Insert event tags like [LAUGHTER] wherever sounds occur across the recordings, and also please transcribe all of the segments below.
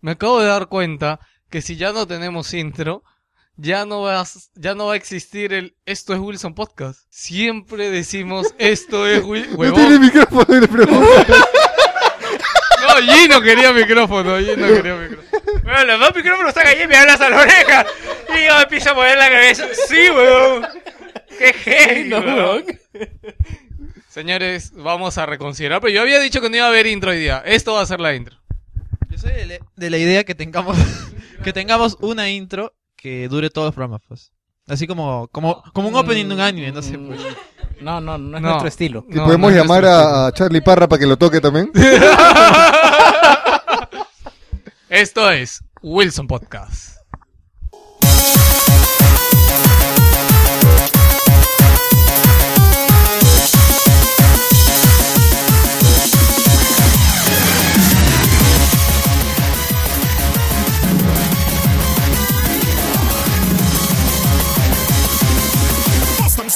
me acabo de dar cuenta que si ya no tenemos intro, ya no va a, ya no va a existir el esto es Wilson Podcast. Siempre decimos esto es Wilson. [LAUGHS] No tiene micrófono y le. [LAUGHS] No, Gino quería micrófono, Gino quería micrófono. Bueno, los dos micrófonos están allí y me hablas a la oreja. Y yo empiezo a mover la cabeza. Sí, weón. Qué genio, weón. Señores, vamos a reconsiderar, pero yo había dicho que no iba a haber intro hoy día. Esto va a ser la intro. Yo soy de, la- de la idea que tengamos [LAUGHS] que tengamos una intro que dure todos los programas, pues. Así como como como un opening de un anime, no sé, pues. No, no, no es No. nuestro estilo. No, podemos no es llamar nuestro a, a Charlie Parra para que lo toque también. [LAUGHS] Esto es Wilson Podcast.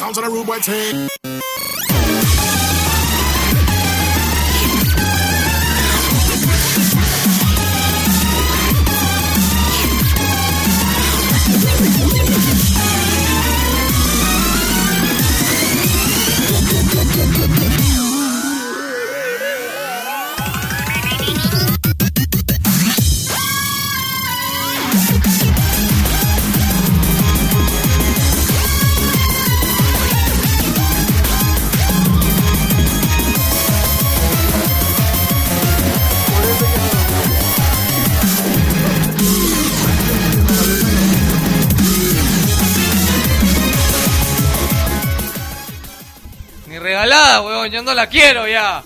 Sounds on a rude boy team. Regalada, weón, yo no la quiero ya.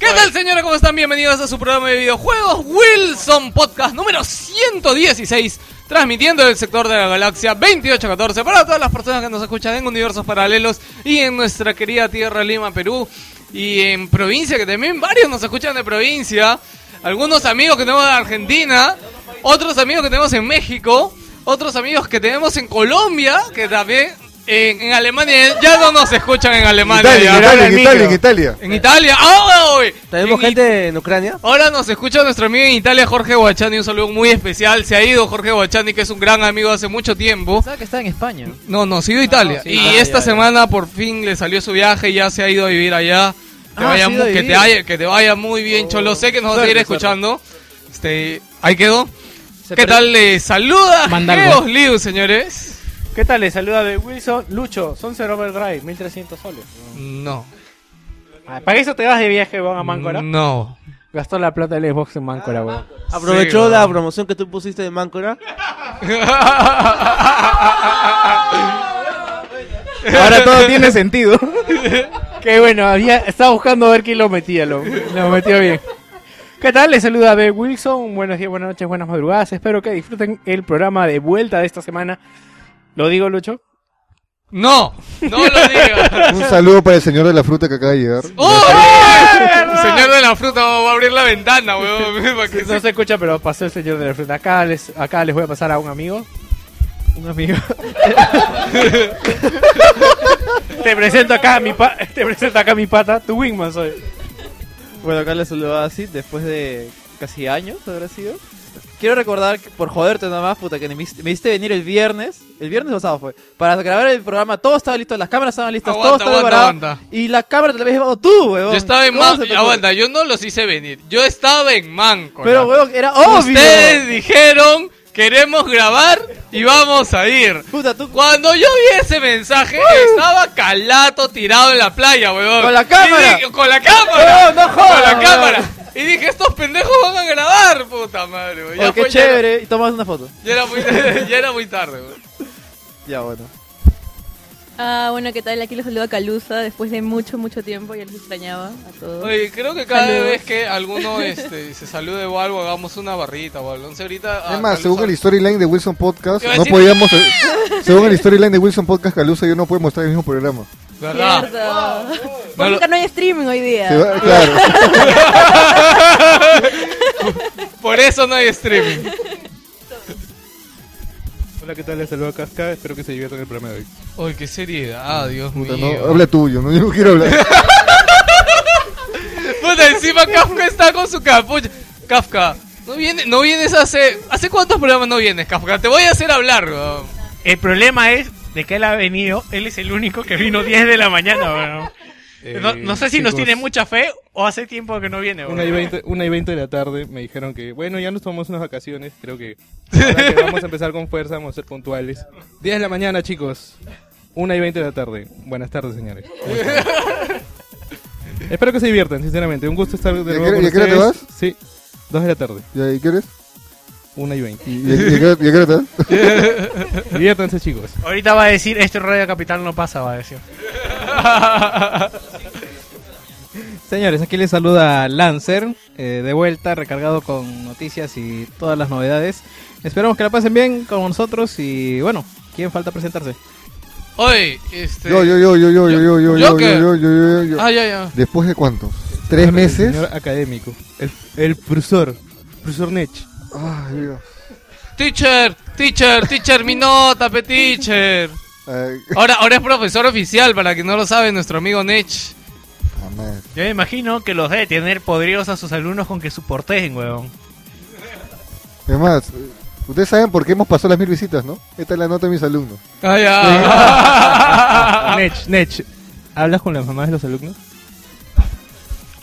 ¿Qué tal, señores? ¿Cómo están? Bienvenidos a su programa de videojuegos Wilson Podcast número 116, transmitiendo del sector de la galaxia 2814 para todas las personas que nos escuchan en universos paralelos y en nuestra querida tierra Lima, Perú, y en provincia, que también varios nos escuchan de provincia, algunos amigos que tenemos de Argentina, otros amigos que tenemos en México, otros amigos que tenemos en Colombia, que también en, en Alemania ya no nos escuchan en Alemania. Italia, ya. en Italia, en. Italia, en Italia. En Italia. ¡Oh! ¿Tenemos En gente en Ucrania? Ahora nos escucha nuestro amigo en Italia, Jorge Guachani. Un saludo muy especial. Se ha ido Jorge Guachani, que es un gran amigo hace mucho tiempo. ¿Sabes que está en España? No, no, se ha ido a Italia. sí, y Italia, esta ya, ya. semana por fin le salió su viaje y ya se ha ido a vivir allá. Que, Ah, vaya, que, te que te vaya muy bien, Cholo. Sé que nos vas a suerte. escuchando. Este, ahí quedó. Se ¿Qué tal? Le saluda. Geos Liu, señores. ¿Qué tal? Les saluda de Wilson. Lucho, son Zero Overdrive, 1300 soles. No. Ah, ¿Para eso te vas de viaje, weón, a Máncora? No. Gastó la plata del Xbox en Máncora, weón. Aprovechó Sí, la weón. promoción que tú pusiste de Máncora. [LAUGHS] Ahora todo tiene sentido. Qué bueno, había, estaba buscando ver quién lo metía, lo, lo metió bien. ¿Qué tal? Les saluda B. Wilson. Buenos días, buenas noches, buenas madrugadas. Espero que disfruten el programa de vuelta de esta semana. ¿Lo digo, Lucho? No, no lo digas. [LAUGHS] Un saludo para el señor de la fruta que acaba de llegar. ¡Oh! Señor de la fruta, va a abrir la ventana, weón. No se escucha, pero pasó el señor de la fruta. Acá les, acá les voy a pasar a un amigo. Un amigo. [LAUGHS] te presento acá a mi pa- te presento acá a mi pata, tu wingman soy. Bueno, acá le saludaba así después de casi años, habrá sido. Quiero recordar, que, por joderte nada más, puta, que me, me hiciste venir el viernes, el viernes o sábado fue, para grabar el programa, todo estaba listo, las cámaras estaban listas, todo Aguanta, estaba aguanta, preparado, aguanta. y la cámara te la habías llevado tú, weón. Yo estaba en ¿Cómo se Manco. te ocurre? Aguanta, yo no los hice venir. Yo estaba en Manco. Pero, weón, era obvio. Ustedes dijeron, queremos grabar y vamos a ir. Puta, tú... Cuando yo vi ese mensaje, estaba Calato tirado en la playa, weón. Con la cámara. Y con la cámara. No, no jodas, Con la cámara. Y dije, estos pendejos van a grabar, puta madre, weón. Oh, qué fue- era- chévere, y tomas una foto. Ya era muy, [LAUGHS] ya era muy tarde, weón. Ya, bueno. Ah, bueno, ¿qué tal? Aquí les saluda Calusa después de mucho, mucho tiempo. Ya les extrañaba a todos. Oye, creo que cada Saludos. vez que alguno este, se salude o algo, hagamos una barrita o algo. No sé, ahorita. ah, Es más, Calusa- según el storyline de Wilson Podcast, Iba a no decir- podíamos. [LAUGHS] Según el storyline de Wilson Podcast, Calusa yo no puedo mostrar el mismo programa. ¿Verdad? Cierto. No Por lo- eso no hay streaming hoy día. Va- claro. [LAUGHS] Por eso no hay streaming. [LAUGHS] Hola, ¿qué tal? Les saludo a Casca. Espero que se diviertan en el programa de hoy. Uy, qué seriedad, Dios Puta, mío. no, habla tuyo, no, yo no quiero hablar. [LAUGHS] Puta, encima Kafka está con su capucha. Kafka, No, viene, no vienes hace... ¿Hace cuántos programas no vienes, Kafka? Te voy a hacer hablar, weón. El problema es de que él ha venido, él es el único que vino 10 de la mañana, weón. Eh, No, no sé si nos tiene mucha fe o hace tiempo que no viene. Una y, 20, una y 20 de la tarde me dijeron que, bueno, ya nos tomamos unas vacaciones. Creo que, [LAUGHS] ahora que vamos a empezar con fuerza, vamos a ser puntuales. 10 de la mañana, chicos. Una y 20 de la tarde. Buenas tardes, señores. [LAUGHS] Espero que se diviertan, sinceramente. Un gusto estar de ¿Y a nuevo y a qué hora te ustedes. Sí, 2 de la tarde. ¿Y ahí qué eres? Una y 20. ¿Y, y, y, a qué- y a qué hora te vas? Diviértanse, chicos. Ahorita va a decir, este Radio Capital no pasa, va a decir. Señores, aquí les saluda Lancer, eh, de vuelta, recargado con noticias y todas las novedades. Esperamos que la pasen bien con nosotros y bueno, ¿quién falta presentarse? Oye, este... Yo, yo, yo, yo, yo, yo, yo, yo, yo, yo, yo, yo, yo, yo. Ah, ya, ya. ¿Después de cuántos? ¿Tres El meses? señor académico. El, el profesor. Profesor Nech. Ay, Dios. Teacher, teacher, teacher, mi nota, pe teacher. Ahora, ahora es profesor oficial, para quien no lo sabe, nuestro amigo Nech. Yo me imagino que los debe tener podridos a sus alumnos con que soporten, weón. Es más, ustedes saben por qué hemos pasado las mil visitas, ¿no? Esta es la nota de mis alumnos. Ah, [LAUGHS] ya. Nech, Nech. ¿Hablas con las mamás de los alumnos?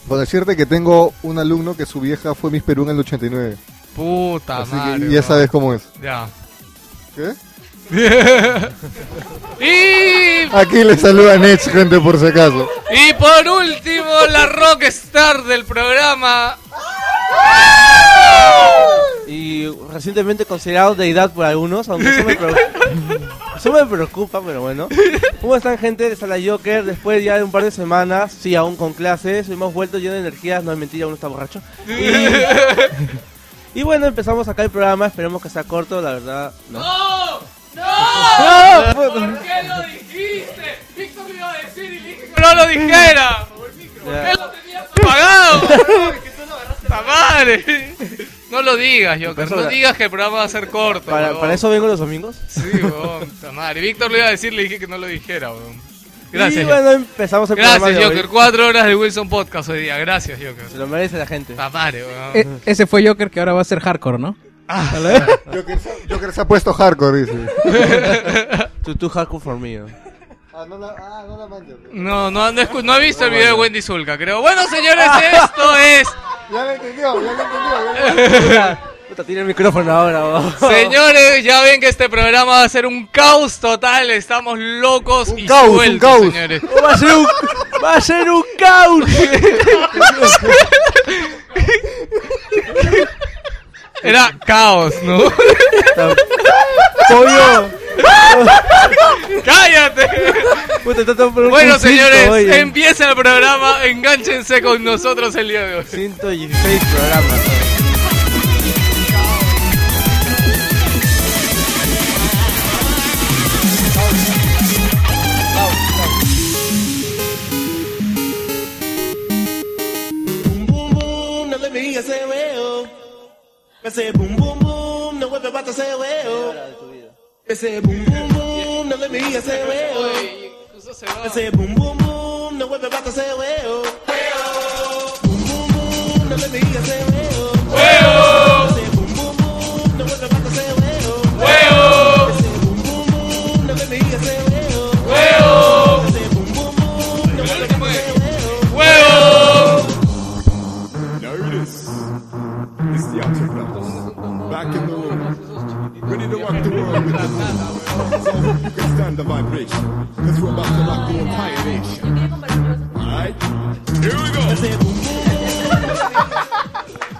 Con decirte que tengo un alumno que su vieja fue Miss Perú en el 89. Puta Así que madre. ya weón. sabes cómo es. Ya. ¿Qué? [LAUGHS] Y, Aquí le saluda Nech, gente, por si acaso. y por último, la rockstar del programa. Y recientemente considerado deidad por algunos, aunque eso me, preocupa, [LAUGHS] eso me preocupa, pero bueno. ¿Cómo están gente de Sala Joker? Después ya de un par de semanas, sí, aún con clases, hemos vuelto lleno de energías, no es mentira, uno está borracho. Y, [LAUGHS] y bueno, empezamos acá el programa, esperemos que sea corto, la verdad. No. ¡No! ¡No! [LAUGHS] ¿Por qué lo dijiste? Víctor me iba a decir y le dije que no lo dijera. ¿Por qué lo tenías [LAUGHS] apagado? [LAUGHS] ¡Puta madre! No lo digas, Joker. No digas que el programa va a ser corto. ¿Para, para eso vengo los domingos. Sí, weón. madre. Víctor le iba a decir, le dije que no lo dijera, weón. Gracias, Y bueno, empezamos el Gracias, programa de hoy. Joker. Cuatro horas de Wilson Podcast hoy día. Gracias, Joker. Se lo merece la gente. Puta madre, weón. E- ese fue Joker que ahora va a ser hardcore, ¿no? [LAUGHS] Joker, se- Joker se ha puesto hardcore, dice. [LAUGHS] Too, too hardcore for me. ¿no? Ah, no la, ah, no la manches. No, no, no, escu- no he visto el video de Wendy Zulka, creo. Bueno, señores, esto es... [LAUGHS] Ya lo entendió, ya lo entendió. Ya lo... Puta, puta, tiene el micrófono ahora. vos. Señores, ya ven que este programa va a ser un caos total. Estamos locos Un y caos, un sueltos, caos. señores. Va a ser un, va a ser un caos. Era caos, ¿no? Pollo. ¡Cállate! Puta, un Bueno, señores, oye. empieza el programa. Enganchense con nosotros el día de hoy. 116 programas. que se veo. Ese boom, boom, boom, no vuelve basta ese veo. Ese boom, boom, boom, no le mide ese veo. Ese boom, boom, boom, no vuelve basta ese veo. Boom, boom, boom, no le mide with the. So you can stand the vibration. Cause we're about to rock the entire nation. Alright? Here we go.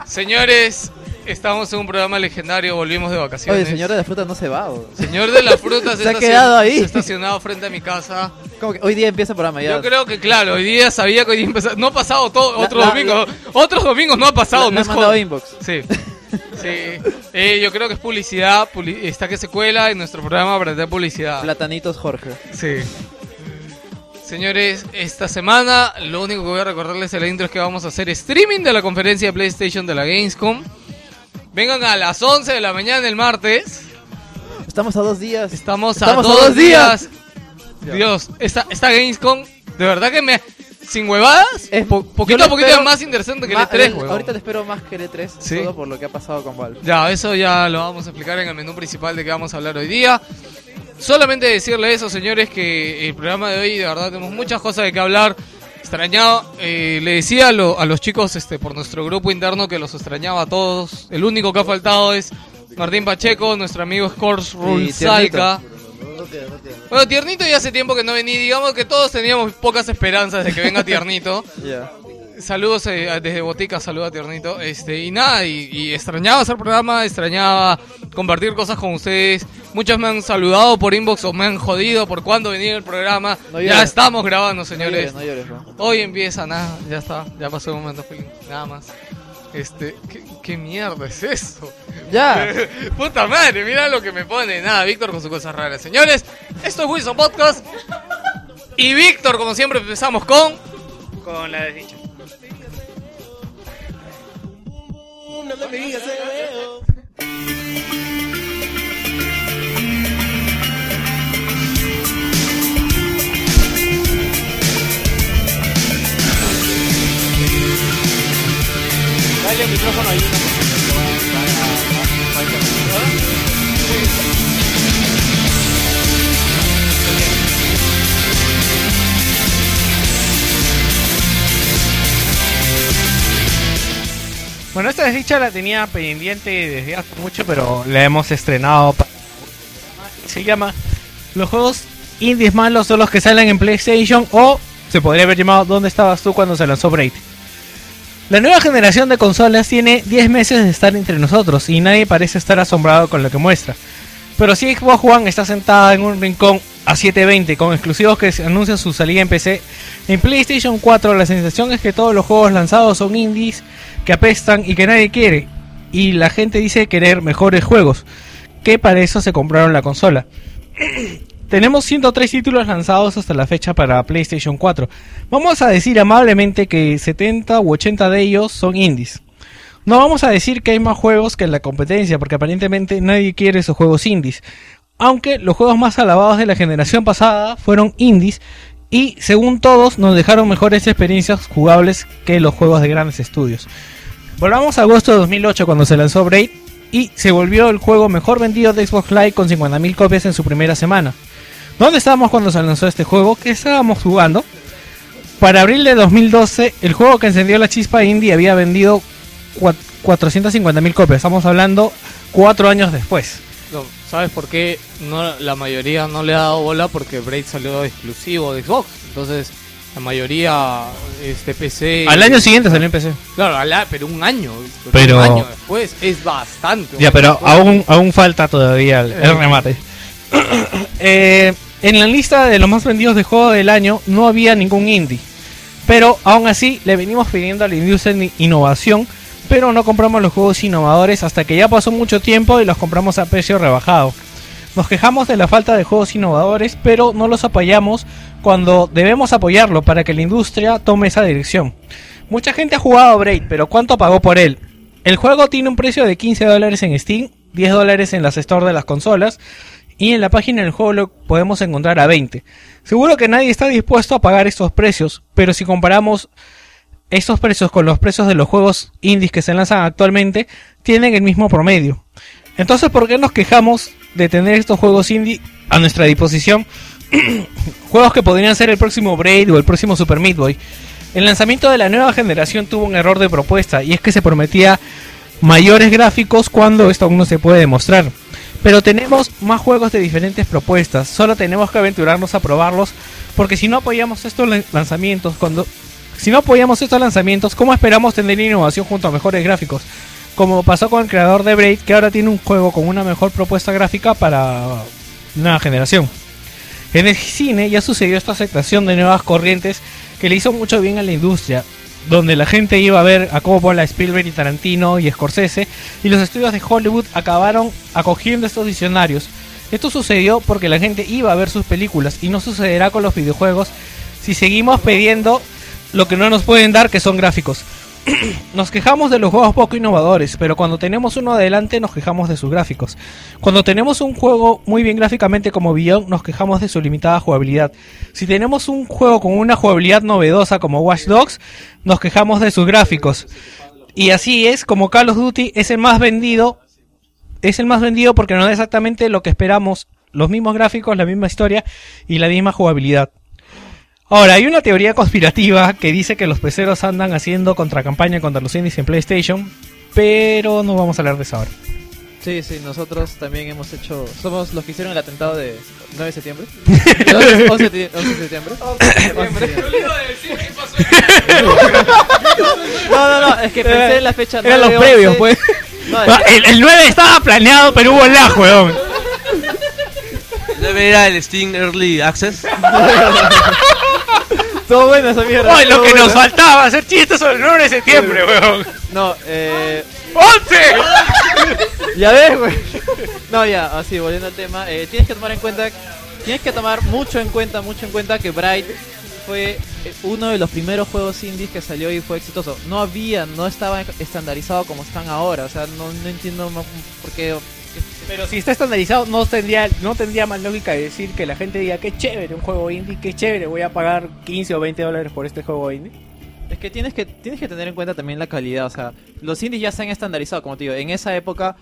Señores, estamos en un programa legendario. Volvimos de vacaciones. Oye, señor de la fruta no se va. o- Señor de la fruta se, Se ha quedado ahí. se ha estacionado frente a mi casa. Como que hoy día empieza el programa ya. Yo creo que, claro, hoy día sabía que hoy día empezaba. No ha pasado todo, La- otros la- domingos. Otros domingos no ha pasado. Le no es inbox. Sí. [LAUGHS] Sí. Eh, yo creo que es publicidad. publi- está que se cuela en nuestro programa para tener publicidad. Platanitos Jorge. Sí. Señores, esta semana lo único que voy a recordarles en la intro es que vamos a hacer streaming de la conferencia de PlayStation de la Gamescom. Vengan a las 11 de la mañana el martes. Estamos a dos días. Estamos, Estamos a, dos días. Dios, esta, esta Gamescom, de verdad que me, sin huevadas, Es- po- poquito a poquito es más interesante que el Ma- E3, el- huevón. Ahorita le espero más que el E3, Sí. todo por lo que ha pasado con Valve. Ya, eso ya lo vamos a explicar en el menú principal de que vamos a hablar hoy día. Solamente decirle eso, señores, que el programa de hoy, de verdad, tenemos muchas cosas de que hablar. Extrañaba, eh, le decía a, lo- a los chicos este, por nuestro grupo interno que los extrañaba a todos. El único que ha faltado es Martín Pacheco, nuestro amigo Scores Bueno, Tiernito ya hace tiempo que no venía. Digamos que todos teníamos pocas esperanzas de que venga Tiernito. [LAUGHS] Ya. Saludos eh, desde Botica, saludos a Tiernito. Este, y nada, y, y extrañaba hacer programa, extrañaba compartir cosas con ustedes. Muchos me han saludado por inbox o me han jodido por cuándo venir el programa. No ya estamos grabando, señores. no llores. Hoy empieza, nada, ya está, ya pasó el momento feliz, nada más. Este, ¿qué, qué mierda es eso? Ya. [LAUGHS] Puta madre, mira lo que me pone. Nada, Víctor con sus cosas raras. Señores, esto es Wilson Podcast. Y Víctor, como siempre, empezamos con. Con la desdicha. No Bueno, esta desdicha la tenía pendiente desde hace mucho, pero la hemos estrenado. Se llama Los juegos indies malos son los que salen en PlayStation o se podría haber llamado ¿Dónde estabas tú cuando se lanzó Braid? La nueva generación de consolas tiene 10 meses de estar entre nosotros y nadie parece estar asombrado con lo que muestra. Pero si Xbox One está sentada en un rincón a 720 con exclusivos que anuncian su salida en PC, en PlayStation 4 la sensación es que todos los juegos lanzados son indies que apestan y que nadie quiere. Y la gente dice querer mejores juegos, que para eso se compraron la consola. Tenemos 103 títulos lanzados hasta la fecha para PlayStation 4. Vamos a decir amablemente que 70 u 80 de ellos son indies. No vamos a decir que hay más juegos que en la competencia, porque aparentemente nadie quiere esos juegos indies. Aunque los juegos más alabados de la generación pasada fueron indies y según todos nos dejaron mejores experiencias jugables que los juegos de grandes estudios. Volvamos a agosto de 2008 cuando se lanzó Braid y se volvió el juego mejor vendido de Xbox Live con 50.000 copias en su primera semana. ¿Dónde estábamos cuando se lanzó este juego? ¿Qué estábamos jugando? Para abril de 2012, el juego que encendió la chispa indie había vendido cua- 450.000 copias. Estamos hablando cuatro años después. No, ¿Sabes por qué no, la mayoría no le ha dado bola? Porque Braid salió exclusivo de Xbox. Entonces, la mayoría este PC. Al año siguiente salió en PC. Claro, al pero un año. Pero- Un año después es bastante. Ya, pero aún, aún falta todavía el, el remate. [COUGHS] Eh, en la lista de los más vendidos de juego del año no había ningún indie. Pero aún así le venimos pidiendo a la industria innovación, pero no compramos los juegos innovadores hasta que ya pasó mucho tiempo y los compramos a precio rebajado. Nos quejamos de la falta de juegos innovadores, pero no los apoyamos cuando debemos apoyarlo para que la industria tome esa dirección. Mucha gente ha jugado Braid, pero ¿cuánto pagó por él? El juego tiene un precio de 15 dólares en Steam, 10 dólares en las stores de las consolas y en la página del juego podemos encontrar a 20. Seguro que nadie está dispuesto a pagar estos precios, pero si comparamos estos precios con los precios de los juegos indies que se lanzan actualmente, tienen el mismo promedio. Entonces, ¿por qué nos quejamos de tener estos juegos indie a nuestra disposición? [CLEARS THROAT] juegos que podrían ser el próximo Braid o el próximo Super Meat Boy. El lanzamiento de la nueva generación tuvo un error de propuesta y es que se prometía mayores gráficos cuando esto aún no se puede demostrar. Pero tenemos más juegos de diferentes propuestas, solo tenemos que aventurarnos a probarlos porque si no apoyamos estos lan- lanzamientos, cuando si no apoyamos estos lanzamientos, ¿cómo esperamos tener innovación junto a mejores gráficos? Como pasó con el creador de Braid, que ahora tiene un juego con una mejor propuesta gráfica para nueva generación. En el cine ya sucedió esta aceptación de nuevas corrientes que le hizo mucho bien a la industria, donde la gente iba a ver a Coppola, Spielberg y Tarantino y Scorsese, y los estudios de Hollywood acabaron acogiendo estos visionarios. Esto sucedió porque la gente iba a ver sus películas y no sucederá con los videojuegos si seguimos pidiendo lo que no nos pueden dar, que son gráficos. [CLEARS THROAT] nos quejamos de los juegos poco innovadores, pero cuando tenemos uno adelante nos quejamos de sus gráficos. Cuando tenemos un juego muy bien gráficamente como Beyond, nos quejamos de su limitada jugabilidad. Si tenemos un juego con una jugabilidad novedosa como Watch Dogs, nos quejamos de sus gráficos. Y así es como Call of Duty es el más vendido. Es el más vendido porque no da exactamente lo que esperamos. Los mismos gráficos, la misma historia y la misma jugabilidad. Ahora, hay una teoría conspirativa que dice que los peceros andan haciendo contracampaña contra los indies en PlayStation, pero no vamos a hablar de eso ahora. Sí, sí, nosotros también hemos hecho. Somos los que hicieron el atentado de 9 de septiembre. [LAUGHS] 11, 11 de 11 de septiembre. 11 de septiembre. [LAUGHS] No, no, no, es que pensé en la fecha Eran 9, los previos, 11. pues. No, es que- El, el 9 estaba planeado, pero hubo lag, weón. Debe ir al Steam Early Access. [LAUGHS] Esa mierda. Oye, lo que nos faltaba, hacer chistes sobre el 9 de septiembre, weón. No, eh. ¡11! Ya ves, güey. No, ya, así, volviendo al tema. eh, tienes que tomar en cuenta. Tienes que tomar mucho en cuenta, mucho en cuenta que Bright fue eh, uno de los primeros juegos indies que salió y fue exitoso. No había, no estaba estandarizado como están ahora. O sea, no, no entiendo por qué. Pero si está estandarizado, no tendría, no tendría más lógica de decir que la gente diga que chévere un juego indie, que chévere, voy a pagar 15 o 20 dólares por este juego indie. Es que tienes que tienes que tener en cuenta también la calidad, o sea, los indies ya se han estandarizado, como te digo, en esa época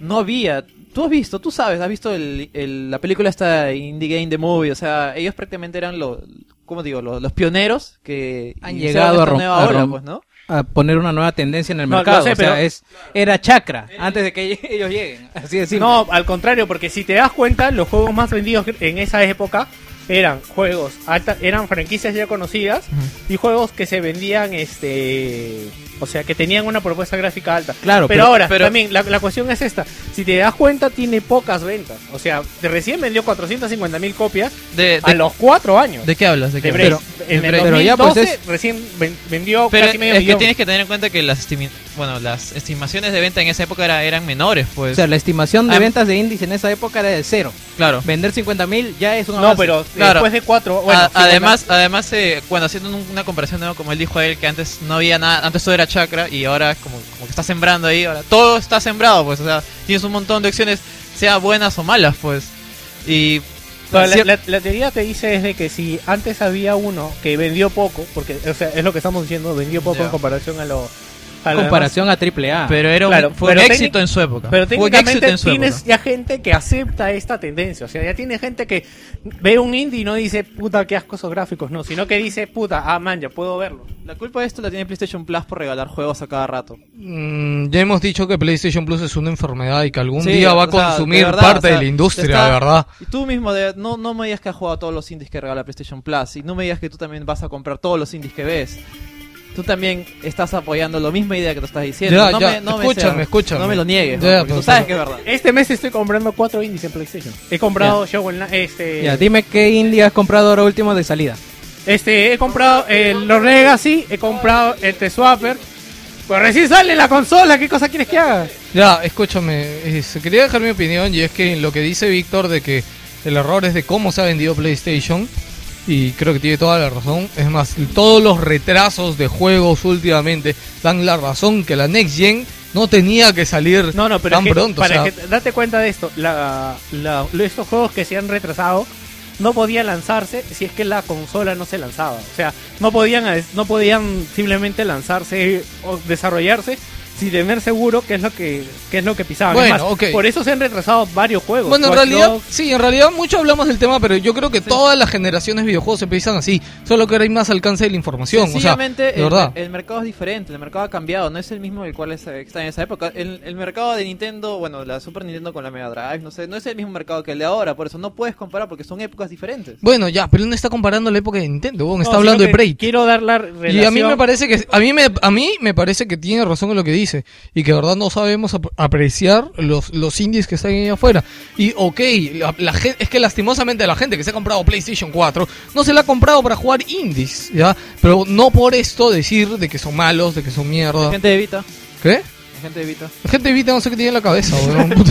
no había, tú has visto, tú sabes, has visto el, el- la película esta Indie Game The Movie, o sea, ellos prácticamente eran los, como digo, los, los pioneros que Han llegado a, esta nueva a pues, ¿no? A poner una nueva tendencia en el No, mercado. sé, o sea, es, era chakra antes de que [LAUGHS] ellos lleguen. Así de simple. No, al contrario, porque si te das cuenta, los juegos más vendidos en esa época eran juegos alta, eran franquicias ya conocidas y juegos que se vendían este o sea que tenían una propuesta gráfica alta Claro, pero, pero- ahora pero- también la, la cuestión es esta si te das cuenta tiene pocas ventas o sea de recién vendió 450 mil copias De, a los cuatro años ¿De qué hablas? ¿De qué? Brace. en de el Brace. 2012 Pero ya, pues, es- recién ven- vendió Pero casi medio es que tienes que tener en cuenta que las, estimi- bueno, las estimaciones de venta en esa época era- eran menores, pues. O sea, la estimación de Ah, ventas de indies en esa época era de cero. claro. Vender 50 mil ya es un no avance. pero Claro. después de cuatro bueno, A- 50 además, además eh, bueno, haciendo un- una comparación, ¿no? como él dijo a él, que antes no había nada, antes todo era chakra y ahora como, como que está sembrando ahí, ahora todo está sembrado, pues, o sea, tienes un montón de opciones, sea buenas o malas, pues. Y la, cier- la- la teoría te dice es de que si antes había uno que vendió poco, porque o sea, es lo que estamos diciendo, vendió poco en comparación a lo... a comparación a triple A. pero era un, Claro, fue un éxito en su época. Pero técnicamente tienes época. ya gente que acepta esta tendencia. O sea, ya tiene gente que ve un indie y no dice, puta, qué asco esos gráficos. No, sino que dice, puta, ah, man, ya puedo verlo. La culpa de esto la tiene PlayStation Plus por regalar juegos a cada rato. Mm, ya hemos dicho que PlayStation Plus es una enfermedad y que algún Sí, día va a sea, consumir de verdad, parte o sea, de la industria, está- de verdad. Y tú mismo, de- no, no me digas que has jugado todos los indies que regala PlayStation Plus. Y no me digas que tú también vas a comprar todos los indies que ves. Tú también estás apoyando la misma idea que te estás diciendo. Ya, no ya, me, no me escúchame, escúchame. No me lo niegues, Ya, ¿no? porque tú sabes que es verdad. Este mes estoy comprando cuatro indies en PlayStation. He comprado Shovel Knight, este... Ya, dime qué indie has comprado ahora último de salida. Este, he comprado el Los Legacy, he comprado el T-Swapper. Pues recién sale la consola, ¿qué cosa quieres que haga? Ya, escúchame, eh, se quería dejar mi opinión y es que lo que dice Víctor de que el error es de cómo se ha vendido PlayStation y creo que tiene toda la razón. Es más, todos los retrasos de juegos últimamente dan la razón que la Next Gen no tenía que salir No, no, pero tan es que, pronto. o para sea, que date cuenta de esto, la, la- estos juegos que se han retrasado no podían lanzarse si es que la consola no se lanzaba. O sea, no podían, no podían simplemente lanzarse o desarrollarse sin tener seguro qué es lo que, qué es lo que pisaban. Bueno. Por eso se han retrasado varios juegos. Bueno, en Watch realidad, Dogs, sí, en realidad mucho hablamos del tema, pero yo creo que todas las generaciones de videojuegos se empiezan así, solo que ahora hay más alcance de la información, o sea, Sencillamente, de el, verdad. el mercado es diferente, el mercado ha cambiado, no es el mismo el cual es- está en esa época. El, el mercado de Nintendo, bueno, la Super Nintendo con la Mega Drive, no sé, no es el mismo mercado que el de ahora, por eso no puedes comparar porque son épocas diferentes. Bueno, ya, pero él no está comparando la época de Nintendo, no, está hablando de que Braid. Quiero dar la relación. Y a mí me parece que a mí me a mí me parece que tiene razón en lo que dice y que de verdad no sabemos ap- apreciar los los indies que están ahí afuera. Y ok, la, la es que lastimosamente la gente que se ha comprado PlayStation 4 no se la ha comprado para jugar indies, ¿ya? Pero no por esto decir de que son malos, de que son La mierda. gente de Vita, ¿Qué? La gente de Vita. La gente evita no sé qué tiene en la cabeza, weón. [LAUGHS]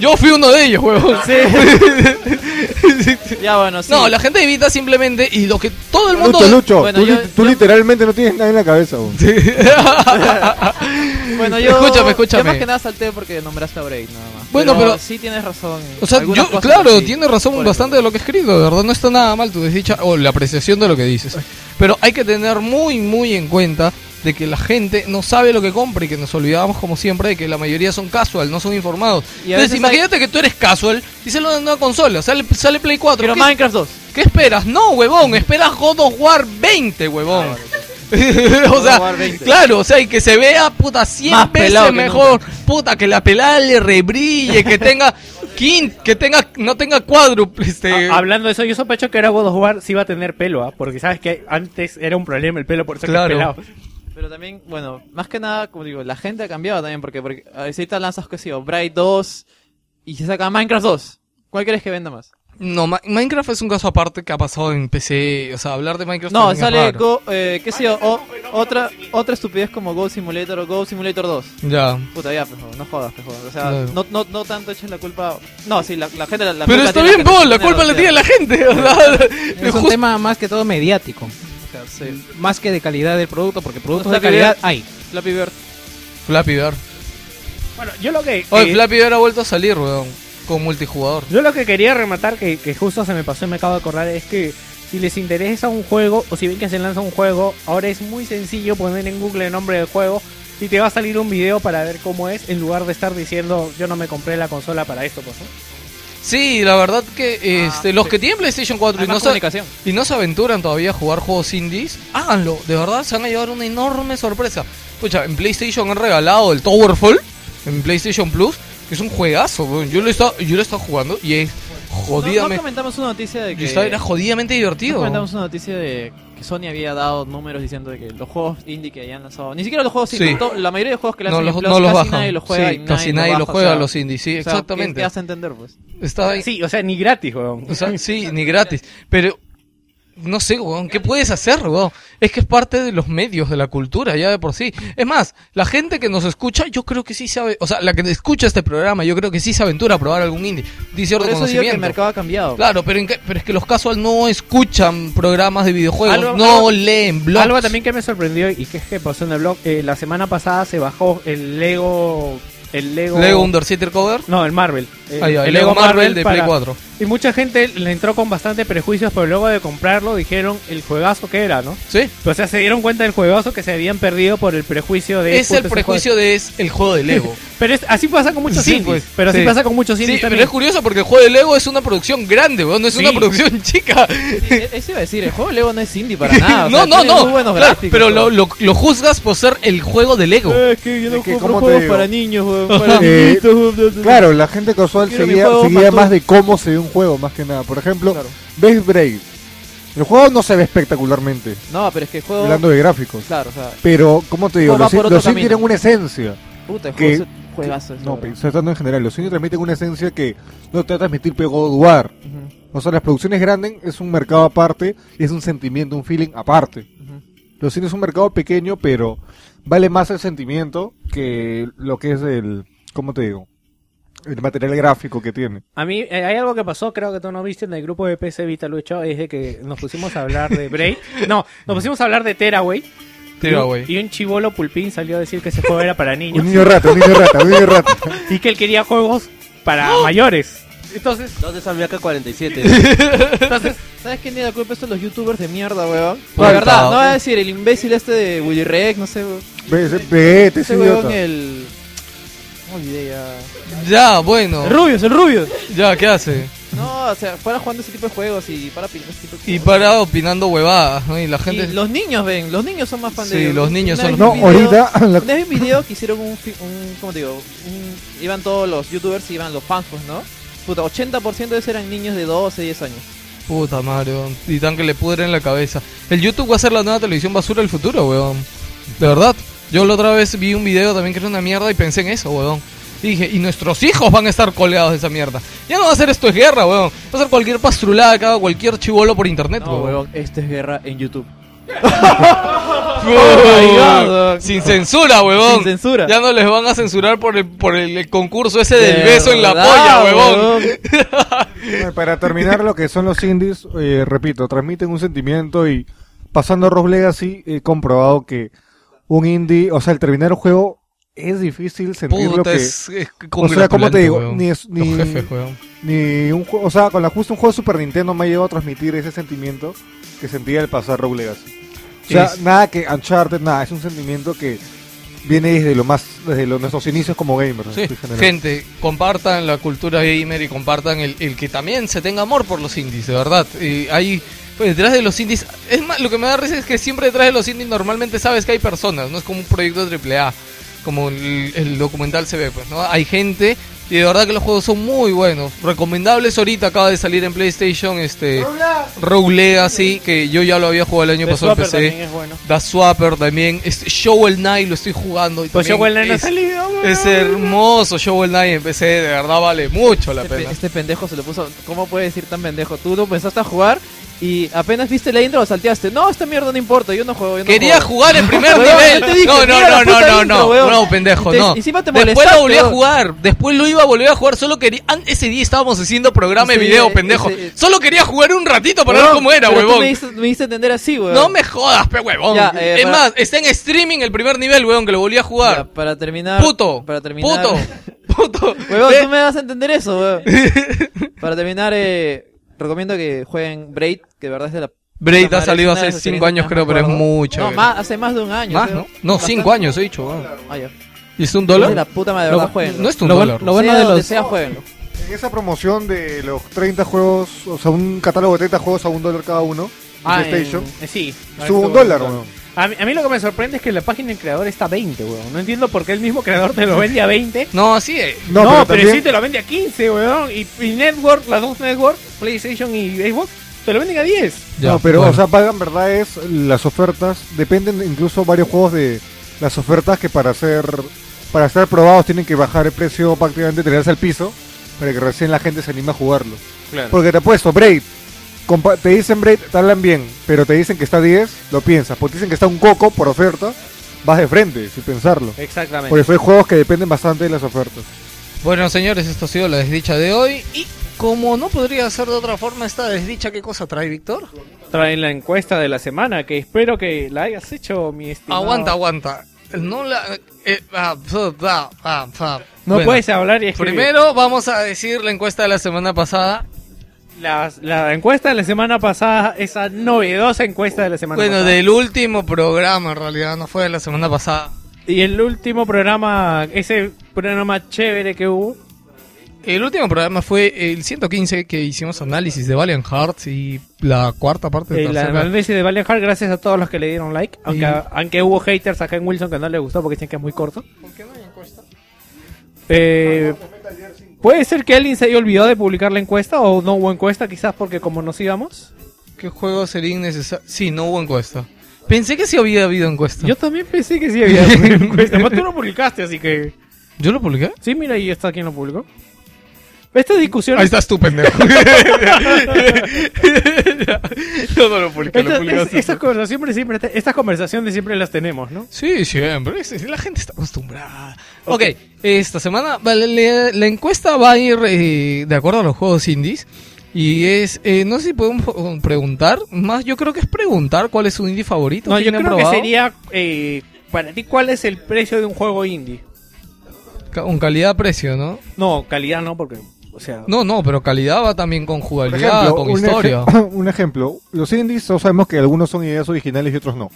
Yo fui uno de ellos, weón. [LAUGHS] Ya, bueno, sí. No, la gente evita simplemente y lo que todo el mundo... Lucho, Lucho, Bueno, tú, yo- li- tú yo- literalmente no tienes nada en la cabeza. weón. [LAUGHS] Bueno, yo. Escúchame, escúchame. Yo más que nada salté porque nombraste a Braid, nada más. Bueno, pero- Sí tienes razón. en O sea, algunas yo, cosas claro, sí. tiene razón Por eso. bastante de lo que he escrito, de verdad no está nada mal tu desdicha o la apreciación de lo que dices. Pero hay que tener muy, muy en cuenta de que la gente no sabe lo que compra y que nos olvidamos como siempre de que la mayoría son casual, no son informados. Y Entonces imagínate que tú eres casual y sale una nueva consola, sale, sale Play 4. Pero ¿Qué, Minecraft 2. qué esperas? No, huevón, esperas God of War 20, huevón. [LAUGHS] o sea, War 20. claro, o sea, y que se vea puta 100 Más veces mejor, puta, que la pelada le rebrille, que tenga quin, que tenga no tenga cuádruple este Ah, hablando de eso, yo sospecho que ahora God of War sí va a tener pelo, ¿ah? Porque sabes que antes era un problema el pelo, por eso que Claro. pelado. Pero también, bueno, más que nada, como digo, la gente ha cambiado también, porque, porque a veces ahorita lanzas, qué sé yo, Bright 2 y se saca Minecraft 2. ¿Cuál crees que venda más? No, Ma- Minecraft es un caso aparte que ha pasado en PC, o sea, hablar de Minecraft No, es sale raro. Go, eh, qué sé yo, o- otra, otra estupidez como Go Simulator o Go Simulator 2. Ya. Puta, ya, pejo, no jodas, pejo. O sea, no, no, no tanto eches la culpa. No, sí, la, la gente la, la Pero culpa está tiene bien, Paul, la tiene culpa la tiene la gente, o sea, [LAUGHS] Es un tema más que todo mediático. Sí. Más que de calidad del producto, porque productos de Flappy calidad Bird. hay. Flappy Bird. Flappy Bird. Bueno, yo lo que... Oye, que- Flappy Bird ha vuelto a salir, weón, con multijugador. Yo lo que quería rematar, que, que justo se me pasó y me acabo de acordar, es que si les interesa un juego, o si ven que se lanza un juego, ahora es muy sencillo poner en Google el nombre del juego y te va a salir un video para ver cómo es, en lugar de estar diciendo, yo no me compré la consola para esto, pues, ¿no? Sí, la verdad que este, los sí. que tienen PlayStation 4 y no, comunicación. y no se aventuran todavía a jugar juegos indies, háganlo. De verdad, se van a llevar una enorme sorpresa. Escucha, en PlayStation han regalado el Towerfall en PlayStation Plus, que es un juegazo. Yo lo he estado, yo lo he estado jugando y es No, no jodidamente, comentamos una noticia de que. era jodidamente no divertido. comentamos una noticia de que Sony había dado números diciendo de que los juegos indie que hayan lanzado. Ni siquiera los juegos indie, Sí. to- la mayoría de juegos que no lanzan los, Plus, no los casi bajan. nadie los juega Sí, y casi nadie baja, lo o juega sea, los indies, sí, o sea, exactamente. ¿qué- qué hace entender, pues? Está ahí. Sí, o sea, ni gratis, weón. O sea, [LAUGHS] sí, ni gratis. Pero, no sé, weón, ¿qué puedes hacer, weón? Es que es parte de los medios, de la cultura, ya de por sí. Es más, la gente que nos escucha, yo creo que sí sabe, o sea, la que escucha este programa, yo creo que sí se aventura a probar algún indie. Dice cierto Por eso digo que el conocimiento. mercado ha cambiado. Claro, pero, en pero es que los casual no escuchan programas de videojuegos, Algo- no algo- leen blogs. Algo también que me sorprendió y que es que pasó en el blog, eh, la semana pasada se bajó el Lego... El Lego... Lego Undercity Cover. No, el Marvel. El, ya, el Lego Marvel de Play 4. Y mucha gente le entró con bastante prejuicios, pero luego de comprarlo dijeron el juegazo que era, ¿no? Sí. O sea, se dieron cuenta del juegazo que se habían perdido por el prejuicio de... Es el prejuicio de es el juego de Lego. juego- [LAUGHS] Pero es- así pasa con muchos Sí, indies. pues, pero así sí. pasa con muchos Sí, indies pero también. es curioso porque el juego de Lego es una producción grande, weón, no es Sí. una producción [LAUGHS] chica. E- Eso iba a decir, el juego de Lego no es indie para [LAUGHS] nada. o no, sea, no, no. Muy buenos Claro, gráficos, pero lo, lo, lo juzgas por ser el juego de Lego. Eh, es que yo no Es que, compro ¿cómo te juegos digo? para niños, weón, para Eh, niñitos, weón. Claro, la gente casual Quiero seguía, más de cómo se ve un juego, más que nada. Por ejemplo, Claro. ves Braid. El juego no se ve espectacularmente, No, pero es que el juego. hablando de gráficos. Claro, o sea, Pero, ¿cómo te digo? Va Los, por otro los indie camino. tienen una esencia. puta, el que- juego es un juegazo. No, pero estoy tratando en general. Los indie transmiten una esencia que no te va a transmitir pero God of War. Ujú, O sea, las producciones grandes es un mercado aparte y es un sentimiento, un feeling aparte. ujú. Los cines es un mercado pequeño, pero vale más el sentimiento que lo que es el, ¿cómo te digo? El material gráfico que tiene. A mí eh, hay algo que pasó, creo que tú no viste en el grupo de PC Vita Lucho, es de que nos pusimos a hablar de Braid. [LAUGHS] No, nos pusimos a hablar de Teraway. Tearaway. Y un chivolo pulpín salió a decir que ese juego era para niños. Un niño rata, un niño rata, un niño rata. [LAUGHS] y que él quería juegos para mayores. Entonces, ¿Dónde está mi AK-47? entonces ¿Sabes quién tiene la culpa? Estos los youtubers de mierda, weón. De verdad, no voy a decir el imbécil este de Willy Rex, no sé, weón. Vete, ese Ese weón, idiota. el. Ya. Ya, bueno. El Rubius, el Rubius. Ya, ¿qué hace? No, o sea, fuera jugando ese tipo de juegos y para opinar ese tipo de Y para opinando huevadas, ¿no? Y la Y gente... los niños ven, los niños son más fan de Sí, ellos. los niños son- No, video- ahorita. [LAUGHS] la- Una vez vi un video que hicieron un, un ¿cómo te digo? Un- iban todos los youtubers y iban los fans, pues, ¿no? Puta, 80% de esos eran niños de 12, 10 años. Puta weón. Y tan que le pudren la cabeza. El YouTube va a ser la nueva televisión basura del futuro, weón. De verdad. Yo la otra vez vi un video también que era una mierda y pensé en eso, weón. Y dije, y nuestros hijos van a estar colgados de esa mierda. Ya no va a ser esto es guerra, weón. Va a ser cualquier pastrulada que haga cualquier chivolo por internet, No, weón. weón, esto es guerra en YouTube. [LAUGHS] Uh, sin censura, huevón. Sin censura. Ya no les van a censurar por el, por el, el concurso ese del De beso en la polla, huevón. Para terminar lo que son los indies, eh, repito, transmiten un sentimiento y pasando a Rogue Legacy he comprobado que un indie, o sea, el terminar un juego es difícil sentir lo que... es, es o sea, como te digo, ni, es- ni, jefes, ni un juego, o sea, con la justo un juego de Super Nintendo me ha llegado a transmitir ese sentimiento que sentía al pasar Rogue Legacy. O sea, Es- nada que Uncharted, nada, es un sentimiento que viene desde lo más, desde nuestros inicios como gamers. Sí, gente, compartan la cultura gamer y compartan el, el que también se tenga amor por los indies, de verdad. Y hay, pues detrás de los indies, es más, lo que me da risa es que siempre detrás de los indies normalmente sabes que hay personas, no es como un proyecto de AAA, como el, el documental se ve, pues, ¿no? Hay gente y de verdad que los juegos son muy buenos, recomendables ahorita, acaba de salir en PlayStation, este, Rogue Legacy, que yo ya lo había jugado el año The pasado en PC. también es bueno. Da Swapper también, este, Shovel Knight lo estoy jugando. Y Pues también Shovel Knight no ha es- salido, es hermoso Shovel Knight en PC, de verdad vale mucho la Este, pe- pena. este pendejo se lo puso. ¿Cómo puede decir tan pendejo? Tú lo empezaste a jugar y apenas viste la intro salteaste. No, esta mierda no importa, yo no juego. Yo no Quería juego. jugar el [LAUGHS] primer nivel. yo te dije, no, no, no, no, no, no, no, pendejo, Y te- no. encima te Después lo volví a jugar, después lo iba a volver a jugar, solo quería... Ese día estábamos haciendo programa de Ese video, día- pendejo. ese- Solo quería jugar un ratito para Weón, ver cómo era, huevón. Me diste, me entender así, weón. No me jodas, pe huevón. Ya, eh, es para- más, está en streaming el primer nivel, huevón, que lo volví a Ya, jugar. para terminar. Puto, Para terminar. [LAUGHS] puto, puto. Weón, Eh, tú me vas a entender eso, weón. [LAUGHS] para terminar, eh, recomiendo que jueguen Braid, que de verdad es de la. Braid puta ha madre, salido es hace las 5 experiencias años creo, pero es mucho. No, más, hace más de un año. Más. ¿no? No, 5 Bastante. años he dicho. Ah, ya. ¿Y es un Es dólar? de la puta madre, de Lo- verdad, jueguenlo. no es un dólar. lo bueno Sea de los- sea, jueguenlo. En esa promoción de los 30 juegos, o sea, un catálogo de 30 juegos a un dólar cada uno, Ah, PlayStation, en- eh, sí. estuvo un dólar, weón. A mí, a mí lo que me sorprende es que la página del creador está a 20, weón. No entiendo por qué el mismo creador te lo vende a 20. No, así es. No, No, pero, pero también- sí te lo vende a 15, weón. Y, y Network, las dos Network, PlayStation y Xbox, te lo venden a 10. Ya, no, pero, bueno. o sea, pagan, verdad, es las ofertas, dependen incluso varios juegos de las ofertas que para ser, para ser probados tienen que bajar el precio prácticamente, tirarse al piso, para que recién la gente se anime a jugarlo. Claro. Porque te apuesto, Braid, compa- te dicen Braid, te hablan bien, pero te dicen que está a 10, lo piensas. Porque dicen que está un coco por oferta, vas de frente, sin pensarlo. Exactamente. Porque hay juegos que dependen bastante de las ofertas. Bueno, señores, esto ha sido la desdicha de hoy. Y como no podría ser de otra forma esta desdicha, ¿qué cosa trae Víctor? Traen la encuesta de la semana, que espero que la hayas hecho, mi estimado. Aguanta, aguanta. No la. eh, ah, ah, ah. No Bueno, puedes hablar y escribir. Primero vamos a decir la encuesta de la semana pasada. La, la encuesta de la semana pasada, esa novedosa encuesta de la semana Bueno, pasada. del último programa en realidad, no fue de la semana pasada. Y el último programa, ese programa chévere que hubo, El último programa fue el 115 que hicimos análisis de Valiant Hearts y la cuarta parte de el tercera. análisis de Valiant Heart, gracias a todos los que le dieron like. Aunque, Y- aunque hubo haters acá en Wilson que no le gustó porque dicen que es muy corto. Eh, Puede ser que alguien se haya olvidado de publicar la encuesta o no hubo encuesta, quizás porque como nos íbamos. ¿Qué juego sería innecesario? Sí, no hubo encuesta. Pensé que sí había habido encuesta. Yo también pensé que sí había [LAUGHS] encuesta. Pero tú lo publicaste, así que. ¿Yo lo publiqué? Sí, mira, ahí está quien lo publicó. Esta discusión. Ahí estás tú, pendejo. [LAUGHS] No lo publiqué, lo Esta- publicaste es- estas conversaciones siempre, siempre, estas conversaciones siempre las tenemos, ¿no? Sí, siempre. La gente está acostumbrada. Ok, esta semana le- la encuesta va a ir eh, de acuerdo a los juegos indies. Y es, eh, no sé si podemos preguntar, más yo creo que es preguntar cuál es su indie favorito. No, yo ¿Quién han creo que sería eh, para ti cuál es el precio de un juego indie. Con calidad-precio, ¿no? No, calidad no, porque, o sea, No, no, pero calidad va también con jugabilidad, ejemplo, con un, historia. [LAUGHS] un ejemplo, los indies todos sabemos que algunos son ideas originales y otros no.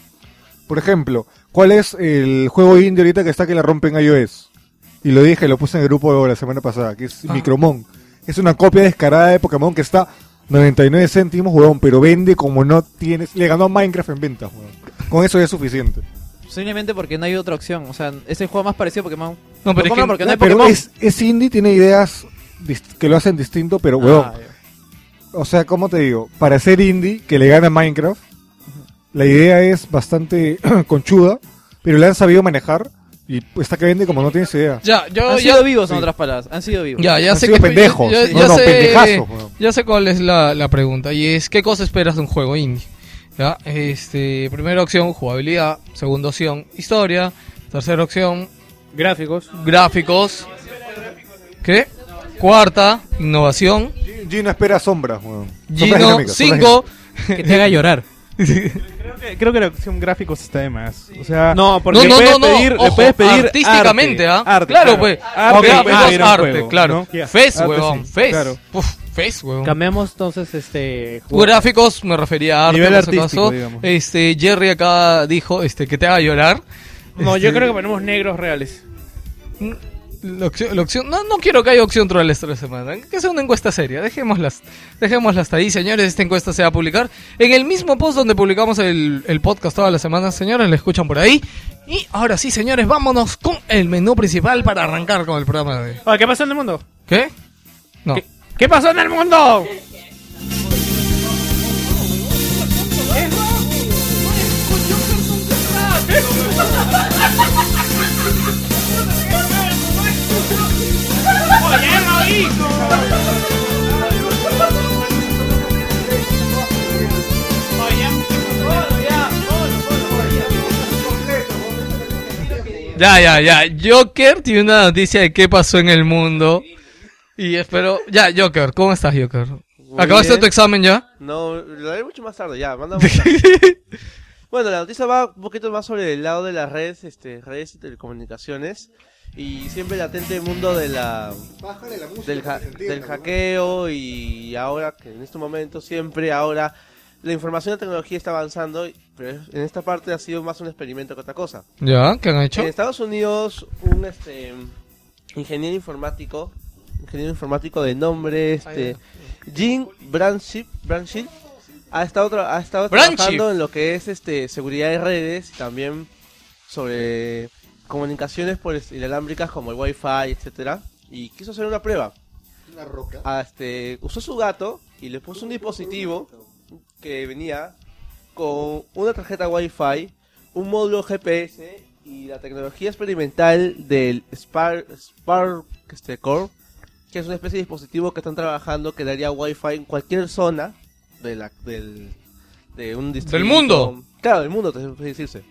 Por ejemplo, ¿cuál es el juego indie ahorita que está que la rompe en iOS? Y lo dije, lo puse en el grupo la semana pasada, que es Ah. Micromon. Es una copia descarada de Pokémon que está 99 céntimos, huevón, pero vende como no tienes. Le ganó a Minecraft en ventas, huevón. Con eso ya es suficiente. Posiblemente porque no hay otra opción. O sea, es el juego más parecido a Pokémon. No, pero Lo es compran que- porque no hay pero Pokémon. es, es indie, tiene ideas que lo hacen distinto, pero huevón. Ah. O sea, ¿cómo te digo? Para ser indie, que le gana a Minecraft, la idea es bastante [CLEARS THROAT] conchuda, pero la han sabido manejar y está que vende como no tienes idea. Ya, yo Han ya, sido vivos, en sí. otras palabras. Han sido vivos. ya, ya Han sé sido que pendejos. Ya, No, ya no, sé, pendejazos, weón. ya sé cuál es la, la pregunta y es ¿qué cosa esperas de un juego indie? ¿ya? Este, primera opción, jugabilidad. Segunda opción, historia. Tercera opción, Gráficos. gráficos. ¿Qué? Cuarta, innovación. Gino espera sombras, weón. Gino, 5. Que te haga llorar. [LAUGHS] Creo que, creo que la opción gráficos está de más. O sea, No, porque No, le no, puedes no, no. pedir, le puedes pedir artísticamente, ¿ah? arte, arte, claro, pues. Arte, pues, arte, juego, claro. ¿no? Fez, Arte, huevón, sí, Fez. claro. Uf, huevón. Cambiamos entonces este. juego. Gráficos me refería a arte, Nivel digamos. Este, Jerry acá dijo este, que te haga llorar. No, yo Este, creo que ponemos negros reales. La opción, la opción- no, no quiero que haya opción troll esta semana. Que sea una encuesta seria. Dejémoslas, dejémosla hasta ahí, señores. Esta encuesta se va a publicar en el mismo post donde publicamos el, el podcast todas las semanas, señores. La escuchan por ahí. Y ahora sí, señores, vámonos con el menú principal para arrancar con el programa de hoy. Ah, ¿Qué pasó en el mundo? ¿Qué? No. ¿Qué, qué pasó en el mundo? Ya, ya, ya. Joker tiene una noticia de qué pasó en el mundo. Y espero. Ya, Joker, ¿cómo estás, Joker? ¿Acabaste tu examen ya? No, lo haré mucho más tarde, ya, mensaje. [LAUGHS] Bueno, la noticia va un poquito más sobre el lado de las redes, este, redes y telecomunicaciones. Y siempre latente el mundo de la, del, ha- del hackeo y ahora, que en este momento, siempre ahora, la información y la tecnología está avanzando, pero en esta parte ha sido más un experimento que otra cosa. ¿Ya? ¿Qué han hecho? En Estados Unidos, un este ingeniero informático, ingeniero informático de nombre este Jim Branchip, Branchip ha estado tra- ha estado trabajando en lo que es este seguridad de redes y también sobre comunicaciones por es- inalámbricas como el Wi-Fi, etcétera, y quiso hacer una prueba. Ah, este, usó su gato y le puso un dispositivo que venía con una tarjeta Wi-Fi, un módulo GPS y la tecnología experimental del Spark, Spark este, Core, que es una especie de dispositivo que están trabajando que daría Wi-Fi en cualquier zona de la, del, de un distrito. mundo? Claro, del mundo, te puede decirse.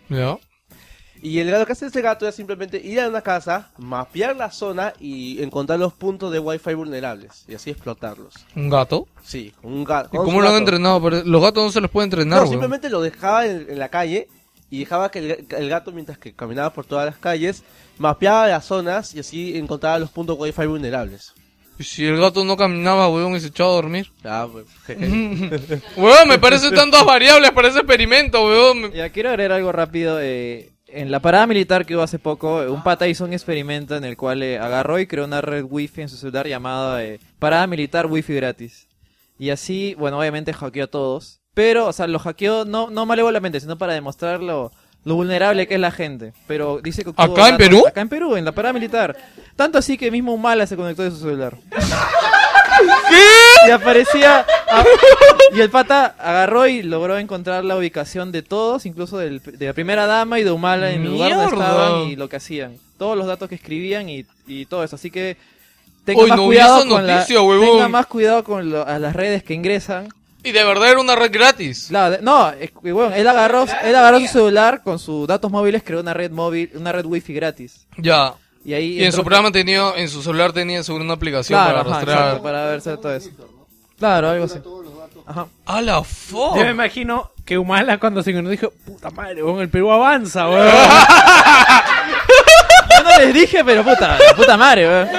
Y el, lo que hace este gato es simplemente ir a una casa, mapear la zona y encontrar los puntos de Wi-Fi vulnerables y así explotarlos. ¿Un gato? Sí, un gato. ¿Y cómo lo han entrenado? Pero los gatos no se los puede entrenar, No, weón. simplemente lo dejaba en, en la calle y dejaba que el, el gato, mientras que caminaba por todas las calles, mapeaba las zonas y así encontraba los puntos Wi-Fi vulnerables. ¿Y si el gato no caminaba, weón, y se echaba a dormir? Ah, pues, [LAUGHS] jeje. [LAUGHS] weón, me parecen tantas variables para ese experimento, weón. Ya quiero agregar algo rápido. eh, en la parada militar que hubo hace poco, un pata hizo un experimento en el cual eh, agarró y creó una red wifi en su celular llamada eh, Parada Militar Wifi Gratis. Y así, bueno, obviamente hackeó a todos. Pero, o sea, lo hackeó no, no malévolamente, sino para demostrar lo, lo vulnerable que es la gente. Pero dice que... ¿Acá en Perú? Acá en Perú, en la parada militar. Tanto así que mismo Humala se conectó de su celular. [LAUGHS] Y aparecía. ah, y el pata agarró y logró encontrar la ubicación de todos, incluso del- de la primera dama y de Humala en el lugar donde estaban y lo que hacían. Todos los datos que escribían y, y todo eso. Así que. Tenga Uy, más no cuidado con la- noticia, huevón. tenga más cuidado con lo- a las redes que ingresan. Y de verdad era una red gratis. Claro, no, es bueno, él agarró, él agarró su celular con sus datos móviles, creó una red móvil, una red wifi gratis. Ya. Y ahí Y en su programa tenía, en su celular tenía seguro una aplicación Claro, para ajá, rastrear. exacto, para verse todo eso. Claro, algo así. Ajá. A la fuck. Yo me imagino que Humala cuando se nos dijo, puta madre, weón, el Perú avanza, weón. [LAUGHS] Yo no les dije, pero puta, puta madre, weón.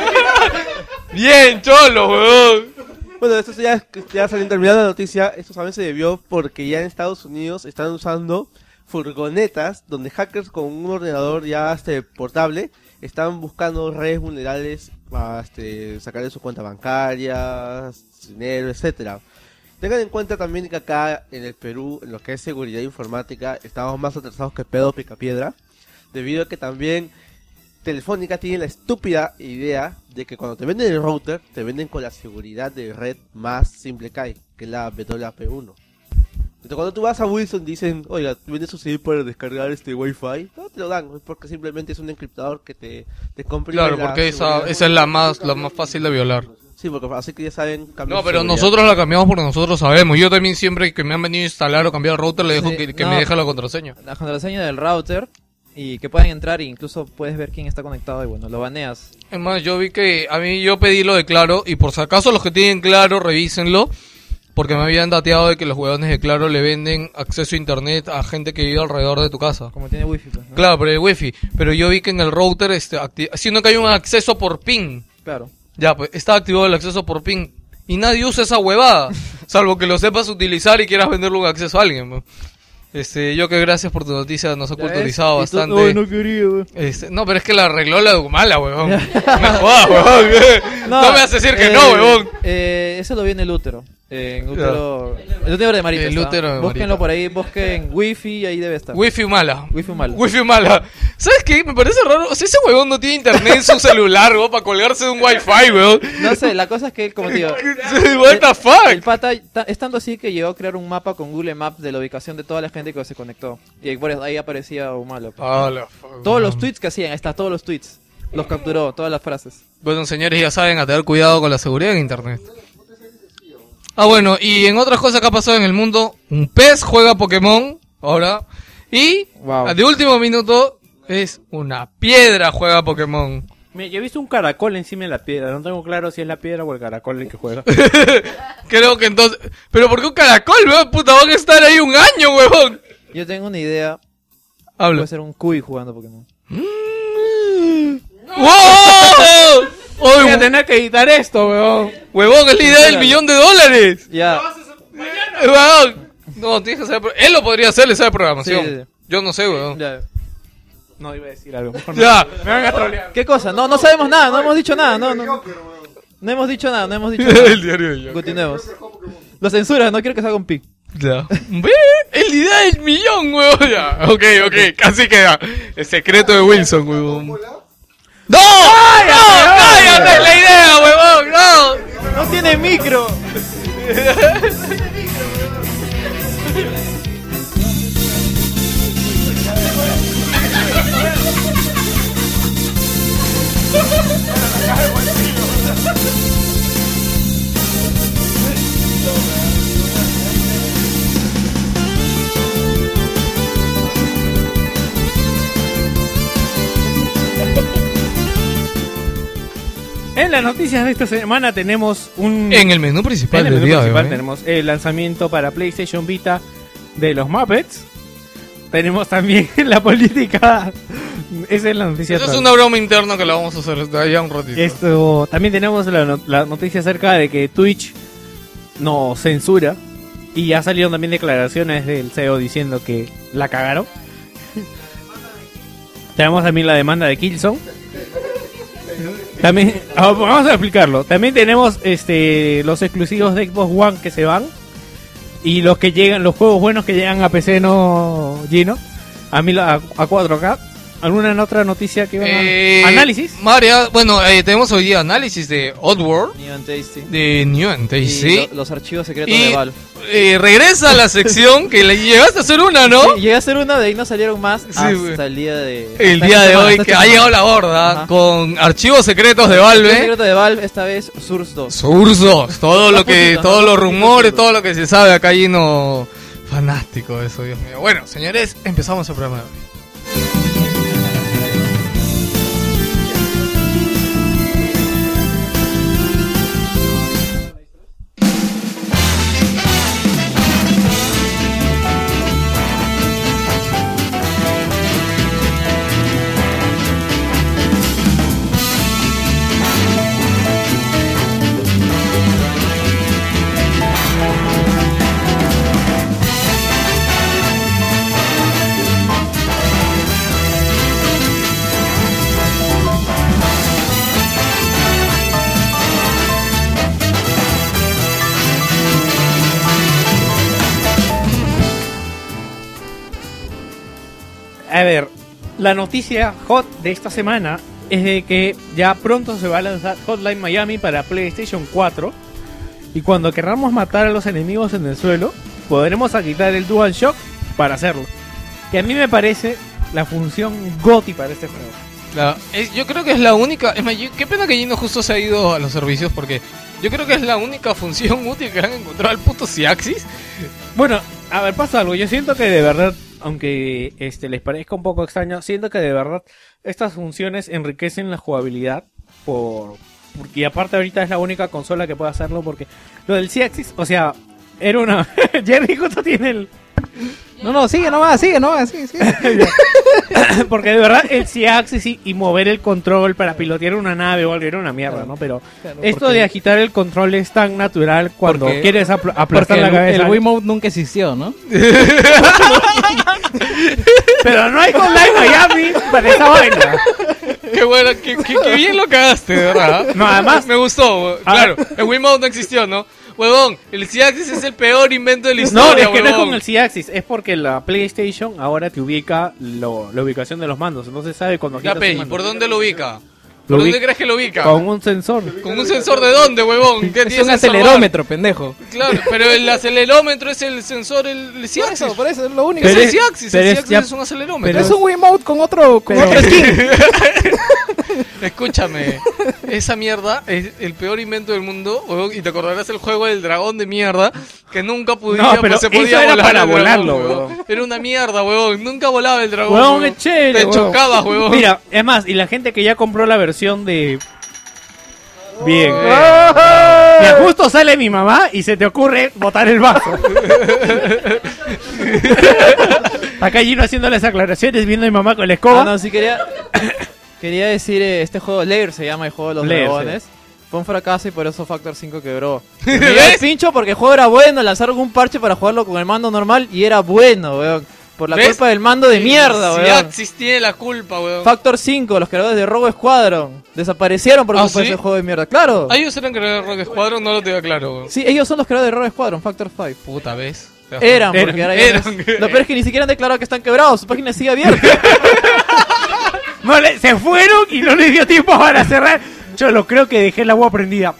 Bien, cholo, weón. Bueno, esto ya, ya salió terminada la noticia. Esto también se debió porque ya en Estados Unidos están usando furgonetas donde hackers con un ordenador ya este portable están buscando redes vulnerables para este, sacarle su cuenta bancaria, dinero, etcétera. Tengan en cuenta también que acá en el Perú, en lo que es seguridad informática, estamos más atrasados que pedo pica piedra, debido a que también Telefónica tiene la estúpida idea de que cuando te venden el router, te venden con la seguridad de red más simple que hay, que es la WP1. Entonces cuando tú vas a Wilson dicen, oiga, ¿vende su CD para descargar este Wi-Fi? No te lo dan, es porque simplemente es un encriptador que te, te comprime Claro, la porque esa, esa es la más, la más fácil de violar. Sí, porque así que ya saben cambiar No, pero nosotros la cambiamos porque nosotros sabemos. Yo también siempre que me han venido a instalar o cambiar el router le dejo Sí, que, que no. me deje la contraseña. La contraseña del router y que puedan entrar e incluso puedes ver quién está conectado y bueno, lo baneas. Es más, yo vi que a mí yo pedí lo de Claro y por si acaso los que tienen Claro revísenlo porque me habían dateado de que los huevones de Claro le venden acceso a internet a gente que vive alrededor de tu casa. Como tiene wifi, pues, ¿no? Claro, pero el wifi. Pero yo vi que en el router, este, siendo que hay un acceso por ping. Claro. Ya, pues está activado el acceso por ping. Y nadie usa esa huevada. [LAUGHS] salvo que lo sepas utilizar y quieras venderle un acceso a alguien. pues. Este, yo que gracias por tu noticia, nos ha culturizado bastante. No quería. Este, no, pero es que la arregló la mala, huevón. [LAUGHS] No me jodas, huevón. [LAUGHS] No, me vas a decir que eh, no, huevón. Eh, eso lo vi en el útero. En útero. El útero de Marita. El está. útero de Búsquenlo por ahí, busquen wifi y ahí debe estar. Wifi mala. Wifi malo. Wifi mala. ¿Sabes qué? Me parece raro. O sea, ese huevón no tiene internet en su [LAUGHS] celular, huevón, para colgarse de un wifi, huevón. No sé, la cosa es que él, como te digo. [LAUGHS] What the fuck? El pata ta- es tanto así que llegó a crear un mapa con Google Maps de la ubicación de toda la gente que se conectó. Y ahí, aparecía Humalo. Ah, la fuck, Todos los huevón. tweets que hacían, ahí está, todos los tweets. Los capturó, todas las frases. Bueno, señores, ya saben a tener cuidado con la seguridad en internet. Ah, bueno, y en otras cosas que ha pasado en el mundo, un pez juega Pokémon ahora. Y Wow. de último minuto es una piedra juega Pokémon. Mira, yo he visto un caracol encima de la piedra. No tengo claro si es la piedra o el caracol el que juega. [LAUGHS] Creo que entonces. Pero ¿por qué un caracol, weón? Puta, van a estar ahí un año, huevón. Yo tengo una idea. Habla. Puede ser un cuy jugando Pokémon. ¡Wow! Voy ¡Oye, a tener que editar esto, weón. huevón! Es la idea del millón de dólares. Ya. Huevón. No, tienes que saber. Él lo podría hacer, le sabe programación. Sí, sí, sí. Yo no sé, huevón. ya. No, iba a decir algo. mejor no. Ya. Me van a trolear. ¿Qué cosa? No, no sabemos nada, no hemos dicho nada. No, no, no hemos dicho nada, no hemos dicho [LAUGHS] el nada. diario de yo. Continuemos. Lo censuras, no quiero que salga un pi. Ya. ¿Ve? Es la idea del millón, huevón. Ya. Ok, ok. Casi queda. El secreto de Wilson, huevón. ¡No! ¡No! ¡Cállate la idea, huevón! ¡No! No tiene micro. [LAUGHS] En las noticias de esta semana tenemos un... En el menú principal en el del menú día de principal hoy. tenemos el lanzamiento para PlayStation Vita de los Muppets. Tenemos también [LAUGHS] la política... Esa es la noticia. Eso es una broma interna que la vamos a hacer un ratito. Esto, también tenemos la, no- la noticia acerca de que Twitch no censura y ya salieron también declaraciones del CEO diciendo que la cagaron. [LAUGHS] tenemos también la demanda de Killzone. También [LAUGHS] ah, vamos a explicarlo. También tenemos este los exclusivos de Xbox One que se van y los que llegan, los juegos buenos que llegan a PC no Gino, a mil a, a 4K. ¿Alguna otra noticia que a- Eh, análisis? María, bueno, eh, tenemos hoy día análisis de Oddworld, New and Tasty. de New and Y Tasty. lo- los archivos secretos Y de Valve. eh, regresa a la sección que le llegaste a hacer una, ¿no? Sí, llegué a hacer una, de ahí no salieron más hasta el día de... El día de hoy que ha llegado la horda Ajá. con archivos secretos de Valve. secreto de Valve, esta vez Source 2. Sursos, todo lo que, Poquito, todos ¿no? los rumores, todo lo que se sabe acá lleno fanático de eso, Dios mío. Bueno, señores, empezamos el programa de hoy. La noticia hot de esta semana es de que ya pronto se va a lanzar Hotline Miami para PlayStation 4. Y cuando queramos matar a los enemigos en el suelo, podremos quitar el DualShock para hacerlo. Que a mí me parece la función GOTI para este juego. Claro, es- yo creo que es la única. Es más, yo- qué pena que Gino justo se ha ido a los servicios porque yo creo que es la única función [LAUGHS] útil que han encontrado al puto Siaxis. Bueno, a ver, pasa algo. Yo siento que de verdad, aunque este les parezca un poco extraño, siento que de verdad estas funciones enriquecen la jugabilidad por porque aparte ahorita es la única consola que puede hacerlo porque lo del C-Axis, o sea, era una [LAUGHS] Jerry justo tiene el No, no, sigue nomás, sigue nomás, sigue, sigue. [LAUGHS] porque de verdad el C-Axis y, y mover el control para pilotear una nave o algo era una mierda, ¿no? Pero Claro, esto de agitar el control es tan natural cuando Porque- quieres apl- Porque aplastar la cabeza. el Wiimote nunca existió, ¿no? [LAUGHS] Pero no hay online Miami para esa vaina. Qué bueno, qué, qué- qué bien lo cagaste, verdad. No, además- me gustó. Claro, el Wiimote no existió, ¿no? Huevón, el Siaxis es el peor invento de la No, historia, es que no es huevón. con el C-Axis, es porque la PlayStation ahora te ubica lo- la ubicación de los mandos, entonces sabe cuando Ya, pe, ¿y por dónde lo ubica? Lo ¿Por dónde crees que lo ubica? Con un sensor. ¿Con un sensor de dónde, huevón? [LAUGHS] ¿Qué Es un acelerómetro, pendejo. Claro, pero el acelerómetro es el sensor, el, Siaxis. Por eso es lo único. Es Pero el pero el ya- es un acelerómetro. Pero es un Wiimote con otro, con Pero- otro skin. [LAUGHS] Escúchame, esa mierda es el peor invento del mundo, huevón, y te acordarás el juego del dragón de mierda, que nunca podía, No, pero pues se podía era volar para volarlo, huevón. huevón. Era una mierda, huevón, nunca volaba el dragón. Huevón, huevón. es chévere. Te huevón. chocabas, huevón. Mira, es más, y la gente que ya compró la versión de. Bien. [LAUGHS] Ah. Mira, justo sale mi mamá y se te ocurre botar el vaso. [LAUGHS] Acá Gino haciendo las aclaraciones, viendo a mi mamá con la escoba. Ah, no, sí quería, [COUGHS] quería decir, eh, este juego, Lair se llama el juego de los Lair, dragones. Fue un fracaso y por eso Factor 5 quebró. [LAUGHS] Me dio el pincho porque el juego era bueno, lanzaron un parche para jugarlo con el mando normal y era bueno, weón. Por la ¿Ves? culpa del mando de mierda, Si weón. Axis tiene la culpa, weón. Factor 5, los creadores de Robo Squadron, desaparecieron por ¿Ah, culpa de sí? ese juego de mierda. Claro. Ah, ellos eran creadores de Rock Squadron, no lo tengo claro, weón. Sí, ellos son los creadores de Robo Squadron, Factor 5. Puta vez. Eran, porque ahora Eran. no es- Lo peor es que ni siquiera han declarado que están quebrados, su página sigue abierta. [LAUGHS] No le- se fueron y no les dio tiempo para cerrar. Yo lo creo que dejé el agua prendida.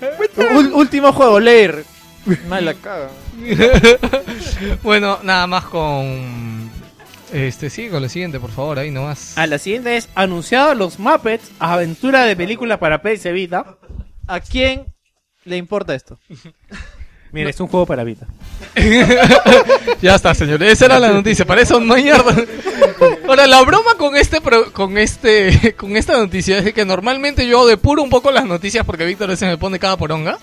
Último juego, Lair. [LAUGHS] Mal la caga. bueno, nada más con. Este, sí, con lo siguiente, por favor, ahí nomás. A la siguiente es anunciado los Muppets, aventura de película para PS Vita. ¿A quién le importa esto? [LAUGHS] Mira, es un juego para Vita. [LAUGHS] ya está, señores. Esa era la [LAUGHS] noticia. Para eso no hay mierda. Ahora, la broma con este, pro- con este, con esta noticia es que normalmente yo depuro un poco las noticias porque Víctor se me pone cada poronga.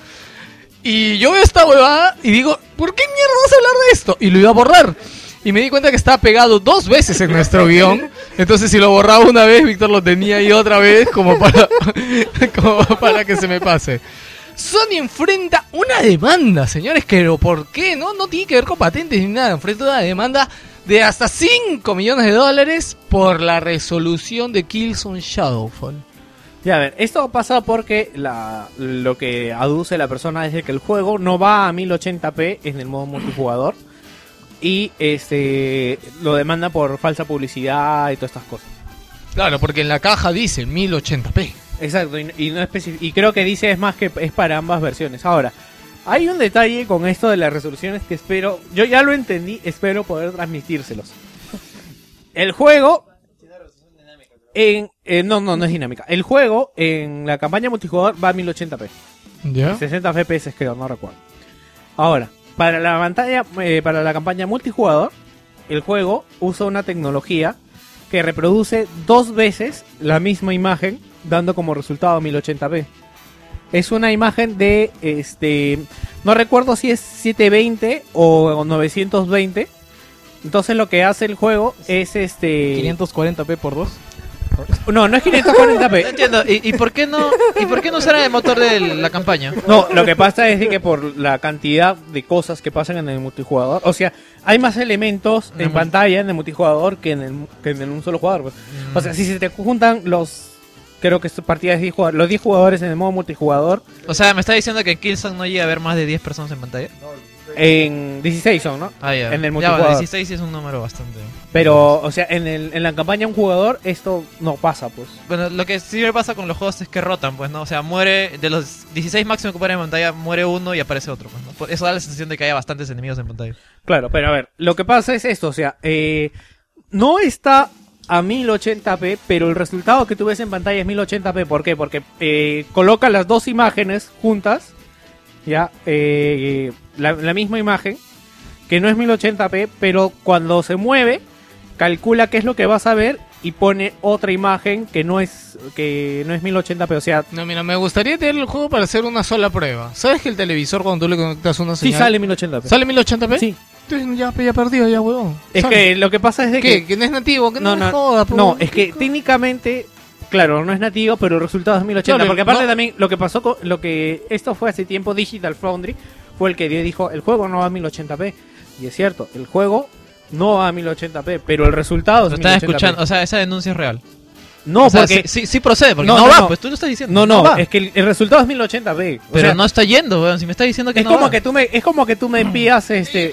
Y yo veo esta huevada y digo, ¿por qué mierda vas a hablar de esto? Y lo iba a borrar. Y me di cuenta que estaba pegado dos veces en nuestro guion. Entonces, si lo borraba una vez, Víctor lo tenía ahí otra vez, como para, [LAUGHS] para que se me pase. Sony enfrenta una demanda, señores, pero ¿por qué? No, no tiene que ver con patentes ni nada. Enfrenta una demanda de hasta 5 millones de dólares por la resolución de Killzone Shadowfall. Ya, a ver, esto pasa porque lo que aduce la persona es que el juego no va a 1080p en el modo multijugador y este lo demanda por falsa publicidad y todas estas cosas. Claro, porque en la caja dice 1080p. Exacto, y, y no y creo que dice es más que es para ambas versiones. Ahora, hay un detalle con esto de las resoluciones que espero, yo ya lo entendí, espero poder transmitírselos. El juego en eh, no, no, no es dinámica. El juego en la campaña multijugador va a 1080p. ¿Ya? 60 FPS creo, no recuerdo. Ahora, para la pantalla, eh, para la campaña multijugador, el juego usa una tecnología que reproduce dos veces la misma imagen, dando como resultado 1080p. Es una imagen de, este, no recuerdo si es 720 o 920. Entonces lo que hace el juego es este... 540p por 2. [LAUGHS] No, no es No 540p. entiendo, ¿y, y por qué no y por qué no usar el motor de la campaña? No, lo que pasa es que por la cantidad de cosas que pasan en el multijugador, o sea, hay más elementos en pantalla en el multijugador que en, el, que en un solo jugador. pues. O sea, si se te juntan los, creo que es partida de 10 jugadores, los 10 jugadores en el modo multijugador, O sea, me está diciendo que en Killzone no llega a haber más de 10 personas en pantalla. En 16 son, ¿no? Ah, ya. En el Ya, multijugador. bueno, 16 sí es un número bastante. Pero, o sea, en, el, en la campaña un jugador esto no pasa, pues. Bueno, lo que sí me pasa con los juegos es que rotan, pues, ¿no? O sea, muere de los 16 máximos que ponen en pantalla, muere uno y aparece otro, pues, ¿no? Eso da la sensación de que haya bastantes enemigos en pantalla. Claro, pero a ver, lo que pasa es esto, o sea, eh, no está a 1080p, pero el resultado que tú ves en pantalla es 1080p. ¿Por qué? Porque eh, coloca las dos imágenes juntas, ya, eh, la, la misma imagen, que no es 1080p, pero cuando se mueve, calcula qué es lo que vas a ver y pone otra imagen que no es que no es 1080p, o sea, No, mira, me gustaría tener el juego para hacer una sola prueba. ¿Sabes que el televisor cuando tú le conectas una sí señal... sale 1080p. ¿Sale 1080p? Sí. Entonces ya, ya perdido, ya, huevón. Es Sale. que lo que pasa es de ¿Qué? que ¿Que no es nativo? Que no, no, me no, joda, no, es que técnicamente, claro, no es nativo, pero el resultado es 1080. Claro, porque aparte no- también lo que pasó con lo que esto fue hace tiempo Digital Foundry fue el que dijo el juego no va a 1080p y es cierto, el juego no va a 1080p, pero el resultado es Lo están 1080p. escuchando, o sea, esa denuncia es real. No, O sea, porque sí, sí, sí procede, porque No, no, no, va, no. pues tú lo estás diciendo. no, no, va. es que el, el resultado es 1080p. o Pero sea, no está yendo, weón. Si me está diciendo que es no como va. que tú me es como que tú me pidas este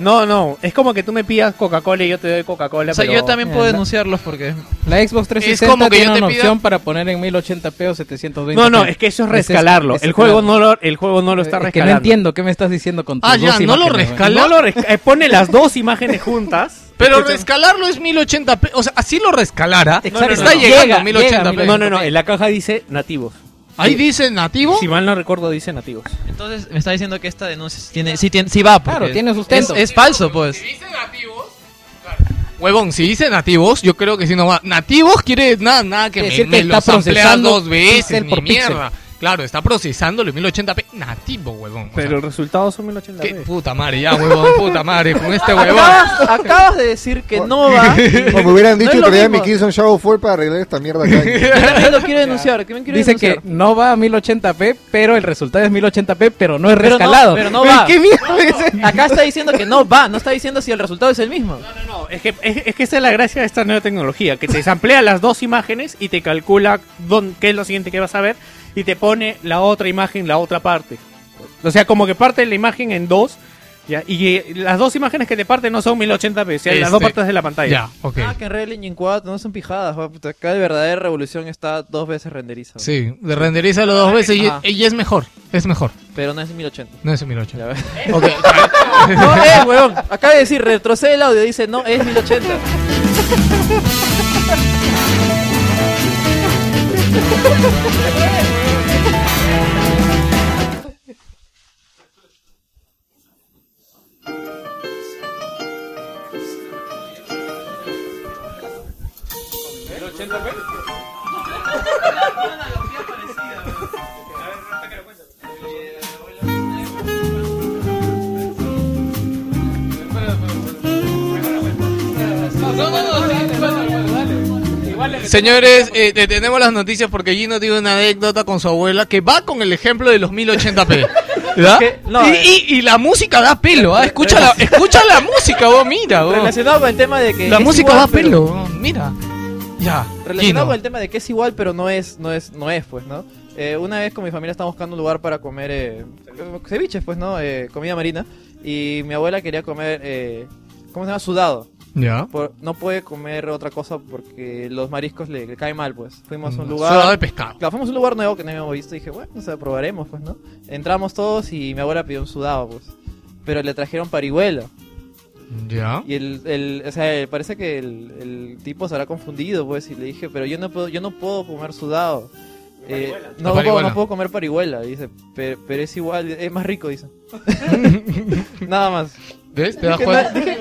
No, no, es como que tú me pidas Coca-Cola y yo te doy Coca-Cola, O sea, pero- yo también puedo Eh, denunciarlos porque... La Xbox 360 Es como que tiene yo te una pida- opción para poner en 1080p o 720p. No, no, es que eso es Ese es- rescalarlo. ese el es juego claro. no lo el juego no lo está Es que rescalando. no entiendo qué me estás diciendo con tus Ah, ya, dos no lo imágenes, rescala. No lo resca- eh, pone las dos imágenes juntas. [LAUGHS] Pero rescalarlo es 1080p. O sea, así lo rescalara. Exacto. Está No, no, llegando llega, a 1080p. llega No, no, no, en la caja dice nativos. Ahí dice nativo. Si mal no recuerdo dice nativos. Entonces me está diciendo que esta denuncia sí tiene, sí, tiene, sí va. Claro, tiene sustento. Es, es falso, pues. dice nativos. Huevón, si dice nativos, yo creo que si no va. Nativos quiere nada, nada que me, decir que me está los amplía procesando dos veces, ni por píxel. Claro, está procesando el 1080p nativo, huevón. Pero sea, el resultado son qué 1080p. puta madre, ya, huevón, puta madre, con este huevón. Acabas, acabas de decir que no va. [LAUGHS] O me hubieran No dicho que traía mi. Killzone Shadow fue para arreglar esta mierda acá. [LAUGHS] Yo también lo quiero denunciar. ¿Quién quiere Dice que denunciar? no va a 1080p, pero el resultado es 1080p, pero no es Pero no, rescalado. pero no va. ¿Qué mierda? Acá está diciendo que no va, no está diciendo si el resultado es el mismo. No, no, es que, es, es que esa es la gracia de esta nueva tecnología, que te samplea las dos imágenes y te calcula dónde, qué es lo siguiente que vas a ver y te pone la otra imagen, la otra parte. O sea, como que parte la imagen en dos, ¿ya? y eh, las dos imágenes que te parten no son 1080p, o sea, las dos Este, partes de la pantalla. Ya, ok. Ah, que en Real Engine 4 no son pijadas. Acá de verdadera revolución está dos veces renderizado. Sí, de renderízalo dos veces y, y es mejor. Es mejor. Pero no es 1080. No es 1080. Ya ves. [LAUGHS] Ok. [LAUGHS] No, eh. Acaba de decir, retrocede el audio. Dice, no, es 1080. [LAUGHS] Señores, eh, te- tenemos las noticias porque Gino tiene una anécdota con su abuela que va con el ejemplo de los 1080p. ¿verdad? Que- no, y, eh. y- y la música da pelo, ¿ah? escucha, la, escucha la música, vos, mira, vos. Relacionado con el tema de que. La música igual, da pelo, mira. Ya, Relacionado con el tema de que es igual, pero no es, no es, no es, pues, ¿no? Eh, una vez con mi familia estábamos buscando un lugar para comer eh, ceviches, pues, ¿no? Eh, comida marina. Y mi abuela quería comer, eh, ¿cómo se llama? Sudado. Ya. Por- no puede comer otra cosa porque los mariscos le, le caen mal, pues. Fuimos a un Mm, lugar. sudado de pescado. Claro, fuimos a un lugar nuevo que no habíamos visto y dije, bueno, o sea, probaremos, pues, ¿no? Entramos todos y mi abuela pidió un sudado, pues. Pero le trajeron parihuela. Ya. Y el, el o sea, parece que el, el tipo se habrá confundido, pues, y le dije, pero yo no puedo, yo no puedo comer sudado. Eh, no, La puedo, no puedo comer parihuela, dice, pero, pero es igual, es más rico, dice. [LAUGHS] Nada más. ¿Ves? ¿Te das cuenta? dije,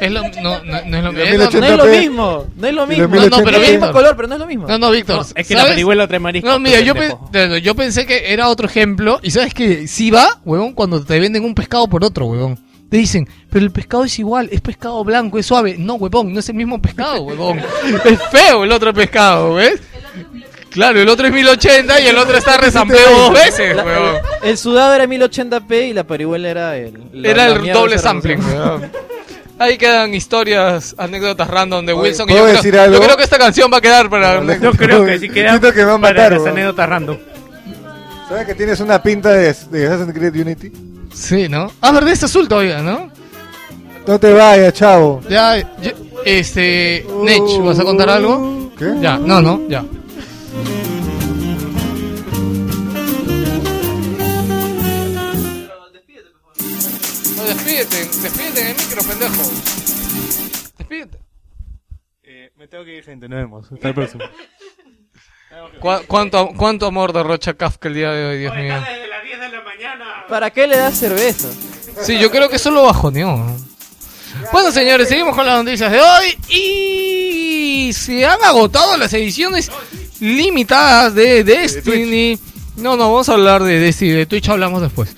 Es lo, no, no, no es lo mismo. No, 1080p. no es lo mismo, no es lo mismo. No, no, pero es el mismo color, pero no es lo mismo. no, no, Víctor. Es que la ¿sabes? parihuela trae marisco. No, mira, yo, pe- yo pensé que era otro ejemplo. Y sabes que sí va, huevón, cuando te venden un pescado por otro, huevón. Te dicen, pero el pescado es igual, es pescado blanco, es suave. No, huevón, no es el mismo pescado, huevón. [LAUGHS] es feo el otro pescado, ¿ves? Claro, el otro es 1080 y el otro está resampeado dos veces, La- huevón. el, el sudado era 1080p y la parihuela era el... la- Era el doble sampling, huevón. Ahí quedan historias, anécdotas random de Oye, Wilson. y ¿puedo yo, creo, algo? yo creo que esta canción va a quedar para... Yo creo que sí [LAUGHS] queda que me van a para las weón. anécdotas random. ¿Sabes que tienes una pinta de, de Assassin's Creed Unity? Sí, ¿no? Ah, verdad, es azul todavía, ¿no? No te vayas, chavo. Ya, yo- este... Nech, ¿vas a contar algo? ¿Qué? Ya, no, no, ya. No, despídete, despídete en el micro, pendejo. Despídete. Me tengo que ir, gente. Nos vemos. Hasta el próximo. [LAUGHS] ¿Cu- cuánto, ¿Cuánto amor derrocha Kafka el día de hoy, Dios mío? Desde las 10 de la mañana. ¿Para qué le das cerveza? Sí, yo creo que eso lo bajoneó. ¿no? Bueno, señores, seguimos con las noticias de hoy. Y se han agotado las ediciones limitadas de Destiny. No, no, vamos a hablar de Destiny. De Twitch hablamos después.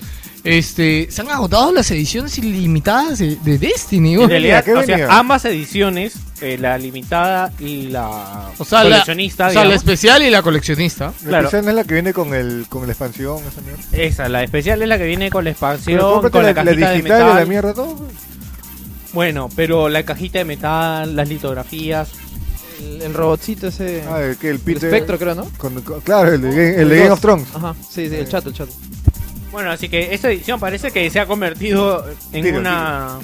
Este, se han agotado las ediciones ilimitadas de, de Destiny. En güey. realidad, ¿qué o sea, ambas ediciones, eh, la limitada y la O sea, la, coleccionista, o sea, la especial y la coleccionista. La Claro. especial no es la que viene con el con la expansión, esa mierda. Esa, la especial es la que viene con la expansión, Pero con la, la, la cajita de digital metal. y la mierda todo. Bueno, pero la cajita de metal, las litografías. El, el robotcito ese. Ah, el, que el el Peter. espectro, creo, ¿no? con- con- claro, el de, Game- el de Game of Thrones. Ajá, sí, sí, el chat, el chat. Bueno, así que esta edición parece que se ha convertido en Tirio, una...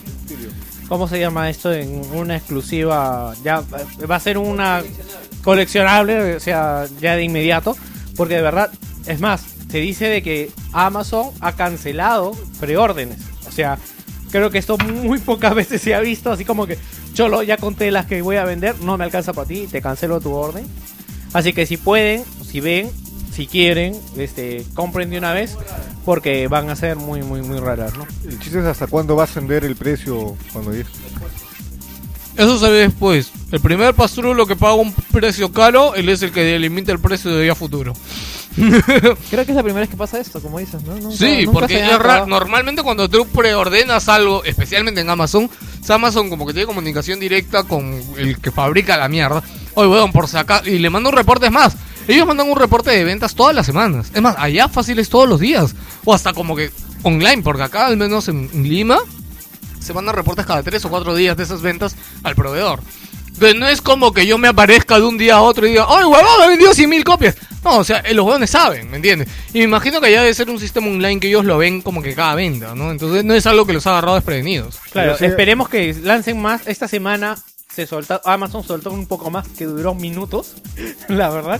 ¿Cómo se llama esto? En una exclusiva. Ya va a ser una coleccionable, o sea, ya de inmediato. Porque de verdad, es más, se dice de que Amazon ha cancelado preórdenes. O sea, creo que esto muy pocas veces se ha visto. Así como que, cholo, ya conté las que voy a vender, no me alcanza para ti, te cancelo tu orden. Así que si pueden, si ven, si quieren, este, compren de una vez. Porque van a ser muy, muy, muy raras, ¿no? El chiste es hasta cuándo va a ascender el precio cuando llegue. Eso se ve después. El primer pastrulo que paga un precio caro, él es el que delimita el precio de día futuro. [LAUGHS] Creo que es la primera vez que pasa esto, como dices, ¿no? Nunca- Sí, nunca porque es raro. Normalmente cuando tú preordenas algo, especialmente en Amazon, Amazon como que tiene comunicación directa con el que fabrica la mierda. Oye, weón, por sacar... Y le manda un reporte, es más, ellos mandan un reporte de ventas todas las semanas. Es más, allá fáciles todos los días. O hasta como que online, porque acá, al menos en, en Lima, se mandan reportes cada tres o cuatro días de esas ventas al proveedor. Entonces no es como que yo me aparezca de un día a otro y diga, ¡ay, huevón, he vendido 100 mil copias! No, o sea, eh, los huevones saben, ¿me entiendes? Y me imagino que allá debe ser un sistema online que ellos lo ven como que cada venta, ¿no? Entonces no es algo que los ha agarrado desprevenidos. Claro, Pero esperemos que lancen más. Esta semana se soltó, Amazon soltó un poco más, que duró minutos, la verdad.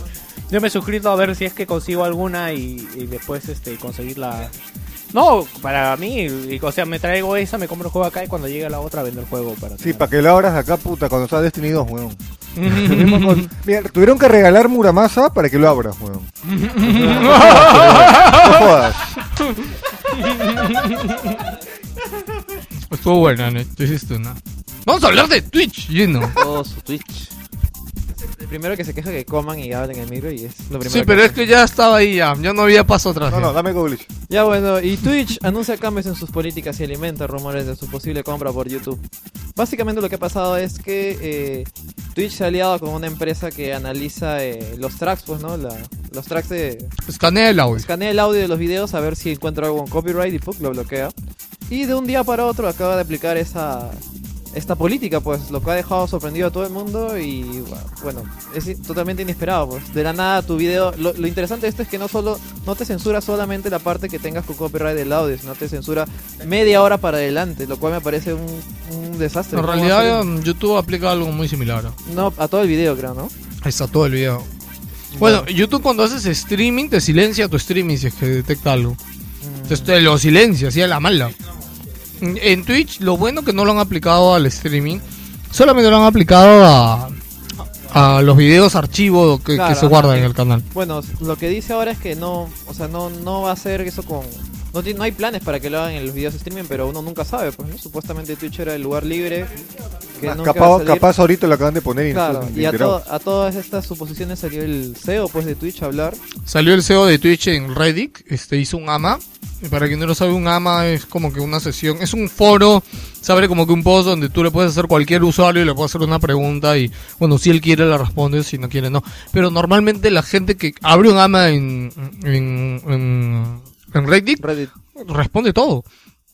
Yo me he suscrito a ver si es que consigo alguna y, y después este conseguirla. No, para mí, y- o sea, me traigo esa, me compro el juego acá y cuando llegue la otra vendo el juego para Sí, para que lo abras acá, puta, cuando está Destiny 2, weón. Con- Mira, tuvieron que regalar Muramasa para que lo abras, weón. No jodas. Estuvo buena, ¿no? Tú hiciste una. Vamos a hablar de Twitch, lleno. Todo [LAUGHS] su Twitch. El primero que se queja que coman y hablen en el micro y es lo primero Sí, pero es que ya estaba ahí ya, ya no había paso atrás. No, ya. no, dame Google. Ya bueno, y Twitch anuncia cambios en sus políticas y alimenta rumores de su posible compra por YouTube. Básicamente lo que ha pasado es que eh, Twitch se ha aliado con una empresa que analiza eh, los tracks, pues, ¿no? La- los tracks de... Escanea el audio. Escanea el audio de los videos a ver si encuentra algo con copyright y ¡pum! lo bloquea. Y de un día para otro acaba de aplicar esa esta política, pues, lo que ha dejado sorprendido a todo el mundo y bueno, es totalmente inesperado, pues. De la nada tu video, lo, lo interesante de esto es que no solo no te censura solamente la parte que tengas con copyright del audio, sino te censura media hora para adelante, lo cual me parece un, un desastre. En ¿Cómo realidad YouTube aplica algo muy similar. no, a todo el video, creo, ¿no? Ahí está todo el video. Bueno, YouTube cuando haces streaming te silencia tu streaming si es que detecta algo. Entonces lo silencia, así a la mala. En- Twitch lo bueno que no lo han aplicado al streaming, solamente lo han aplicado a, a los videos archivos que, que se guardan en el canal. Bueno, lo que dice ahora es que no, o sea, no, no va a hacer eso con... No, no hay planes para que lo hagan en los videos streaming, pero uno nunca sabe, pues, ¿no? Supuestamente Twitch era el lugar libre. Que Ah, nunca va a capaz, salir. capaz ahorita lo acaban de poner y no Claro, estoy y a, to- a todas estas suposiciones salió el CEO pues de Twitch a hablar. Salió el CEO de Twitch en Reddit, este hizo un AMA. Y para quien no lo sabe, un AMA es como que una sesión, es un foro, se abre como que un post donde tú le puedes hacer cualquier usuario y le puedes hacer una pregunta y bueno, si él quiere la responde, si no quiere no. Pero normalmente la gente que abre un AMA en, en, en, en Reddit, Reddit. responde todo.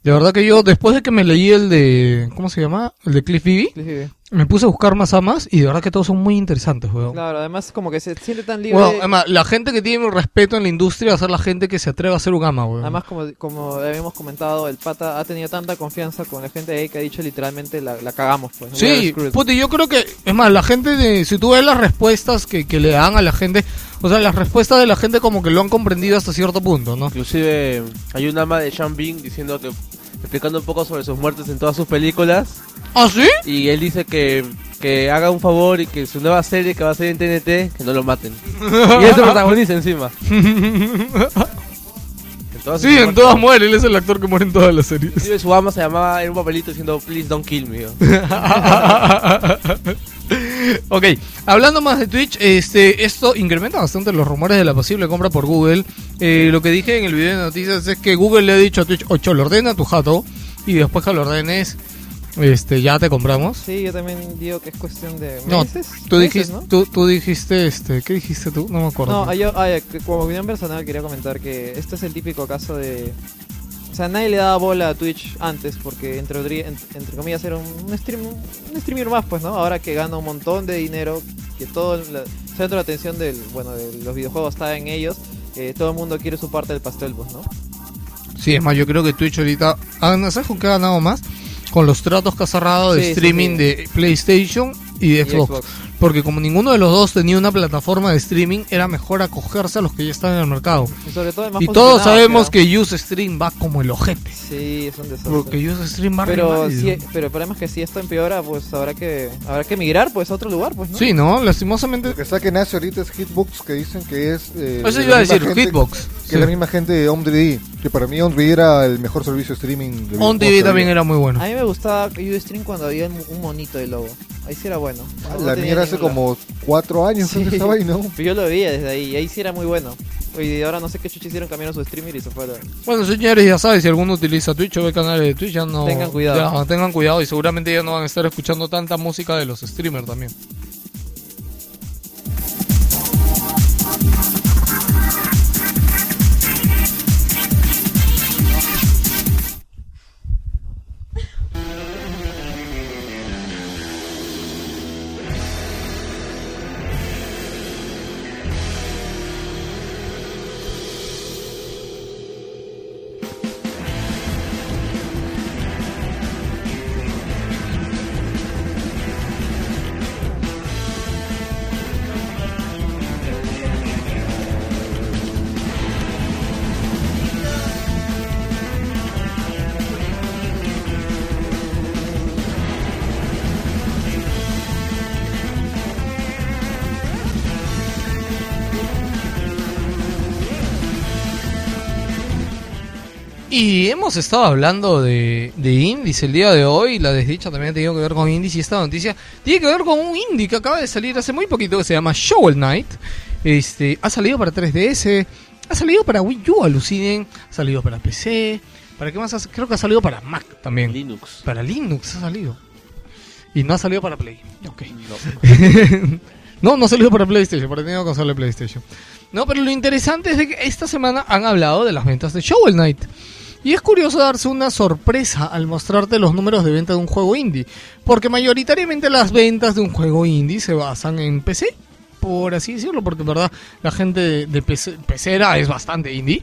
De verdad que yo, después de que me leí el de, ¿cómo se llama? El de Cliff Cliff me puse a buscar más AMAs y de verdad que todos son muy interesantes, weón. Claro, además como que se siente tan libre. Bueno, además, la gente que tiene respeto en la industria va a ser la gente que se atreve a hacer un AMA, weón. Además, como, como habíamos comentado, el pata ha tenido tanta confianza con la gente de ahí que ha dicho literalmente la, la cagamos, pues. Sí, y yo creo que, es más, la gente, de, si tú ves las respuestas que, que le dan a la gente, o sea, las respuestas de la gente como que lo han comprendido hasta cierto punto, ¿no? Inclusive hay un ama de Sean Bean diciendo que explicando un poco sobre sus muertes en todas sus películas ¿Ah, sí? y él dice que que haga un favor y que su nueva serie que va a ser en TNT, que no lo maten. y es el protagonista encima. Entonces, [LAUGHS] Sí, en todas muere, él es el actor que muere en todas las series. Inclusive su ama se llamaba en un papelito diciendo Please don't kill me. [LAUGHS] ok, hablando más de Twitch, este, esto incrementa bastante los rumores de la posible compra por Google. Eh, lo que dije en el video de noticias es que Google le ha dicho a Twitch, ocho, lo ordena tu jato y después que lo ordenes, este, ya te compramos. Sí, yo también digo que es cuestión de No, meses. tú meses, dijiste, ¿no? tú, tú dijiste, este, ¿qué dijiste tú? No me acuerdo. No, yo, que como opinión personal quería comentar que este es el típico caso de... O sea, nadie le daba bola a Twitch antes porque entre, entre comillas era un, un stream, un streamer más, pues, ¿no? Ahora que gana un montón de dinero, que todo el centro de atención del, bueno, de los videojuegos está en ellos, eh, todo el mundo quiere su parte del pastel, pues, ¿no? Sí, es más, yo creo que Twitch ahorita, ah, ¿no ¿sabes con qué ha ganado más? Con los tratos que ha cerrado de Sí, streaming sí. de PlayStation y de Y Xbox. Porque como ninguno de los dos tenía una plataforma de streaming, era mejor acogerse a los que ya están en el mercado. Y sobre todo Y todos sabemos creo. que Ustream va como el ojete. Sí, es un desastre. Porque Ustream va pero, si, ¿no? pero el problema es que si esto empeora, pues habrá que habrá que migrar pues a otro lugar, pues, ¿no? Sí, ¿no? Lastimosamente. Lo que está que nace ahorita es Hitbox, que dicen que es. Eh, Eso iba a la misma decir, gente- Hitbox. Que Sí. es la misma gente de Home 3D. Que para mí Home 3D era el mejor servicio de streaming. De que también había. era muy bueno. A mí me gustaba Ustream cuando había un monito de logo. Ahí sí era bueno. Ah, La mía hace como cuatro años Sí. que estaba ahí, ¿no? Pero yo lo veía desde ahí, y ahí sí era muy bueno. Y ahora no sé qué chucha hicieron, cambiaron su streamer y se fueron. Bueno, señores, ya sabes, si alguno utiliza Twitch o ve canales de Twitch, ya no. Tengan cuidado. ya, tengan cuidado y seguramente ya no van a estar escuchando tanta música de los streamers también. Y hemos estado hablando de, de indies el día de hoy. La desdicha también ha tenido que ver con indies. Y esta noticia tiene que ver con un indie que acaba de salir hace muy poquito que se llama Shovel Knight. Este, ha salido para 3DS, ha salido para Wii U, alucinen. Ha salido para PC. ¿Para qué más? ha- Creo que ha salido para Mac también. Linux. Para Linux ha salido. Y no ha salido para Play. Ok. No. [LAUGHS] no, no ha salido para PlayStation, para tener consola de PlayStation. No, pero lo interesante es de que esta semana han hablado de las ventas de Shovel Knight. Y es curioso darse una sorpresa al mostrarte los números de venta de un juego indie. Porque mayoritariamente las ventas de un juego indie se basan en PC. Por así decirlo, porque en verdad la gente de, PC, pecera es bastante indie.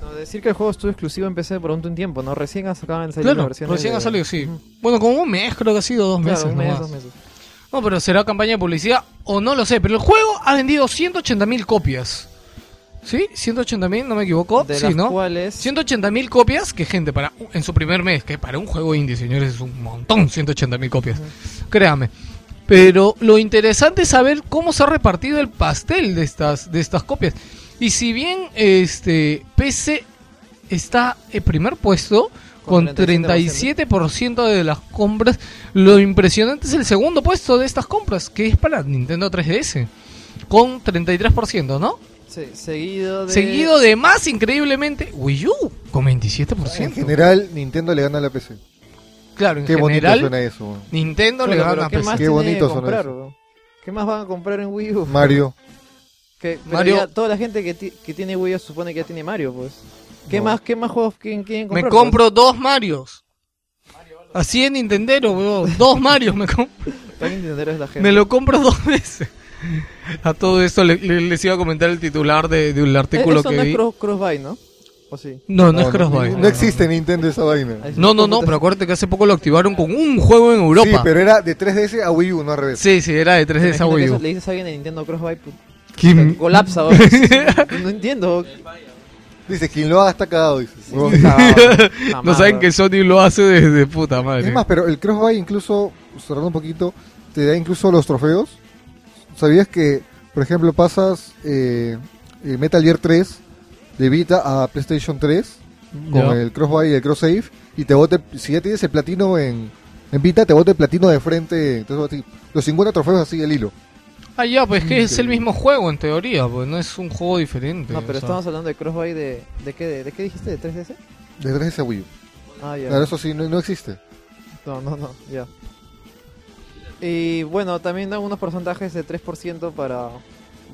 Bueno, decir que el juego estuvo exclusivo en PC por un tiempo, ¿no? Recién acaban de salir Claro, recién de- ha salido, sí. Bueno, como un mes, creo que ha sido dos Claro, meses. un mes, nomás. dos meses. No, pero será campaña de publicidad o no lo sé. Pero el juego ha vendido 180 mil copias. ¿Sí? 180 mil, no me equivoco. De sí, las ¿no? cuales 180 mil copias, que gente, para en su primer mes, que para un juego indie, señores, es un montón, 180 mil copias. Créame. Pero lo interesante es saber cómo se ha repartido el pastel de estas, de estas copias. Y si bien este PC está en primer puesto con Con 37% de las compras, lo impresionante es el segundo puesto de estas compras, que es para Nintendo 3DS, con 33%, ¿no? Sí, seguido de... Seguido de más increíblemente Wii U con 27%. En general, Nintendo le gana a la PC. claro, en Qué bonito general suena eso. Nintendo le gana a ¿qué PC. más Qué bonito que suena comprar, eso. ¿Qué más van a comprar en Wii U? Mario. [LAUGHS] Que, Mario- ya toda la gente que, que tiene Wii U supone que ya tiene Mario, pues. ¿Qué No. más qué más juegos quieren, quieren Me comprar? compro dos Marios. Así en Nintendero, weón. Dos Marios me compro. pues? Es la gente. Me lo compro dos veces. [LAUGHS] A todo esto le- le- les iba a comentar el titular de, de un artículo Eso que no vi. es cross, crossbuy, ¿no? ¿O sí? No, no, es Crossbuy. No, existe Nintendo esa vaina. Sí No, no, no, pero acuérdate que hace poco lo activaron con un juego en Europa. Sí, pero era de 3DS a Wii U, no al revés. Sí, sí, era de 3DS a Wii eso U. Le dices a alguien de Nintendo Crossbuy, pu- ¿Quién? colapsa. [LAUGHS] No entiendo. Dice, quien lo haga está cagado. Dice. no [LAUGHS] saben que Sony lo hace desde puta madre. Es más, pero el crossbuy incluso cerrando un poquito, te da incluso los trofeos. ¿Sabías que, por ejemplo, pasas eh, eh, Metal Gear 3 de Vita a PlayStation 3 con el Crossbuy y el Cross Save y te bote, si ya tienes el platino en, en Vita, te bote el platino de frente, entonces los 50 trofeos así el hilo. Ah, ya, pues que es el mismo juego en teoría, pues no es un juego diferente. No, pero o sea. estamos hablando de Crossbuy de... ¿De qué, de, de qué dijiste? ¿De 3DS? De 3DS a Wii U. Ah, ya. Claro, eso sí, no, no existe. No, no, no, ya. Y bueno, también dan unos porcentajes de 3% para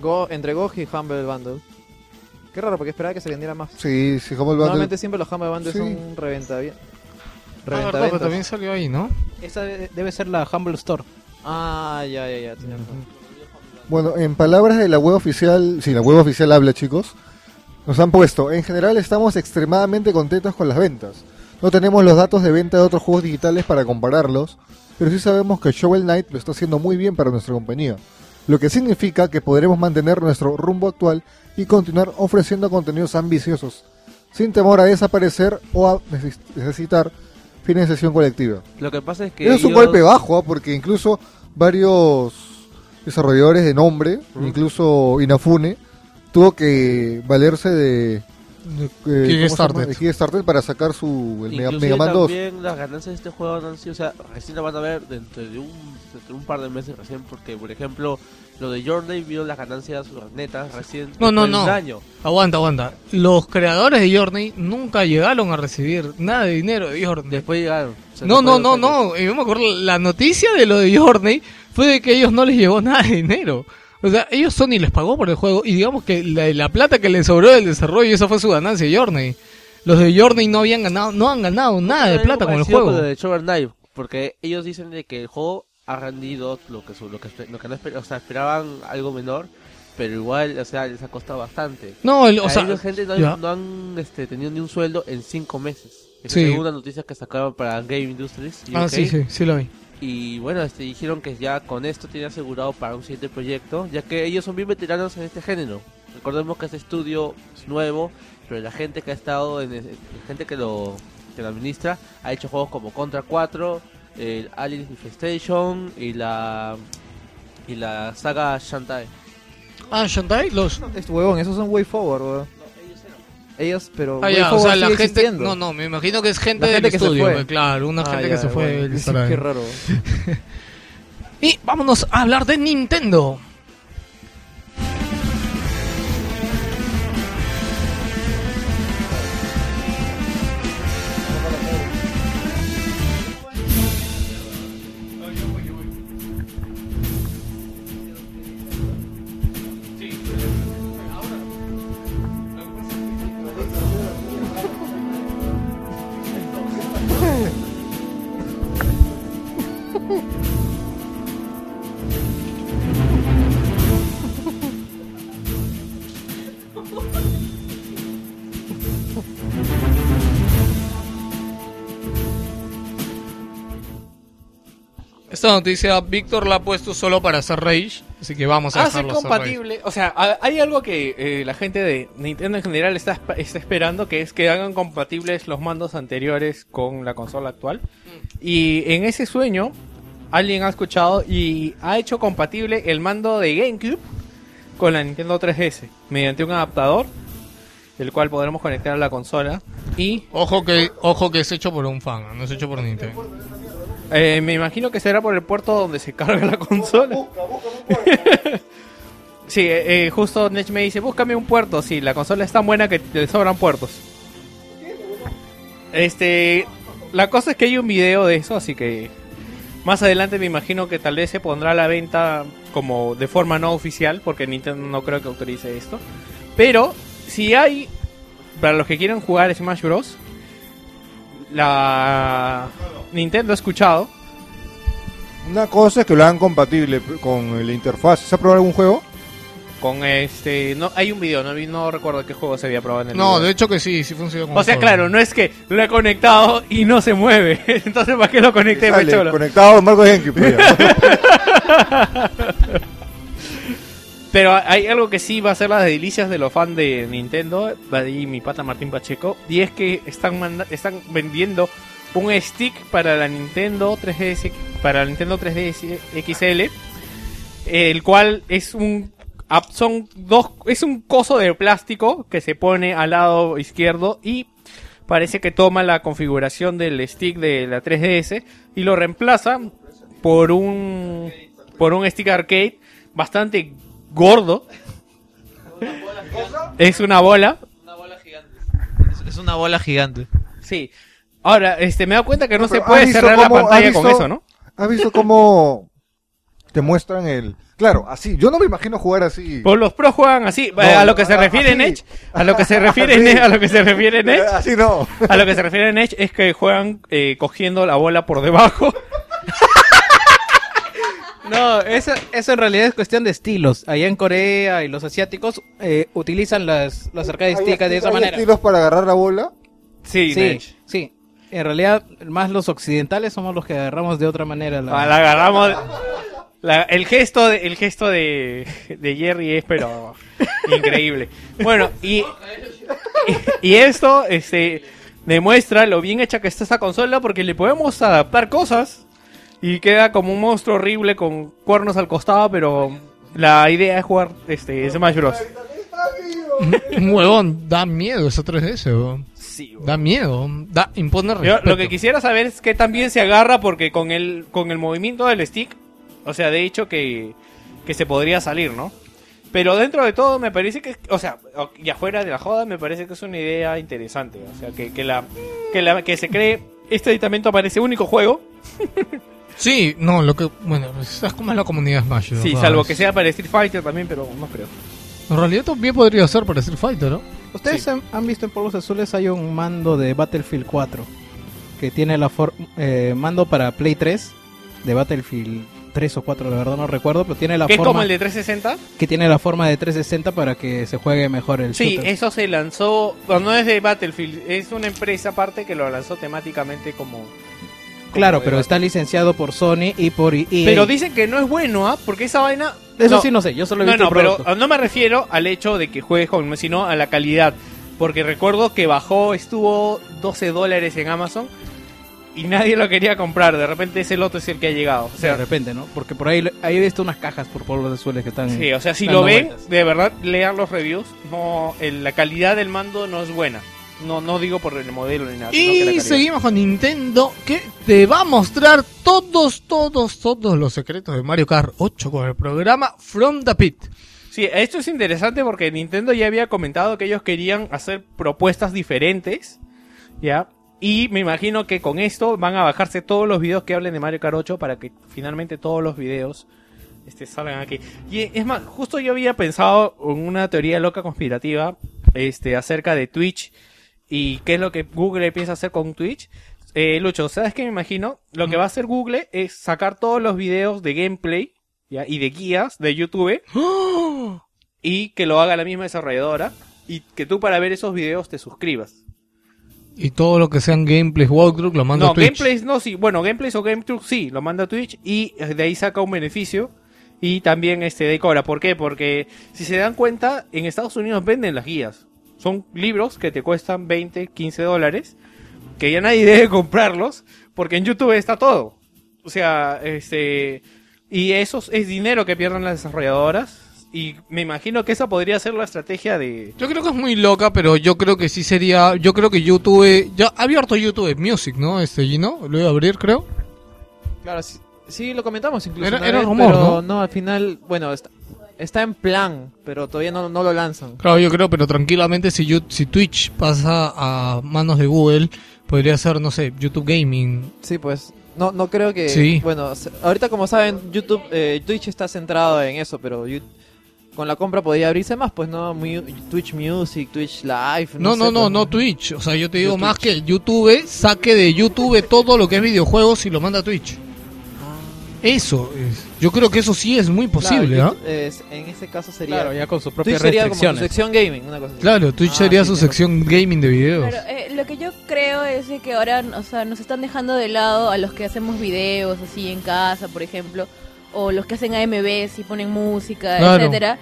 Go, entre GOG y Humble Bundle. Qué raro, porque esperaba que se vendiera más. Sí, bundle. Normalmente siempre los Humble Bundles Sí. son reventa bien. Ah, verdad, pero también salió ahí, ¿no? Esa de- debe ser la Humble Store. Ah, ya, ya, ya. tienes razón. Bueno, en palabras de la web oficial, sí, la web oficial habla, chicos. Nos han puesto, en general estamos extremadamente contentos con las ventas. No tenemos los datos de venta de otros juegos digitales para compararlos, pero sí sabemos que Shovel Knight lo está haciendo muy bien para nuestra compañía. Lo que significa que podremos mantener nuestro rumbo actual y continuar ofreciendo contenidos ambiciosos, sin temor a desaparecer o a neces- necesitar financiación colectiva. Lo que pasa es que Eso es un golpe bajo, ¿ah? porque incluso varios desarrolladores de nombre, incluso Inafune, tuvo que valerse de, eh, ¿cómo se Kickstarter. llama? de Kickstarter para sacar su el Mega, Mega Man 2. también las ganancias de este juego no han sido, o sea, recién la van a ver dentro de un, dentro de un par de meses recién, porque por ejemplo, lo de Journey vio las ganancias netas recién No, no, no. año. Aguanta, aguanta. Los creadores de Journey nunca llegaron a recibir nada de dinero de Journey. Después llegaron. No, no, no, no. Y Yo me acuerdo, la noticia de lo de Journey fue de que a ellos no les llegó nada de dinero. O sea, ellos Sony les pagó por el juego y digamos que la, la plata que les sobró del desarrollo, esa fue su ganancia de Journey. Los de Journey no habían ganado, no han ganado nada de plata con el juego. lo de Shovel Knight, porque ellos dicen de que el juego ha rendido lo que lo que, lo que no esper- o sea, esperaban algo menor, pero igual, o sea, les ha costado bastante. No, el- o sea, gente no, no han este, tenido ni un sueldo en cinco meses. Sí. es una noticia que sacaron para Game Industries. Ah, sí, sí, sí lo vi. Y bueno, este, dijeron que ya con esto tiene asegurado para un siguiente proyecto, ya que ellos son bien veteranos en este género. Recordemos que este estudio es nuevo, pero la gente que ha estado, en la gente que lo, que lo administra, ha hecho juegos como Contra 4, el Alien Infestation y la y la saga Shantae. Ah, Shantae, los... Este huevón, esos son Way Forward, weón. Ellos, pero. Ah, ya, o sea, la gente... existiendo. No, no, me imagino que es gente La del gente que se estudio, fue. pues, claro, una Ah, gente ya, que se fue bueno, del sí, restaurante. [LAUGHS] Qué raro. [LAUGHS] Y vámonos a hablar de Nintendo. Esta noticia Víctor la ha puesto solo para hacer Rage, así que vamos a Hace dejarlo hacer compatible, o sea, hay algo que eh, la gente de Nintendo en general está, está esperando, que es que hagan compatibles los mandos anteriores con la consola actual. Y en ese sueño, alguien ha escuchado y ha hecho compatible el mando de GameCube con la Nintendo 3DS mediante un adaptador, el cual podremos conectar a la consola. Y Ojo que, ojo que es hecho por un fan, no es hecho por Nintendo. Eh, me imagino que será por el puerto donde se carga la consola. [LAUGHS] sí, eh, eh, justo Nech me dice, búscame un puerto. Sí, la consola es tan buena que te sobran puertos. Este, la cosa es que hay un video de eso, así que más adelante me imagino que tal vez se pondrá a la venta como de forma no oficial, porque Nintendo no creo que autorice esto. Pero si hay, para los que quieran jugar Smash Bros, la Nintendo ha escuchado. Una cosa es que lo hagan compatible con la interfaz. ¿Se ha probado algún juego? Con este, no hay un video, no, no recuerdo qué juego se había probado en el No, video. de hecho que sí, sí funciona como O sea, juego. claro, no es que lo he conectado y no se mueve. [LAUGHS] Entonces, ¿para qué lo conecté, Sale, conectado a Marco Genki. [LAUGHS] Pero hay algo que sí va a ser las delicias de los fans de Nintendo, ahí mi pata Martín Pacheco, y es que están están vendiendo un stick para la Nintendo 3DS, para la Nintendo 3DS XL, el cual es un son dos es un coso de plástico que se pone al lado izquierdo y parece que toma la configuración del stick de la 3DS y lo reemplaza por un por un stick arcade bastante gordo. Es una bola. Es una bola gigante. Sí. Ahora, este, me da cuenta que no se Pero, ¿has puede cerrar la pantalla con eso, ¿no? ¿Has visto cómo te muestran el... Claro, así. Yo no me imagino jugar así. Pues los pros juegan así, No, eh, a lo que se refiere en. [LAUGHS] Edge, a lo que se refiere en. Edge, a lo que se refiere en Edge, Así no. a lo que se refiere en Edge es que juegan eh, cogiendo la bola por debajo. [LAUGHS] No, eso, eso en realidad es cuestión de estilos. Allá en Corea y los asiáticos eh, utilizan las, las arcade Hay stick de esa hay manera. estilos para agarrar la bola. Sí, Sí, sí. En realidad, más los occidentales somos los que agarramos de otra manera. La... Ah, la agarramos. la- el gesto, de, el gesto de, de Jerry es pero [LAUGHS] increíble. Bueno, y, y, y esto este, demuestra lo bien hecha que está esta consola porque le podemos adaptar cosas y queda como un monstruo horrible con cuernos al costado, pero la idea es jugar este, Smash Bros. Un huevón, da miedo esa 3DS, weón. Da miedo, da, impone Yo respeto. lo que quisiera saber es qué también se agarra porque con el con el movimiento del stick, o sea, de hecho que, que se podría salir, ¿no? Pero dentro de todo me parece que, o sea, y afuera de la joda me parece que es una idea interesante, o sea, que, que la que la que se cree este aditamento parece único juego, [LAUGHS] Sí, no, lo que. Bueno, es como es la comunidad Smash. sí, ¿verdad? salvo que sea para Street Fighter también, pero no creo. En realidad también podría ser para Street Fighter, ¿no? Ustedes han, han visto en Polvos Azules hay un mando de Battlefield 4 que tiene la for eh, mando para Play 3 de Battlefield 3 o 4, la verdad no recuerdo, pero tiene la Que es forma como el de 360. que tiene la forma de 360 para que se juegue mejor el Sí, shooter. eso se lanzó, no es de Battlefield, es una empresa aparte que lo lanzó temáticamente como Claro, de pero está licenciado por Sony y por EA. Pero dicen que no es bueno, ¿ah? Porque esa vaina. Eso sí no sé, yo solo he no, visto no, el pero no me refiero al hecho de que juegues con, sino a la calidad. Porque recuerdo que bajó, estuvo 12 dólares en Amazon y nadie lo quería comprar. De repente ese loto es el que ha llegado. O sea, de repente, ¿no? Porque por ahí, ahí he visto unas cajas por Polvos Azules que están. sí, o sea, si lo ven, vueltas. de verdad, lean los reviews. No, el- la calidad del mando no es buena. No, no digo por el modelo ni nada. que Y seguimos con Nintendo que te va a mostrar todos, todos, todos los secretos de Mario Kart 8 con el programa From the Pit. Sí, esto es interesante porque Nintendo ya había comentado que ellos querían hacer propuestas diferentes, ¿ya? Y me imagino que con esto van a bajarse todos los videos que hablen de Mario Kart 8 para que finalmente todos los videos este, salgan aquí. Y es más, justo yo había pensado en una teoría loca conspirativa este, acerca de Twitch y qué es lo que Google piensa hacer con Twitch. Eh, Lucho, ¿sabes qué me imagino? Lo que va a hacer Google es sacar todos los videos de gameplay ¿ya? y de guías de YouTube y que lo haga la misma desarrolladora y que tú para ver esos videos te suscribas. Y todo lo que sean gameplays, walkthrough, lo mando no, a Twitch. gameplays no, sí. Bueno, gameplays o game truth sí, lo manda a Twitch y eh, de ahí saca un beneficio y también este de ahí cobra. ¿Por qué? Porque si se dan cuenta, en Estados Unidos venden las guías. Son libros que te cuestan 20, 15 dólares, que ya nadie [LAUGHS] debe comprarlos, porque en YouTube está todo. O sea, este... Y eso es dinero que pierden las desarrolladoras. Y me imagino que esa podría ser la estrategia de... Yo creo que es muy loca, pero yo creo que sí sería. Yo creo que YouTube. Ya ha abierto YouTube Music, ¿no? Este Gino, lo iba a abrir, creo. Claro, sí, sí, lo comentamos incluso. Era- una era vez, rumor, pero ¿no? no, al final, bueno, está, está en plan, pero todavía no, no lo lanzan. Claro, yo creo, pero tranquilamente si, you- si Twitch pasa a manos de Google, podría ser, no sé, YouTube Gaming. Sí, pues. No, no creo que. Sí. Bueno, ahorita como saben, YouTube, eh, Twitch está centrado en eso, pero you- con la compra podría abrirse más, pues no, Mu- Twitch Music, Twitch Live. No, no, sé, no, pues, no Twitch. O sea, yo te digo Yo más que YouTube saque de YouTube todo lo que es videojuegos y lo manda a Twitch. Eso es. Yo creo que eso sí es muy posible, Claro. YouTube, es- en ese caso sería. Claro, ya con sus propias Twitch sería como su sección gaming, una cosa así. Claro, Twitch Ah, sería sí, su tienes sección gaming de videos. Claro, eh, lo que yo creo es que ahora, o sea, nos están dejando de lado a los que hacemos videos así en casa, por ejemplo, o los que hacen AMVs y ponen música, Claro. etcétera.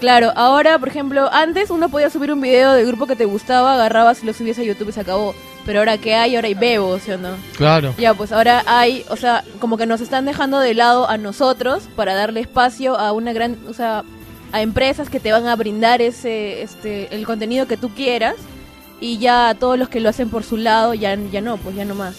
Claro, ahora, por ejemplo, antes uno podía subir un video del grupo que te gustaba, agarrabas y lo subías a YouTube y se acabó. Pero ahora que hay, ahora hay Bebo, ¿sí o no? Claro. Ya, pues ahora hay, o sea, como que nos están dejando de lado a nosotros para darle espacio a una gran, o sea, a empresas que te van a brindar ese, este, el contenido que tú quieras y ya a todos los que lo hacen por su lado ya, ya no, pues ya no más.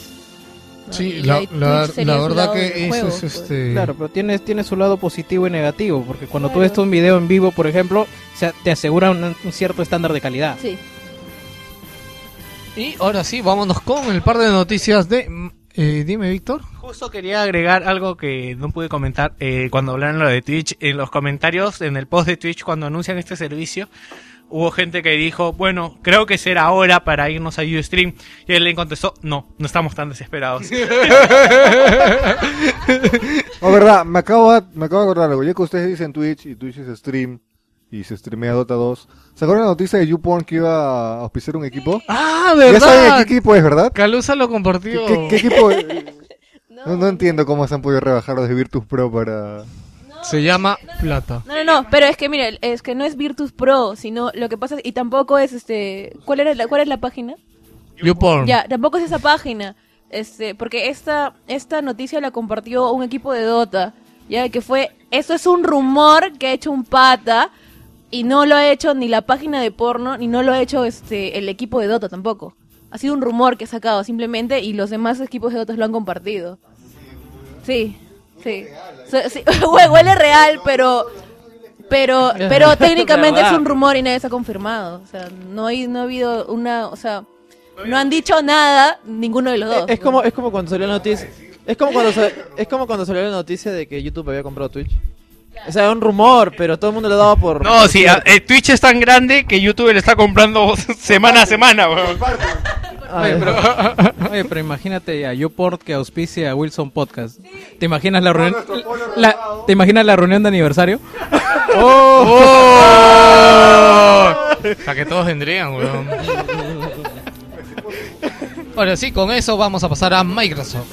¿no? Sí, la, la- verdad que eso juego, es pues. este... Claro, pero tiene, tiene su lado positivo y negativo, porque cuando tú Claro. ves un video en vivo, por ejemplo, o sea, te asegura un, un cierto estándar de calidad. Sí. Y ahora sí, vámonos con el par de noticias de... mm, eh, dime, Víctor. Justo quería agregar algo que no pude comentar eh, cuando hablaron lo de Twitch. En los comentarios, en el post de Twitch, cuando anuncian este servicio, hubo gente que dijo, bueno, creo que será hora para irnos a Ustream. Y él le contestó, no, no estamos tan desesperados. [LAUGHS] Oh, verdad, me acabo, de- me acabo de acordar algo. Ya que ustedes dicen Twitch y Twitch es stream y se streamea Dota 2. ¿Se acuerdan la noticia de YouPorn que iba a auspiciar un equipo? Ah, Ya saben ¿verdad? qué equipo es, ¿verdad? Calusa lo compartió. ¿Qué, qué equipo [LAUGHS] es? No, no entiendo cómo se han podido rebajar los de Virtus Pro para... Se llama Plata. No, no, no, pero es que mire, es que no es Virtus Pro, sino lo que pasa es, y tampoco es este, ¿cuál era la, cuál es la página? YouPorn. Ya, tampoco es esa página. Este, porque esta esta noticia la compartió un equipo de Dota, ya que fue eso es un rumor que ha hecho un pata y no lo ha hecho ni la página de porno ni no lo ha hecho este el equipo de Dota tampoco. Ha sido un rumor que ha sacado simplemente y los demás equipos de Dota lo han compartido. Sí, sí. Sí, [LAUGHS] hue- huele real, pero pero pero técnicamente es un rumor y nadie se ha confirmado. O sea, no hay no ha habido una, o sea, no han dicho nada ninguno de los dos. Es como, es como cuando salió la noticia. Es como cuando es como cuando salió la noticia de que YouTube había comprado Twitch. O sea, un rumor, pero todo el mundo lo daba por. No, sí, a- eh, Twitch es tan grande que YouTube le está comprando [LAUGHS] semana a semana, weón. Oye, pero, [LAUGHS] oye, pero imagínate a YouPort que auspicia a Wilson Podcast. ¿Te imaginas la reunión? la- ¿Te imaginas la reunión de aniversario? [LAUGHS] ¡Oh! O sea que todos vendrían, weón. Ahora sí, con eso vamos a pasar a Microsoft.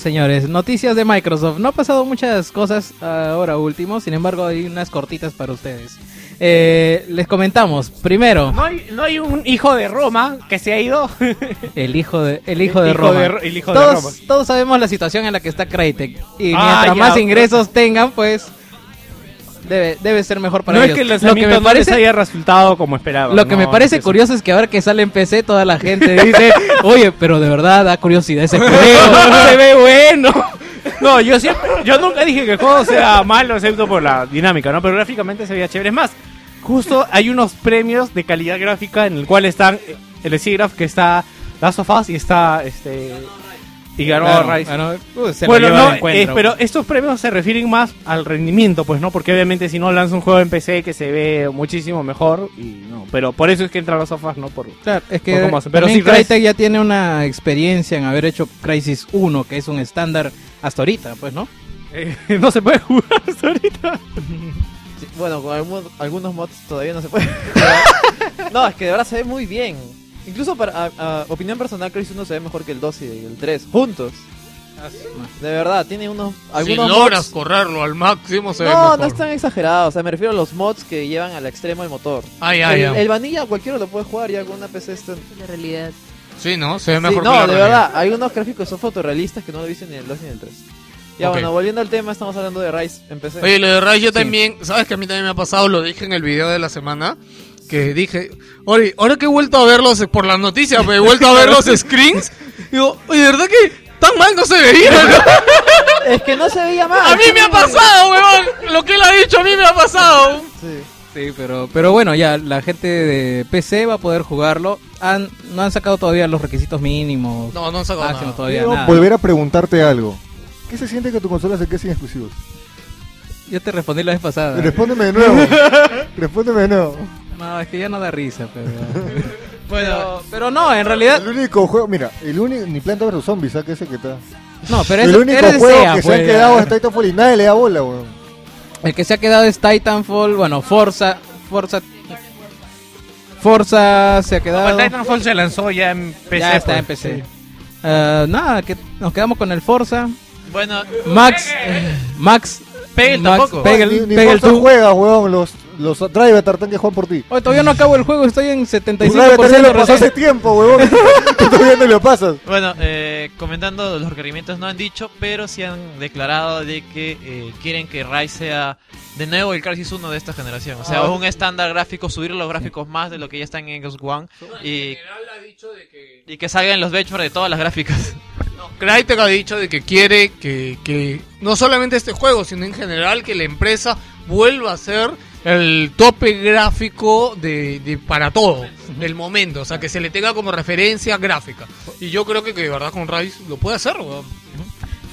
Señores, noticias de Microsoft. No ha pasado muchas cosas ahora último, sin embargo hay unas cortitas para ustedes. Eh, les comentamos, primero, ¿No hay, no hay un hijo de Roma que se ha ido. el hijo de, el hijo de hijo Roma. de Ro- el hijo de todos, Roma. todos sabemos la situación en la que está Crytek. Y Ah, mientras más ingresos tengan, pues debe, debe ser mejor para no ellos. es que el lo que lanzamiento me no les parece, haya resultado como esperaba. lo que me no, parece curioso es que ahora que sale en PC toda la gente dice, oye, pero de verdad da curiosidad ese juego, [LAUGHS] se ve [LAUGHS] bueno. No, yo siempre, yo nunca dije que el juego sea malo, excepto por la dinámica, ¿no? Pero gráficamente se veía chévere. Es más, justo hay unos premios de calidad gráfica en el cual están eh, el SIGGRAPH que está Last of Us y está este Y ganó Claro, ganó, pues, se lo bueno, no, eh, pero estos premios se refieren más al rendimiento, pues no, porque obviamente si no lanza un juego en PC que se ve muchísimo mejor, y no, pero por eso es que entran los sofás, ¿no? Por, Claro, es que por cómo hacen. pero Rise- Crytek ya tiene una experiencia en haber hecho Crisis 1, que es un estándar hasta ahorita, pues, ¿no? eh, [LAUGHS] no se puede jugar [LAUGHS] hasta ahorita. Sí, bueno, con algunos mods todavía no se puede [LAUGHS] jugar. no, es que de verdad se ve muy bien. Incluso para a- a opinión personal, Crisis 1 se ve mejor que el 2 y el 3 juntos. De verdad, tiene unos Si algunos logras mods. correrlo al máximo, se ve No, mejor. no es tan exagerado, o sea, me refiero a los mods que llevan al extremo el motor. Ah, ya, el, ya. el vanilla cualquiera lo puede jugar ya con una PC esta- La realidad. Sí, ¿no? Se ve Sí, mejor no, que la de realidad. verdad, hay unos gráficos que son fotorrealistas que no lo he visto ni en el 2 ni en el 3. Ya Ok. bueno, volviendo al tema, estamos hablando de Rise en PC. Oye, lo de Rise yo también, ¿sabes que a mí también me ha pasado? Lo dije en el video de la semana. Que dije, oye, ahora que he vuelto a verlos por las noticias, me he vuelto a ver los [LAUGHS] screens. Digo, oye, ¿verdad que tan mal no se veía? no? [LAUGHS] Es que no se veía mal. A mí me ha pasado, weón. Lo que él ha dicho a mí me ha pasado. Sí, pero, pero bueno, ya la gente de PC va a poder jugarlo. Han, no han sacado todavía los requisitos mínimos. No, no han sacado máximos nada. todavía Quiero nada. volver a preguntarte algo. ¿Qué se siente que tu consola se quede sin exclusivos? Yo te respondí la vez pasada. Respóndeme de nuevo. [LAUGHS] Respóndeme de nuevo. No, es que ya no da risa, pero... [LAUGHS] Bueno, pero, no, en realidad... El único juego, mira, el único, ni Planta vs Zombies, ¿sabes ese que está? No, pero el es, único eres juego SEA, que se pues, ha quedado ya. es Titanfall y nadie le da bola, weón. El que se ha quedado es Titanfall, bueno, Forza, Forza... Forza se ha quedado... el Titanfall se lanzó ya en PC. ya está pues, en PC. sí. Eh, nada, que nos quedamos con el Forza. Bueno, Max, Max, Pegel Max, tampoco. Pegel, ni ni Pegel tú. juega, weón. Los, los driver tartan que juegan por ti. Oye, todavía no acabo el juego, estoy en Tu driver también 75% lo pasó hace tiempo. Tú [LAUGHS] [LAUGHS] todavía no lo pasas. Bueno, eh, comentando los requerimientos no han dicho, pero sí han declarado de que eh, quieren que Rise sea de nuevo el Crisis 1 de esta generación. O sea, Ah. un estándar gráfico, subir los gráficos más de lo que ya están en Xbox One y, y que salgan los benchmarks de todas las gráficas. [LAUGHS] Crytek ha dicho de que quiere que, que no solamente este juego, sino en general que la empresa vuelva a ser el tope gráfico de, de- para todo, del momento, o sea, que se le tenga como referencia gráfica. Y yo creo que, que de verdad con Rise lo puede hacer, weón.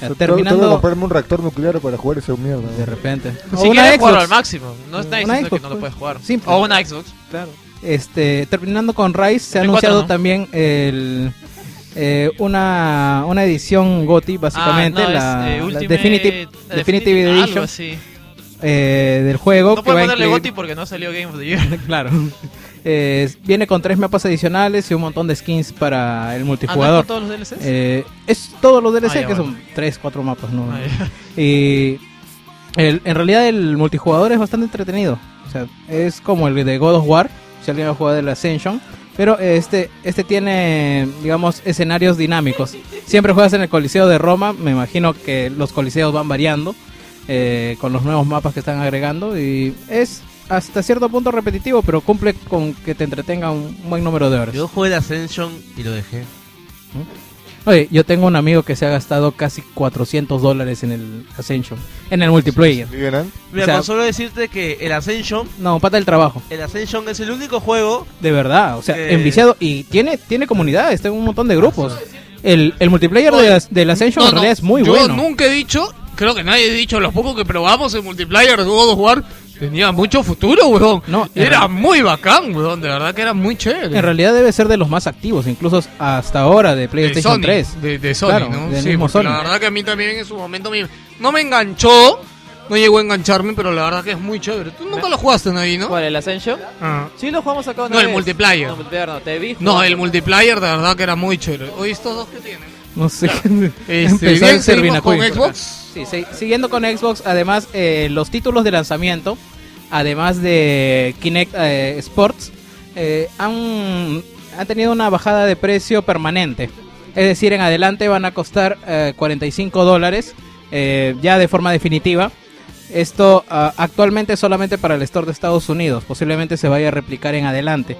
Ya, Tengo que Terminando comprarme un reactor nuclear para jugar esa mierda. de weón. repente. si quieres jugarlo al máximo, no está diciendo que Xbox, no lo pues. puedes jugar. Simple. O una Xbox. Claro. Este, terminando con Rise, se ha anunciado ¿no? también el, eh, una, una edición GOTY, básicamente, Ah, no, la, es, eh, la Ultimate- Definitive, Definitive algo Edition así. Eh, del juego. No a ponerle incluir- GOTY porque no salió Game of the Year. [LAUGHS] claro. Eh, viene con tres mapas adicionales y un montón de skins para el Ah, ¿no multijugador. todos los DLCs? Eh, es todos los DLC, Ah, ya, que bueno. son tres, cuatro mapas, ¿no? Ah. Y el- en realidad el multijugador es bastante entretenido. O sea, es como el de God of War, si alguien ha jugado el Ascension. Pero este, este tiene, digamos, escenarios dinámicos. Siempre juegas en el Coliseo de Roma. Me imagino que los coliseos van variando eh, con los nuevos mapas que están agregando. Y es hasta cierto punto repetitivo, pero cumple con que te entretenga un buen número de horas. Yo jugué el Ascension y lo dejé. Oye, yo tengo un amigo que se ha gastado casi 400 dólares en el Ascension, en el multiplayer. Mira, O sea, con solo decirte que el Ascension, No, pata del trabajo. el Ascension es el único juego De verdad, o sea, Eh. enviciado. Y tiene, tiene comunidad, está en un montón de grupos. El, el multiplayer de, del Ascension No, en no, realidad es muy yo bueno. nunca he dicho, creo que nadie ha dicho, los pocos que probamos el multiplayer de God of War tenía mucho futuro, weón. No, en era muy bacán, weón, de verdad que era muy chévere. En realidad debe ser de los más activos, incluso hasta ahora de de PlayStation Sony, 3. De, de Sony, Claro, ¿no? Sí, Sony. la verdad que a mí también en su momento me- no me enganchó, no llegó a engancharme, pero la verdad que es muy chévere. Tú nunca lo jugaste ahí, ¿no? ¿Cuál, el Ascension? Ah. Sí, lo jugamos acá una No, el multiplayer. No, multiplayer no, te vi. No, el multiplayer de verdad que era muy chévere. Oye, estos dos que tienen. No sé. Este, bien, seguimos Servina con. Xbox. Sí, sí, siguiendo con Xbox, además eh, los títulos de lanzamiento, además de Kinect eh, Sports, eh, han, han tenido una bajada de precio permanente. Es decir, en adelante van a costar eh, 45 dólares, ya de forma definitiva. Esto ah, actualmente solamente para el store de Estados Unidos, posiblemente se vaya a replicar en adelante.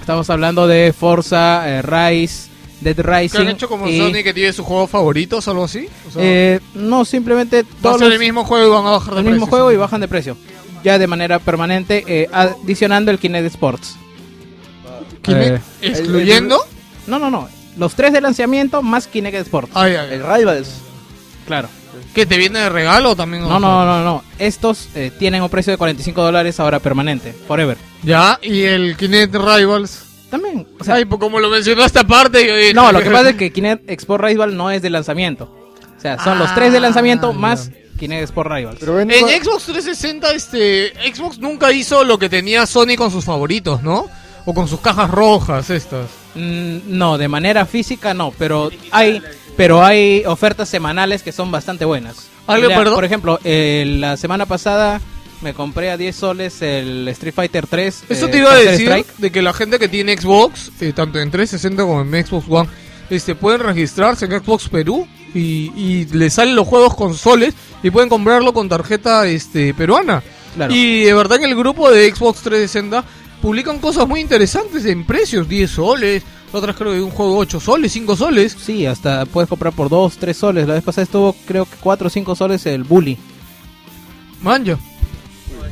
Estamos hablando de Forza, eh, Rise, Dead ¿Qué Rising. han hecho como y- Sony que tiene sus juegos favoritos o algo así? O sea, eh, no, simplemente todos los- el mismo juego y van a bajar de el mismo precio, juego sí. y bajan de precio. Ya de manera permanente, eh, adicionando el Kinect Sports. Kinect, Eh, ¿Excluyendo? No, no, no. los tres de lanzamiento más Kinect Sport. Ay, ay, El Rivals. Claro. ¿Qué te viene de regalo o también? No, no, no, no. Estos eh, tienen un precio de 45 dólares ahora permanente, forever. Ya, y el Kinect Rivals. También. O sea, Ay, pues como lo mencionaste aparte, yo dije- no, lo [LAUGHS] que pasa es que Kinect Export Rival no es de lanzamiento. O sea, son los tres de lanzamiento más Kinect Sport Rivals. Pero En cua- Xbox 360, este, Xbox nunca hizo lo que tenía Sony con sus favoritos, ¿no? O con sus cajas rojas estas. Mm, no, de manera física no, pero hay pero hay ofertas semanales que son bastante buenas. Algo, Mira, perdón. Por ejemplo, eh, la semana pasada me compré a 10 soles el Street Fighter 3. Eso eh, te iba a decir Strike. de que la gente que tiene Xbox, eh, tanto en 360 como en Xbox One, este, pueden registrarse en Xbox Perú y, y le salen los juegos con soles y pueden comprarlo con tarjeta este, peruana. Claro. Y de verdad en el grupo de Xbox 360 publican cosas muy interesantes en precios, 10 soles, otras creo que un juego 8 soles, 5 soles. Sí, hasta puedes comprar por 2, 3 soles. La vez pasada estuvo creo que 4 o 5 soles el Bully. Manja.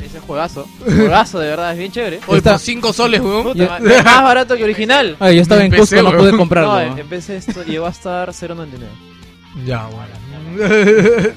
Ese juegazo. Juegazo, de verdad, es bien chévere. Oye, Está- por 5 soles, weón. Puta, es más barato que original. [LAUGHS] Ay, yo estaba en Cusco, no pude comprarlo. No, en vez de esto llegó a estar 0.99. Ya, bueno. [LAUGHS]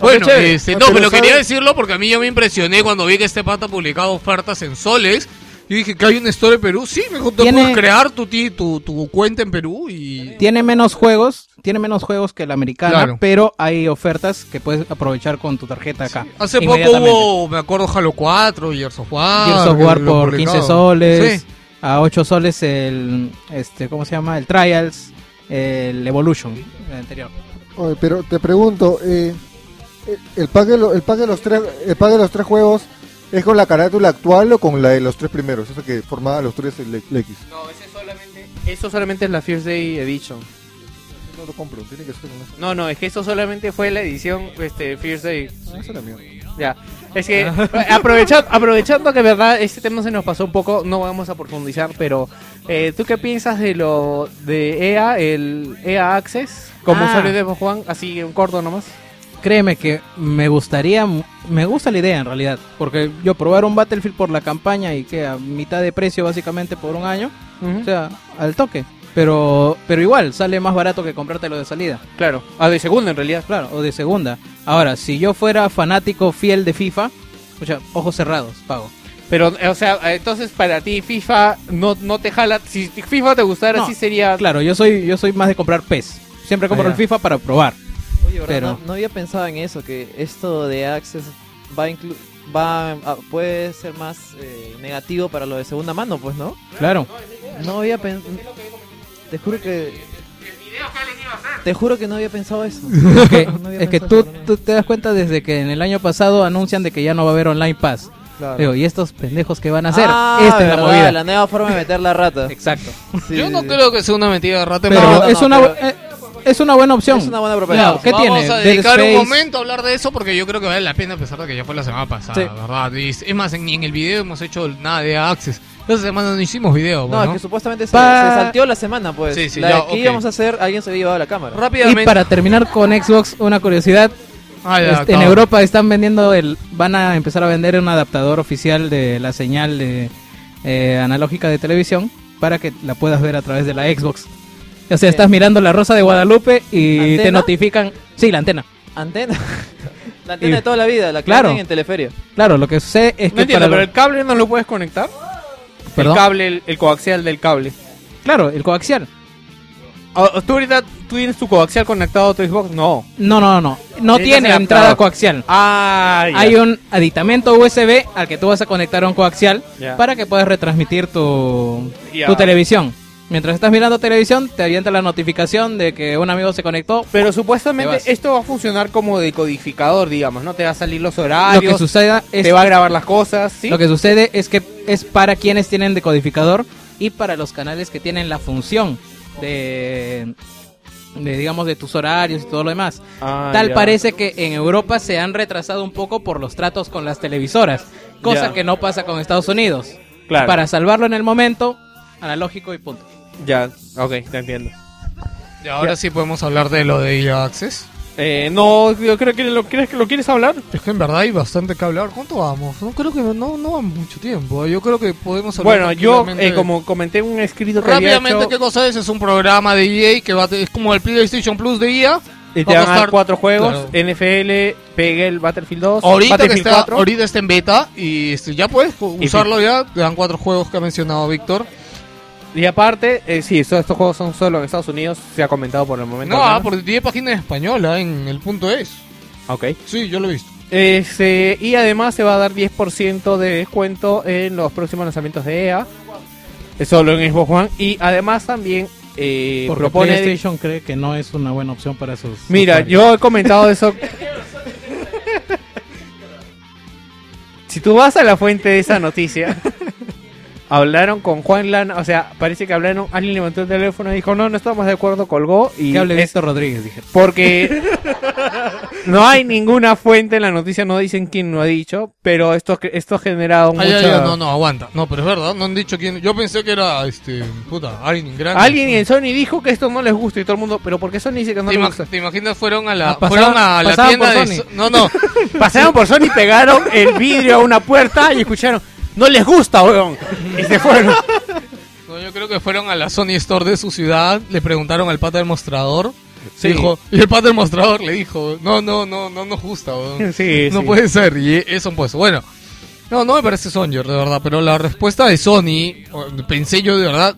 bueno, este, Ah, no, pero pero quería decirlo porque a mí yo me impresioné cuando vi que este pata publicaba ofertas en soles. Yo dije que hay un store en Perú. Sí, mejor te Tiene- puedes crear tu, ti- tu, tu cuenta en Perú y... Tiene menos juegos, tiene menos juegos que la americana, Claro. pero hay ofertas que puedes aprovechar con tu tarjeta acá. Hace poco hubo, me acuerdo, Halo 4, Gears of War. Gears of War por publicaba. 15 soles, Sí. a 8 soles el este ¿cómo se llama? El Trials, el Evolution, el anterior. Oye, pero te pregunto, eh, el, pack de lo- el, pack de los tres, el pack de los tres juegos es con la carátula actual o con la de los tres primeros? Eso que formaba los tres el, el X. No, ese solamente, eso solamente es la First Day Edition. No lo compro, tiene que ser con eso. No, no, es que eso solamente fue la edición este, First Day. Esa era mía. Ya. Es que [LAUGHS] aprovechando, aprovechando que verdad este tema se nos pasó un poco, no vamos a profundizar, pero eh, ¿tú qué piensas de lo de EA, el EA Access, como Ah. usuario de One, así en corto nomás? Créeme que me gustaría, me gusta la idea en realidad, porque yo probar un Battlefield por la campaña y que a mitad de precio básicamente por un año, o sea, al toque. Pero, pero igual, sale más barato que comprártelo de salida. Claro, ah, de segunda en realidad. Claro, o de segunda. Ahora, si yo fuera fanático fiel de FIFA, o sea, ojos cerrados, pago. Pero, o sea, entonces para ti FIFA no, no te jala, si FIFA te gustara, No, sí sería... Claro, yo soy, yo soy más de comprar PES. Siempre compro Ah, el. FIFA para probar. Oye, ¿verdad? Pero- No, no había pensado en eso, que esto de Access va a inclu- va a- puede ser más eh, negativo para lo de segunda mano, pues, ¿no? Claro. No había pensado... Te juro que... Te juro que no había pensado eso. [LAUGHS] Es que, No había es que pensado tú, te das cuenta desde que en el año pasado anuncian de que ya no va a haber Online Pass. Claro. Digo, ¿y estos pendejos qué van a hacer? Ah, Esta es la verdad, movida. la nueva forma de meter la rata. Exacto. Sí, Yo no sí. creo que sea una mentira de rata. Pero No, no, es, no, una, pero- eh, es una buena opción. Es una buena propuesta. Claro, ¿Qué Vamos tiene? a dedicar un momento a hablar de eso porque yo creo que vale la pena a pesar de que ya fue la semana pasada, Sí. ¿verdad? Y es es más, en- ni en el video hemos hecho nada de Access. Esta semana no hicimos video, No, pues, es ¿no? que supuestamente se, Pa- se salteó la semana, pues. Sí, sí, la ya, que ok. íbamos a hacer, alguien se había llevado la cámara. Rápidamente. Y para terminar con Xbox, una curiosidad. Ah, ya, este, en acabo. Europa están vendiendo el, van a empezar a vender un adaptador oficial de la señal de, eh, analógica de televisión para que la puedas ver a través de la Xbox. O sea, estás mirando la Rosa de Guadalupe y te notifican. Sí, la antena. Antena. [LAUGHS] la antena Y- de toda la vida, la que Claro. en Teleferia. Claro, lo que sucede es No que entiendo, para pero lo- el cable no lo puedes conectar. ¿Perdón? El cable, el, el coaxial del cable. Claro, el coaxial. Ah, ¿Tú ahorita tú tienes tu coaxial conectado a tu Xbox? No. No, no, no. No tiene entrada coaxial. Ah, ya. Hay un aditamento USB al que tú vas a conectar a un coaxial Ya. para que puedas retransmitir tu, Ya. tu televisión. Mientras estás mirando televisión, te avienta la notificación de que un amigo se conectó. Pero Te supuestamente esto va a funcionar como decodificador, digamos, ¿no? Te va a salir los Lo horarios, que suceda es te va a grabar las cosas, ¿sí? Lo que sucede es que es para quienes tienen decodificador y para los canales que tienen la función de, de, digamos, de tus horarios y todo lo demás. Ah, Tal ya. parece que en Europa se han retrasado un poco por los tratos con las televisoras, cosa Ya. que no pasa con Estados Unidos. Claro. Para salvarlo en el momento, analógico y punto. Ya, ok, te entiendo. Y ahora sí podemos hablar de lo de EA Access. Eh, no, yo creo que lo, ¿crees que lo quieres hablar. Es que en verdad hay bastante que hablar. ¿Cuánto vamos? No creo que no, no vamos mucho tiempo. Yo creo que podemos hablar Bueno, yo, eh, como comenté en un escrito que había Rápidamente, hecho, ¿qué cosa es? Es un programa de EA que va a es como el PlayStation Plus de EA. y te a van a costar- cuatro juegos, Claro. NFL, PGL, Battlefield 2, Ahorita, que está, 4. ahorita está en beta y este, ya puedes usarlo ya. Te dan cuatro juegos que ha mencionado Víctor. Y aparte, eh, sí, so- estos juegos son solo en Estados Unidos, se ha comentado por el momento. No, ah, porque tiene página en española en el punto es. Ok. Sí, yo lo he visto. Este, y además se va a dar 10% de descuento en los próximos lanzamientos de EA. eh, Solo en Xbox One. Y además también eh, Porque propone... PlayStation cree que no es una buena opción para sus. Mira, usuarios. yo he comentado eso. [LAUGHS] si tú vas a la fuente de esa noticia, [LAUGHS] hablaron con Juan Lana, o sea, parece que hablaron, alguien levantó el teléfono y dijo, no, no estamos de acuerdo, colgó y... Que hable es- Víctor Rodríguez, dije. Porque [LAUGHS] no hay ninguna fuente en la noticia, no dicen quién lo ha dicho, pero esto, esto ha generado ya, no, no, aguanta. No, pero es verdad, no han dicho quién. Yo pensé que era, este, puta, alguien grande. Alguien en Sony dijo que esto no les gusta y todo el mundo, pero ¿por qué Sony dice que no ¿Te, les gusta? te imaginas? Fueron a la, Ah, pasaban- fueron a la tienda de. Sony. So- No, no. [LAUGHS] Pasaron por Sony, pegaron el vidrio a una puerta y escucharon, no les gusta, weón. Y se fueron. No, yo creo que fueron a la Sony Store de su ciudad, le preguntaron al pata del mostrador. Sí. Dijo, y el pata del mostrador le dijo, no, no, no, no nos gusta, weón. [LAUGHS] Sí, No sí. puede ser, y eso puesto. Bueno, no, no me parece Sonyer, de verdad, pero la respuesta de Sony, pensé yo de verdad,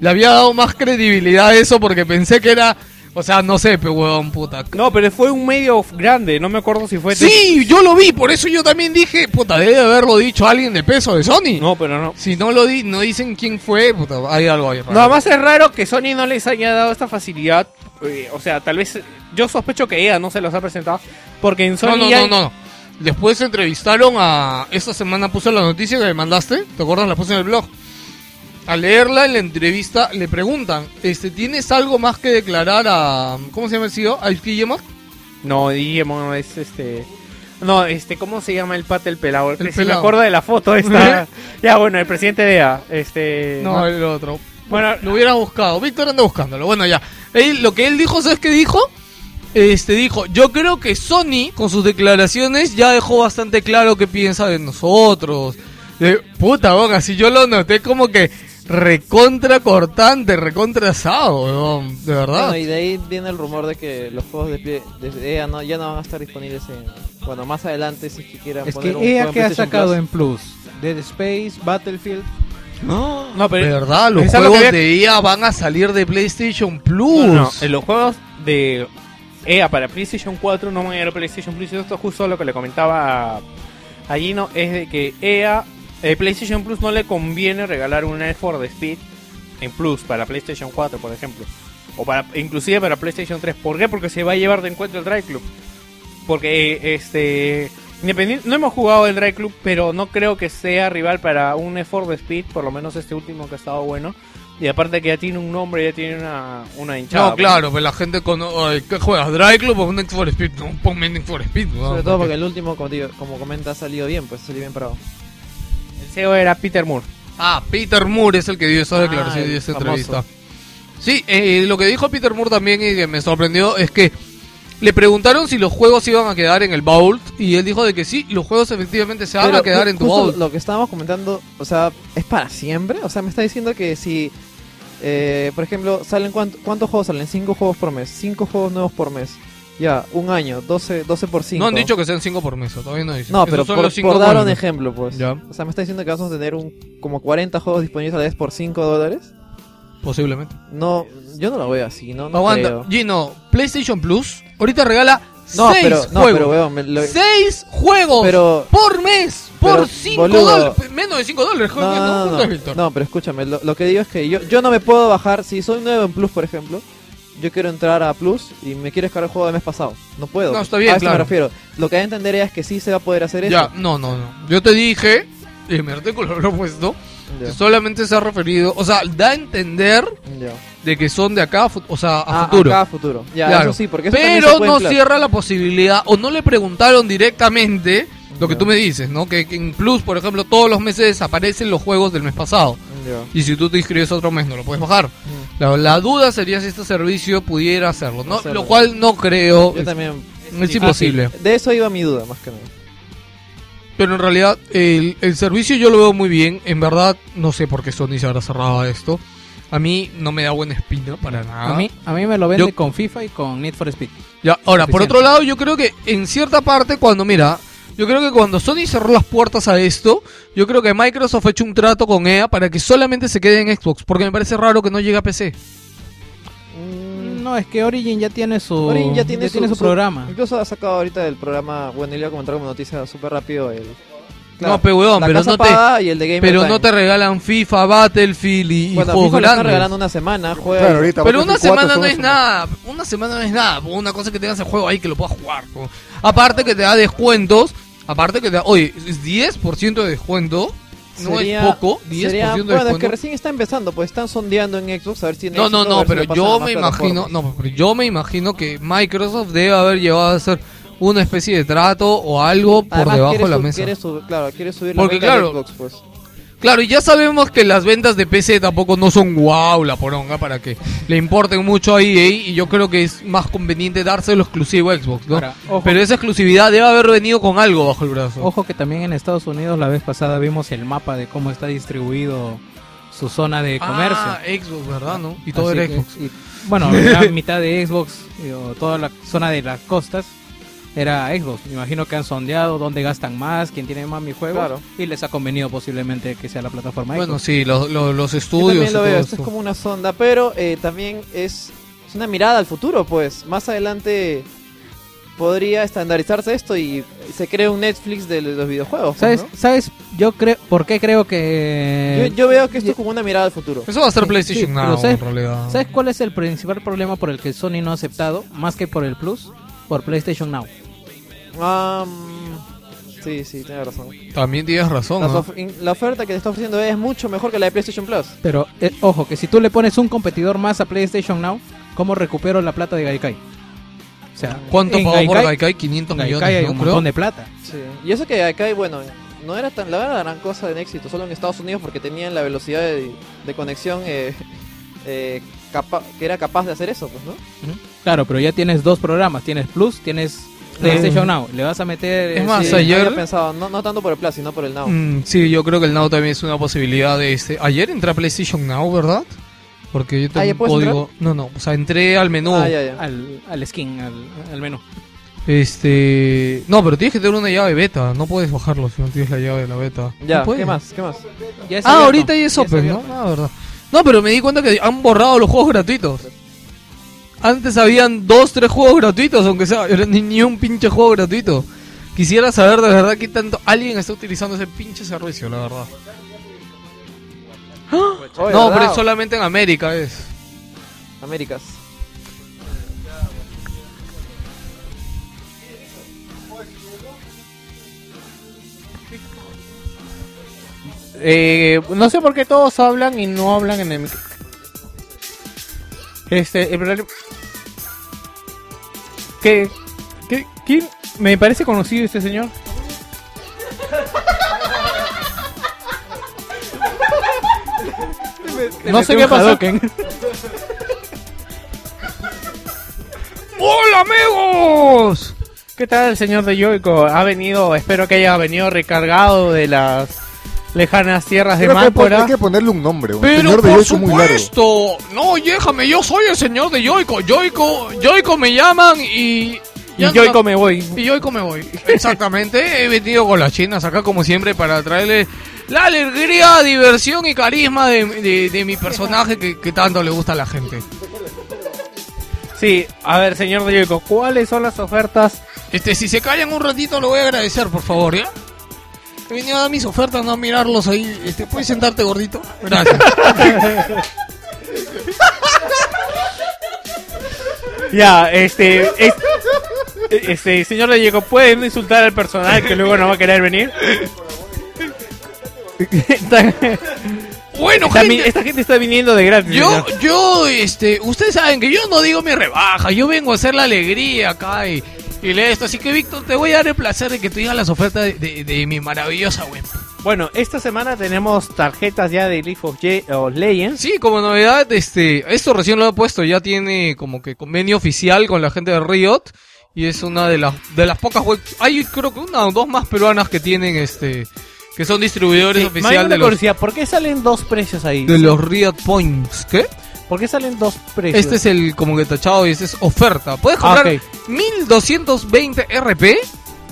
le había dado más credibilidad a eso porque pensé que era, o sea, no sé, pero huevón, puta. No, pero fue un medio grande, no me acuerdo si fue... Sí, yo lo vi, por eso yo también dije, puta, debe haberlo dicho alguien de peso de Sony. No, pero no. Si no lo di, no dicen quién fue, puta, hay algo ahí. raro. No, además es raro que Sony no les haya dado esta facilidad. eh, o sea, tal vez... Yo sospecho que EA no se los ha presentado. Porque en Sony No, no, ya- no, no, no. Después entrevistaron a. Esta semana puse la noticia que me mandaste. ¿Te acuerdas? La puse en el blog. Al leerla en la entrevista le preguntan: este, ¿Tienes algo más que declarar a. ¿Cómo se llama el CEO? ¿A Guillemot? No, Digimon es este... No, este, ¿cómo se llama el pata el pelado? El, se me acuerdo de la foto esta. ya, bueno, el presidente de EA. Este... No, el otro. Bueno, Lo hubiera buscado. Víctor anda buscándolo. Bueno, ya. Él, lo que él dijo, ¿sabes qué dijo? Este dijo, yo creo que Sony con sus declaraciones ya dejó bastante claro qué piensa de nosotros. De, puta, weón, así yo lo noté como que recontra cortante, recontra asado, de verdad. Bueno, y de ahí viene el rumor de que los juegos de, EA no, ya no van a estar disponibles en... Bueno, más adelante si es que quieran Es poner que un EA juego en que ha sacado Plus. en Plus. Dead Space, Battlefield. No, pero... de verdad, los juegos había- de EA van a salir de PlayStation Plus. No, no, en los juegos de EA para PlayStation 4 no van a llegar a PlayStation Plus. Y esto es justo lo que le comentaba a Gino, es de que EA, eh, PlayStation Plus no le conviene regalar un Need for Speed en Plus para PlayStation 4, por ejemplo. O para inclusive para PlayStation 3. ¿Por qué? Porque se va a llevar de encuentro el Drive Club. Porque eh, este independiente, no hemos jugado el Drive Club, pero no creo que sea rival para un Need for Speed, por lo menos este último que ha estado bueno. Y aparte que ya tiene un nombre, ya tiene una, una hinchada. No, claro, pues la gente con... ¿Qué juegas? ¿Drive Club o Need for Speed? No, ponme Need for Speed. weón, Sobre todo porque el último, como, digo, como comenta, ha salido bien, pues ha salido bien parado. CEO era Peter Moore. Ah, Peter Moore es el que dio esa Ah, declaración el y esa famoso. entrevista. Sí, eh, lo que dijo Peter Moore también y que me sorprendió es que le preguntaron si los juegos iban a quedar en el Vault y él dijo de que sí, los juegos efectivamente se van Pero a quedar ju- en tu justo Vault. Lo que estábamos comentando, o sea, ¿es para siempre? O sea, me está diciendo que si, eh, por ejemplo, salen cuánto- ¿cuántos juegos salen? Cinco juegos por mes, cinco juegos nuevos por mes. Ya, un año, 12, 12 por 5. No han dicho que sean 5 por mes, todavía no dicen. No, Esos pero son por, los cinco por dar un buenos. ejemplo, pues. Ya. O sea, me está diciendo que vamos a tener un, como 40 juegos disponibles a la vez por 5 dólares. Posiblemente. No, yo no lo veo así, no, no Aguanta, creo. Gino, PlayStation Plus ahorita regala No, 6 pero, no, juegos. weón, me lo- 6 juegos Pero- por mes, por pero, 5 boludo. dólares. Menos de 5 dólares, No, joder, no, ¿no? no, ¿Cuánto es, no. Víctor? No, pero escúchame, lo, lo que digo es que yo, yo no me puedo bajar, si soy nuevo en Plus, por ejemplo, yo quiero entrar a Plus y me quiero descargar el juego del mes pasado. No puedo. No, está bien, a eso claro. me refiero. Lo que hay que entender es que sí se va a poder hacer Ya, eso. no, no, no. Yo te dije, y en mi artículo lo he puesto, Ya. que solamente se ha referido, o sea, da a entender Ya. de que son de acá, a o sea, a Ah, futuro. acá a futuro. Ya, Claro. eso sí, porque eso Pero no cierra la posibilidad, o no le preguntaron directamente lo que Ya. tú me dices, ¿no? Que, que en Plus, por ejemplo, todos los meses aparecen los juegos del mes pasado. Y si tú te inscribes otro mes, no lo puedes bajar. Mm. La, la duda sería si este servicio pudiera hacerlo, ¿no? Hacerlo. Lo cual no creo. Yo es- también. Es imposible. De eso iba mi duda, más que nada. Pero en realidad el, el servicio yo lo veo muy bien. En verdad, no sé por qué Sony se habrá cerrado a esto. A mí no me da buena espina para nada. A mí, a mí me lo vende Yo- con FIFA y con Need for Speed. Ya, ahora, por otro lado, yo creo que en cierta parte, cuando, mira, yo creo que cuando Sony cerró las puertas a esto, yo creo que Microsoft ha hecho un trato con EA para que solamente se quede en Xbox, porque me parece raro que no llegue a PC. No, es que Origin ya tiene su, Origin ya tiene, su, su programa. Incluso ha sacado ahorita el programa, bueno, y le voy a comentar como noticia súper rápido el... no, pero weón, pero no te, y el de pero Time. no te regalan FIFA, Battlefield y, y Bueno, juegos FIFA grandes. regalando una semana, juega... Claro, ahorita Pero una Battlefield 4 semana no una es semana. nada, una semana no es nada, una cosa que tengas el juego ahí que lo puedas jugar. Aparte que te da descuentos, aparte que oye, es 10% de descuento, no Sería- es poco, 10% sería- de Bueno, es descuento. que recién está empezando, pues están sondeando en Xbox a ver si en No, no, no, si pero yo me imagino, no, pero yo me imagino que Microsoft debe haber llevado a hacer una especie de trato o algo por Además, debajo de la mesa. Quiere claro, quiere subir la Porque claro, Xbox, pues. Claro, y ya sabemos que las ventas de PC tampoco no son wow la poronga para que le importen mucho a EA y yo creo que es más conveniente dárselo exclusivo a Xbox, ¿no? Ahora, ojo. Pero esa exclusividad debe haber venido con algo bajo el brazo. Ojo que también en Estados Unidos la vez pasada vimos el mapa de cómo está distribuido su zona de comercio. Ah, Xbox, ¿verdad? ¿no? Y todo Así era que- Xbox. y- bueno, la mitad de Xbox, y, o toda la zona de las costas era Xbox. Me imagino que han sondeado dónde gastan más, quién tiene más mi juego Claro. y les ha convenido posiblemente que sea la plataforma Bueno, Xbox. sí, los, los, los Yo estudios. también lo veo, esto esto. es como una sonda, pero eh, también es, es una mirada al futuro, pues. Más adelante podría estandarizarse esto y se crea un Netflix de los videojuegos. pues, ¿Sabes? ¿no? ¿Sabes? Yo creo, ¿por qué creo que Yo, yo veo que esto es como una mirada al futuro. Eso va a ser Sí, PlayStation sí, Now, pero ¿sabes- en realidad. ¿Sabes cuál es el principal problema por el que Sony no ha aceptado, más que por el Plus? Por PlayStation Now. Ah, mm, sí, sí, tienes razón. También tienes razón, Las ¿no? of- in- la oferta que te está ofreciendo es mucho mejor que la de PlayStation Plus. Pero eh, ojo, que si tú le pones un competidor más a PlayStation Now, ¿cómo recupero la plata de Gaikai? O sea, ¿Cuánto en pagó por Gaikai- Gaikai? 500 en millones, Gaikai hay ¿no? un Creo. montón de plata. Sí. Y eso que acá, bueno, no era tan la verdad, gran cosa de éxito, solo en Estados Unidos porque tenían la velocidad de, de conexión eh, [LAUGHS] eh, capa- que era capaz de hacer eso, pues, ¿no? Claro, pero ya tienes dos programas, tienes Plus, tienes PlayStation Now. Le vas a meter Es eh, más, sí, ayer- pensado, no, no tanto por el Plus, sino por el Now. Mm, sí, yo creo que el Now también es una posibilidad de este. Ayer entré a PlayStation Now, ¿verdad? Porque yo tengo Ah, ¿ya un código. No, no, o sea, entré al menú. Ah, ya, ya. al, al skin, al, al menú. Este. No, pero tienes que tener una llave beta. No puedes bajarlo si no tienes la llave de la beta. Ya, No puedes. ¿qué más? ¿Qué más? Ya Ah, abierto, ahorita ya es ya open, ¿no? Ah, verdad. No, pero me di cuenta que han borrado los juegos gratuitos. Antes habían dos, tres juegos gratuitos, aunque sea, era ni, ni un pinche juego gratuito. Quisiera saber de verdad qué tanto alguien está utilizando ese pinche servicio, la verdad. Oye, no, pero es solamente en América es. Américas. Eh, no sé por qué todos hablan y no hablan en el Este, el problema- ¿Qué? ¿Qué? ¿Quién? Me parece conocido este señor. no sé qué pasó. ¡Hola, amigos! ¿Qué tal el señor de Yoico? Ha venido, espero que haya venido recargado de las lejanas tierras de que hay, que ponerle un nombre. un Pero señor de por Yoico muy largo. supuesto, no, déjame, yo soy el señor de Yoico. Yoico, Yoico me llaman y... Y Yoico me voy. Y Yoico me voy. Exactamente, [LAUGHS] he venido con las chinas acá como siempre para traerle la alegría, diversión y carisma de, de- de mi personaje que, que tanto le gusta a la gente. Sí, a ver, señor de Yoico, ¿cuáles son las ofertas? Este, si se callan un ratito lo voy a agradecer, por favor, ¿ya? He venido a dar mis ofertas, no a mirarlos ahí. Este, ¿Puedes sentarte, gordito? Gracias. [LAUGHS] Ya, este, es- este, señor de Yoico, ¿puede no insultar al personal que luego no va a querer venir? [LAUGHS] Bueno, está mi- gente, esta gente está viniendo de gratis. Yo, señor. yo, este, ustedes saben que yo no digo mi rebaja, yo vengo a hacer la alegría acá y, y le esto. Así que, Víctor, te voy a dar el placer de que tú digas las ofertas de, de- de mi maravillosa web. Bueno, esta semana tenemos tarjetas ya de League of Je- o Legends. Sí, como novedad, este, esto recién lo he puesto, ya tiene como que convenio oficial con la gente de Riot y es una de las de las pocas web, hay creo que una o dos más peruanas que tienen este que son distribuidores Sí, oficiales de los ¿por qué salen dos precios ahí? de los Riot Points, ¿qué? ¿Por qué salen dos precios? Este es el como que tachado y este es oferta. Puedes Ah, comprar ok. 1220 RP.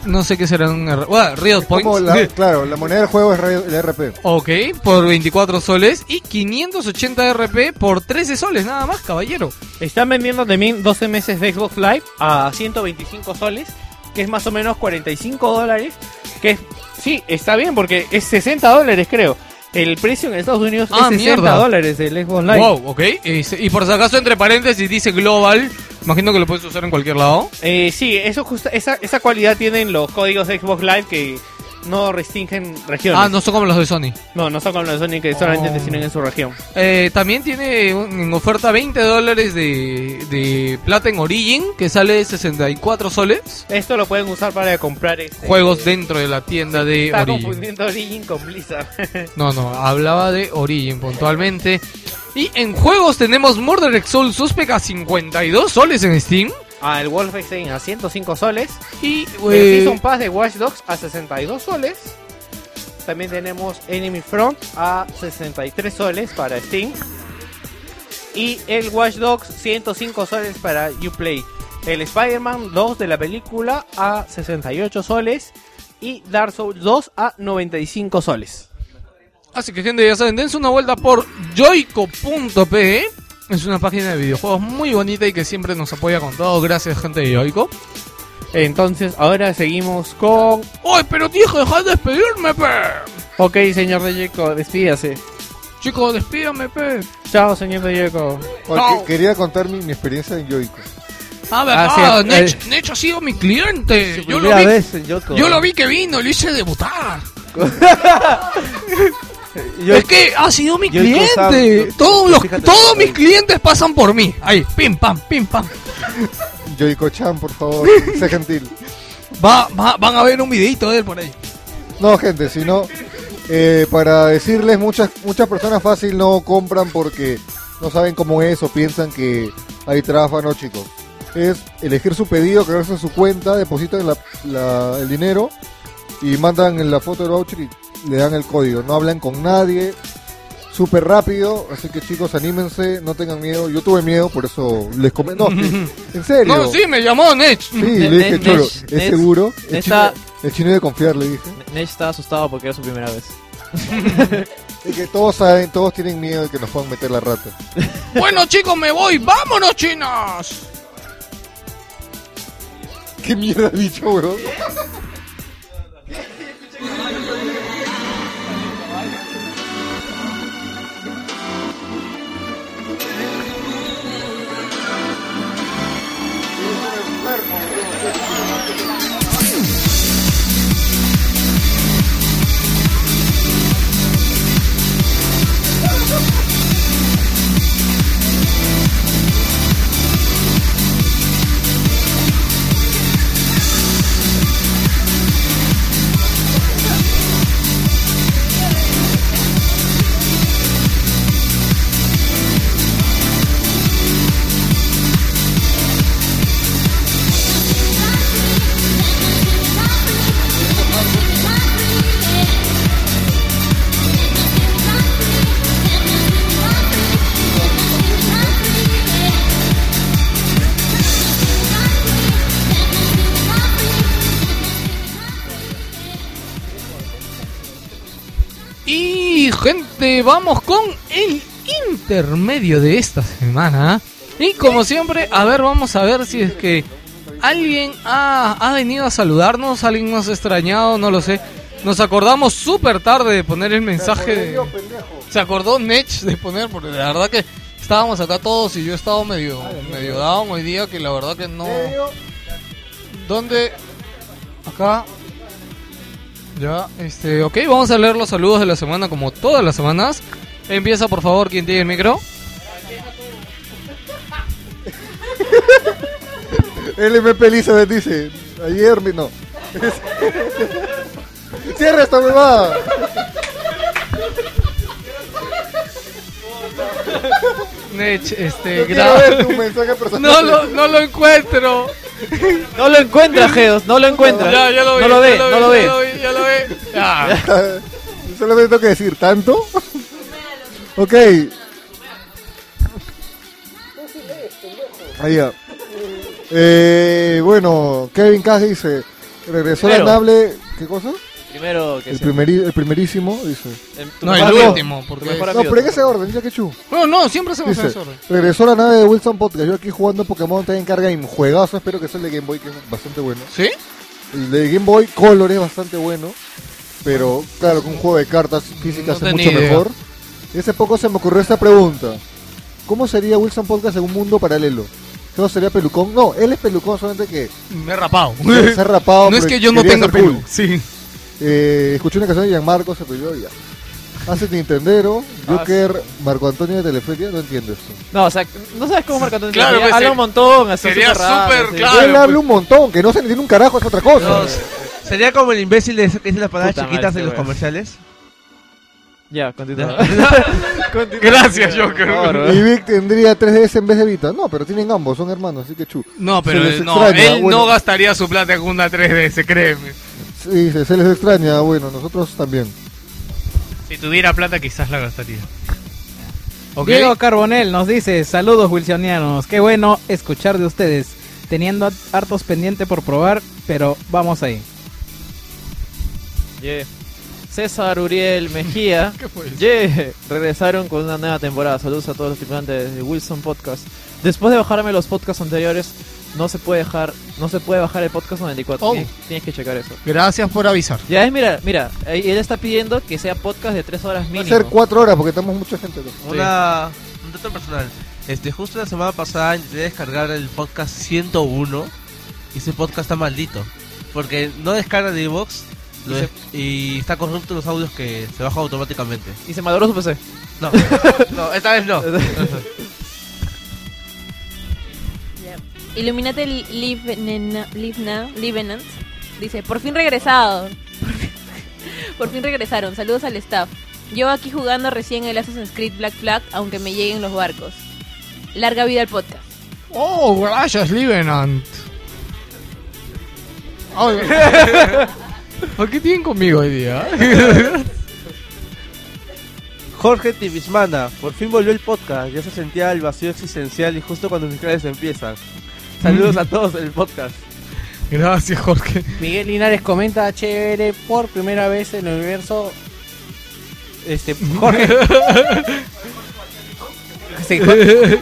No sé qué será un R- bueno, Riot Points. La- [LAUGHS] claro, la moneda del juego es el RP. Ok, por 24 soles y 580 RP por 13 soles, nada más, caballero. Están vendiendo también 12 meses de Xbox Live a 125 soles, que es más o menos 45 dólares. Que es, sí, está bien porque es 60 dólares, creo. El precio en Estados Unidos Ah, es 60 mierda. dólares del Xbox Live. Wow, ok. Este, Y por si acaso, entre paréntesis, dice Global. Imagino que lo puedes usar en cualquier lado. Eh, sí, eso justa- esa, esa cualidad tienen los códigos de Xbox Live que no restringen regiones. Ah, no son como los de Sony. No, no son como los de Sony que solamente Oh. en su región. Eh, también tiene un- en oferta 20 dólares de, de plata en Origin, que sale 64 soles. Esto lo pueden usar para comprar este, Juegos dentro de la tienda de Está Origin. confundiendo Origin con Blizzard. [LAUGHS] No, no, hablaba de Origin puntualmente. Y en juegos tenemos Murder Soul Suspect a 52 soles en Steam. El Wolfenstein a 105 soles. Y el Season Pass de Watch Dogs a 62 soles. También tenemos Enemy Front a 63 soles para Steam. Y el Watch Dogs 105 soles para Uplay. El Spider-Man 2 de la película a 68 soles. Y Dark Souls 2 a 95 soles. Así que gente, ya saben, dense una vuelta por joico.pe. Es una página de videojuegos muy bonita y que siempre nos apoya con todo. Gracias gente de Joico. Entonces, ahora seguimos con. ¡Ay, pero dije, deja de despedirme, pe! Ok, señor de Yeco, despídase. Chico, despídame, pe. Chao, señor de. Porque quería contar mi, mi experiencia en Yoico. Ah, verdad, Ah, sí, Nech, eh. Nech ha sido mi cliente. Yo lo, vi, vez yo lo vi que vino, lo hice debutar. [LAUGHS] Yo- es que ha sido mi Yoico cliente. todos los, fíjate, todos mis clientes pasan por mí. Ahí, pim pam, pim pam. Yoico-chan, por favor, [LAUGHS] sé gentil. Va, va- van a ver un videito de él por ahí. No, gente, sino eh, para decirles, muchas muchas personas fácil no compran porque no saben cómo es o piensan que hay trafa, no chicos. Es elegir su pedido, crearse su cuenta, depositan la- la- el dinero y mandan la foto del voucher y le dan el código. No hablan con nadie, súper rápido, así que chicos, anímense, no tengan miedo. Yo tuve miedo, por eso les comento. No, [LAUGHS] en serio. No, sí, me llamó Nech. Sí, le dije, Nech, ¿es Nech, seguro? El chino, el chino de confiar, le dije. Nech estaba asustado porque era su primera vez. [LAUGHS] Es que todos saben, todos tienen miedo de que nos puedan meter la rata. [LAUGHS] Bueno, chicos, me voy. ¡Vámonos, chinos! ¿Qué mierda has dicho, bro? Vamos con el intermedio de esta semana. Y como siempre, a ver, vamos a ver si es que alguien ha, ha venido a saludarnos, alguien nos ha extrañado, no lo sé. Nos acordamos súper tarde de poner el mensaje. de- Se acordó Nech de poner, porque la verdad que estábamos acá todos y yo he estado medio, medio down hoy día, que la verdad que no... ¿Dónde? Acá. Ya, este, ok, vamos a leer los saludos de la semana como todas las semanas. Empieza por favor quien tiene el micro. [LAUGHS] LMP Elizabeth dice, ayer no. [LAUGHS] Cierra esta huevada. Nech, este, ver tu mensaje [LAUGHS] personal. No lo, no lo encuentro. [LAUGHS] No lo encuentra, Geos, no lo encuentra. Ya, ya lo vi. no lo ve, ya no lo ve. Ya lo vi, ya lo. Ya. [LAUGHS] Solamente tengo que decir, ¿tanto? [LAUGHS] ok. Ahí ya. Eh, bueno, Kevin Cash dice, regresó la nave... ¿Qué cosa? Primero que El, sea. primeri- el primerísimo, dice. El- tu No, mejor el amigo. último, porque- mejor No, amigo, pero en tu ese orden, ya que chu. No, no, siempre hacemos Dice, eso. orden. regresó la nave de Wilson Podcast. Yo aquí jugando Pokémon también carga en juegazo. Espero que sea el de Game Boy, que es bastante bueno. ¿Sí? El de Game Boy Color es bastante bueno. Pero claro, que un juego de cartas físicas No es tenía mucho idea. mejor. Y hace poco se me ocurrió esta pregunta: ¿Cómo sería Wilson Podcast en un mundo paralelo? ¿Cómo sería pelucón? No, él es pelucón, solamente que Me he rapado. [LAUGHS] se, ha rapado. No es pero que yo no quería tenga ser cool. pelo. Sí. Eh, escuché una canción de Gianmarco, se peleó y ya. Hace Nintendero, Ah, Joker, Marco Antonio de Teleferia, no entiendo esto. No, o sea, no sabes cómo Marco Antonio Claro, Teleferic. pues, habla un montón, así sería súper raro, súper sí. claro. Él habla un montón, que no se entiende un carajo, es otra cosa. No, sería como el imbécil de que dice las palabras Puta chiquitas madre, en los comerciales. Ya, continúa. [LAUGHS] Gracias, Joker. Por favor, Y Vic tendría 3DS en vez de Vita. No, pero tienen ambos, son hermanos, así que chu. No, pero Se les no, extraña, él bueno. no gastaría su plata en una 3DS, créeme. Sí, se, se les extraña, bueno, nosotros también. Si tuviera plata, quizás la gastaría. ¿Ok? Diego Carbonel nos dice, saludos wilsonianos, qué bueno escuchar de ustedes, teniendo hartos pendientes por probar, pero vamos ahí. Yeah. César Uriel Mejía. [LAUGHS] ¿Qué fue eso? Yeah. Regresaron con una nueva temporada. Saludos a todos los tripulantes de Wilson Podcast. Después de bajarme los podcasts anteriores, no se puede dejar, no se puede bajar el podcast 94. Oh. Tienes, tienes que checar eso. Gracias por avisar. Ya es, mira, mira, él está pidiendo que sea podcast de 3 horas Va a mínimo. ser 4 horas porque estamos mucha gente. Una, un dato personal. Este, justo la semana pasada intenté descargar el podcast 101 y ese podcast está maldito. Porque no descarga de Evox Y des- y está corrupto los audios que se bajan automáticamente. Y se maduró su PC. No, [LAUGHS] no, esta vez no. [LAUGHS] Illuminate Livenant dice, por fin regresado. [LAUGHS] por fin regresaron. Saludos al staff. Yo aquí jugando recién el Assassin's Creed Black Flag, aunque me lleguen los barcos. Larga vida al podcast. Oh, gracias, Livenant. Ay, [LAUGHS] ¿Por qué tienen conmigo hoy día? [LAUGHS] Jorge Tibismana, por fin volvió el podcast. Ya se sentía el vacío existencial y justo cuando mis clases empiezan. Saludos a todos del podcast. Gracias, Jorge. Miguel Linares comenta chévere por primera vez en el universo. Este, Jorge. [LAUGHS] Sí, Jorge-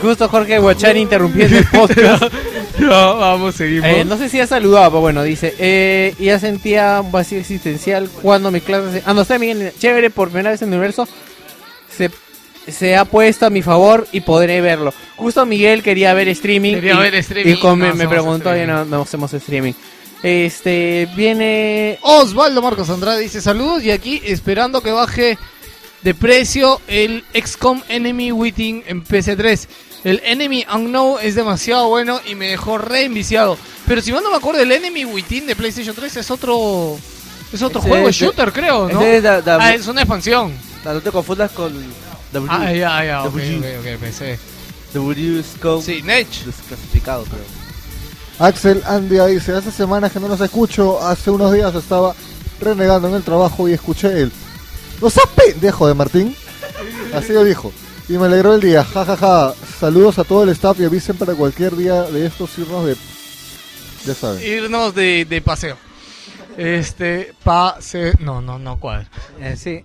justo Jorge Guachani interrumpiendo el podcast. [LAUGHS] Ya, vamos, seguimos. Eh, no sé si ha saludado, pero bueno, dice, eh, ya sentía un vacío existencial cuando mi clase... Ah, no sé, Miguel, chévere, por primera vez en el universo se, se ha puesto a mi favor y podré verlo. Justo Miguel quería ver streaming. Quería y, ver streaming, Y me, preguntó y no, no hacemos streaming. Este, viene... Osvaldo Marcos Andrade dice saludos y aquí esperando que baje de precio el XCOM Enemy Within en PC3. El Enemy Unknown es demasiado bueno y me dejó re enviciado. Pero si mal no me acuerdo, el Enemy Within de PlayStation 3 es otro es otro juego, es de- shooter creo, ¿no? ese es da- da- ah, es una expansión. No te confundas con W. Ah, ya, ya, ok, W. ok, ok, pensé. W Scope Sí, Nech. desclasificado, creo. Axel Andia dice, hace semanas que no los escucho, hace unos días estaba renegando en el trabajo y escuché el ¡No seas pendejo de Martín! [LAUGHS] Así lo dijo. Y me alegró el día, jajaja. Saludos a todo el staff y avisen para cualquier día de estos irnos de... Ya saben. Irnos de, de paseo. Este, pase... No, no, no cuadra. Eh, sí.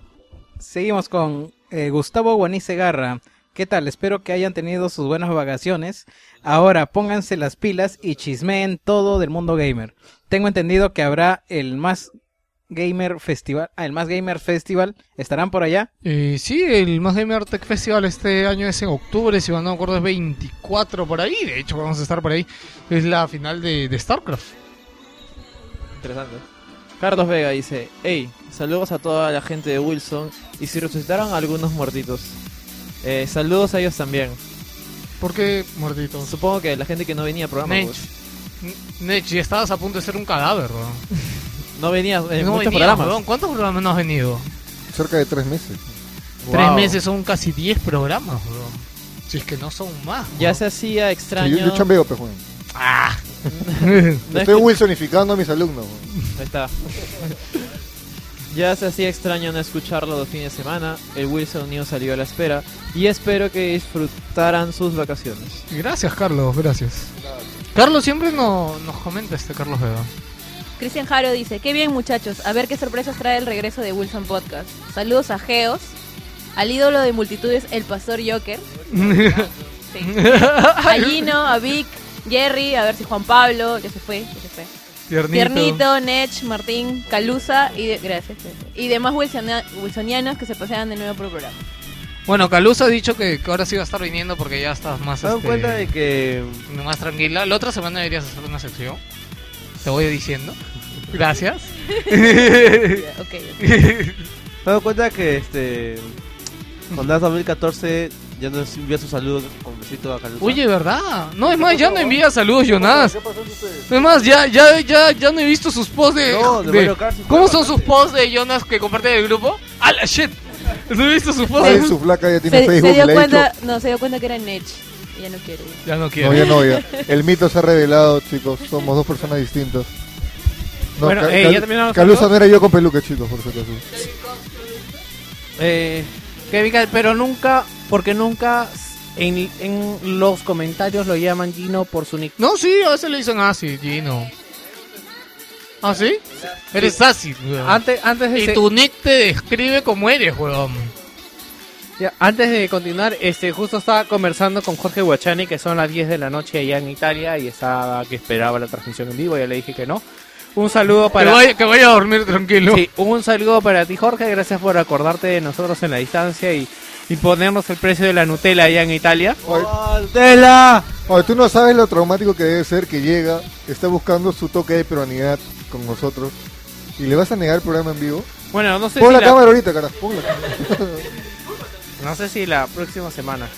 Seguimos con eh, Gustavo Guanice Garra. ¿Qué tal? Espero que hayan tenido sus buenas vacaciones. Ahora pónganse las pilas y chismeen todo del mundo gamer. Tengo entendido que habrá el más gamer festival. Ah, el más gamer festival. ¿Estarán por allá? Eh, sí, el Más Gamer Tech Festival este año es en octubre, si no me acuerdo es 24 por ahí, de hecho vamos a estar por ahí. Es la final de, de StarCraft. Interesante. Carlos Vega dice, hey, saludos a toda la gente de Wilson y si resucitaron algunos muertitos. Eh, saludos a ellos también. ¿Por qué muertitos? Supongo que la gente que no venía al programa. Nech. pues. Nech, ya estabas a punto de ser un cadáver, ¿no? [LAUGHS] No venías en no muchos venías, programas. ¿Cuántos programas no has venido? Cerca de tres meses. Tres Wow. meses son casi 10 programas, weón. Si es que no son más. Ya se hacía Sí, extraño. yo, yo chambeo, pues. Ah. No [LAUGHS] Estoy es wilsonificando a mis alumnos. Ahí está. ya se hacía extraño no escucharlo los fines de semana. El Wilson News salió a la espera. Y espero que disfrutaran sus vacaciones. Gracias, Carlos, gracias. Carlos siempre no- nos comenta este Carlos Vega. Cristian Jaro dice, qué bien muchachos, a ver qué sorpresas trae el regreso de Wilson Podcast. Saludos a Geos, al ídolo de multitudes, el Pastor Joker, [LAUGHS] Sí. a Gino, a Vic, Jerry, a ver si Juan Pablo, ya se fue, ya se fue. Tiernito. Tiernito, Nech, Martín, Calusa y de- gracias, gracias. y demás wilsonia- wilsonianos que se pasean de nuevo por el programa. Bueno, Calusa ha dicho que, que ahora sí va a estar viniendo porque ya estás más, ¿Se dan este, cuenta de que más tranquila. La otra semana deberías hacer una sección. Te voy diciendo. Gracias. [LAUGHS] Ok, ok. ¿Se dan cuenta que este con DAS 2014 ya nos envía su saludo con besito a Calusa? Oye, ¿verdad? No, es más, ya no envía saludos, Jonas. Es más, ya, ya, ya, ya no he visto sus posts de... No, de de- Mario Kart sí fue ¿Cómo son sus bastante. posts de Jonas que comparte el grupo? ¡Ah, la shit! No he visto sus posts. Ay, su flaca ya tiene Se, se Facebook. dio le ha cuenta, dicho- no, se dio cuenta que era Nech y ya no quiere. ya. No quiero. No, ya no, ya. [LAUGHS] El mito se ha revelado, chicos. Somos dos personas distintas. No, Bueno, Ca- eh, ya Calusa saludos. no era yo con peluque, chicos, por si acaso. Eh, Kevin Cal- pero nunca, porque nunca en, en los comentarios lo llaman Gino por su nick. No, sí, a veces le dicen así, Gino. ¿Ah, sí? Eres así, weón. Antes, antes de Y se- tu nick te describe como eres, weón. Ya, antes de continuar, este justo estaba conversando con Jorge Guachani, que son las 10 de la noche allá en Italia, y estaba que esperaba la transmisión en vivo, ya le dije que no. Un saludo Que para... vaya, que vaya a dormir tranquilo. Sí, un saludo para ti Jorge, gracias por acordarte de nosotros en la distancia y, y ponernos el precio de la Nutella allá en Italia. ¡Tela! Oye, tú no sabes lo traumático que debe ser que llega, está buscando su toque de peruanidad con nosotros y le vas a negar el programa en vivo. Bueno, no sé Pon si la la- cámara ahorita, carajo. pon la cámara. [LAUGHS] No sé si la próxima semana.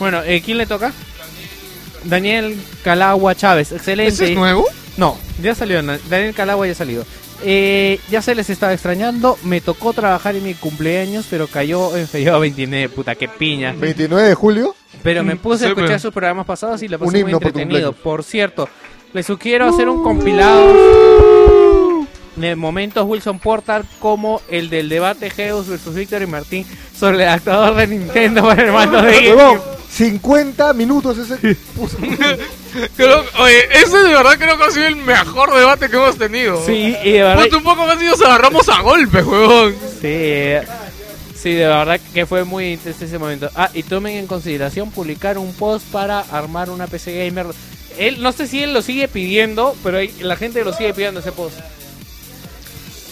Bueno, eh, ¿quién le toca? Daniel Calagua Chávez, excelente. ¿Ese es nuevo? No, ya salió. Daniel Calagua ya ha salido. Eh, ya se les estaba extrañando. Me tocó trabajar en mi cumpleaños, pero cayó en feriado 29. Puta, qué piña. 29 de julio. Pero me puse a escuchar pero- sus programas pasados y la pasé muy por entretenido. Por cierto, les sugiero hacer un compilado de momentos Wilson Portal como el del debate Geus versus Víctor y Martín sobre el actuador de Nintendo para el mando de 50 minutos ese. [LAUGHS] Creo, oye, ese de verdad creo que ha sido el mejor debate que hemos tenido. Sí, y de verdad- Ponte un poco más y nos agarramos a golpes, huevón. Sí, eh, sí, de verdad que fue muy intenso ese momento. Ah, y tomen en consideración publicar un post para armar una PC gamer. Él, no sé si él lo sigue pidiendo, pero hay- la gente lo sigue pidiendo ese post.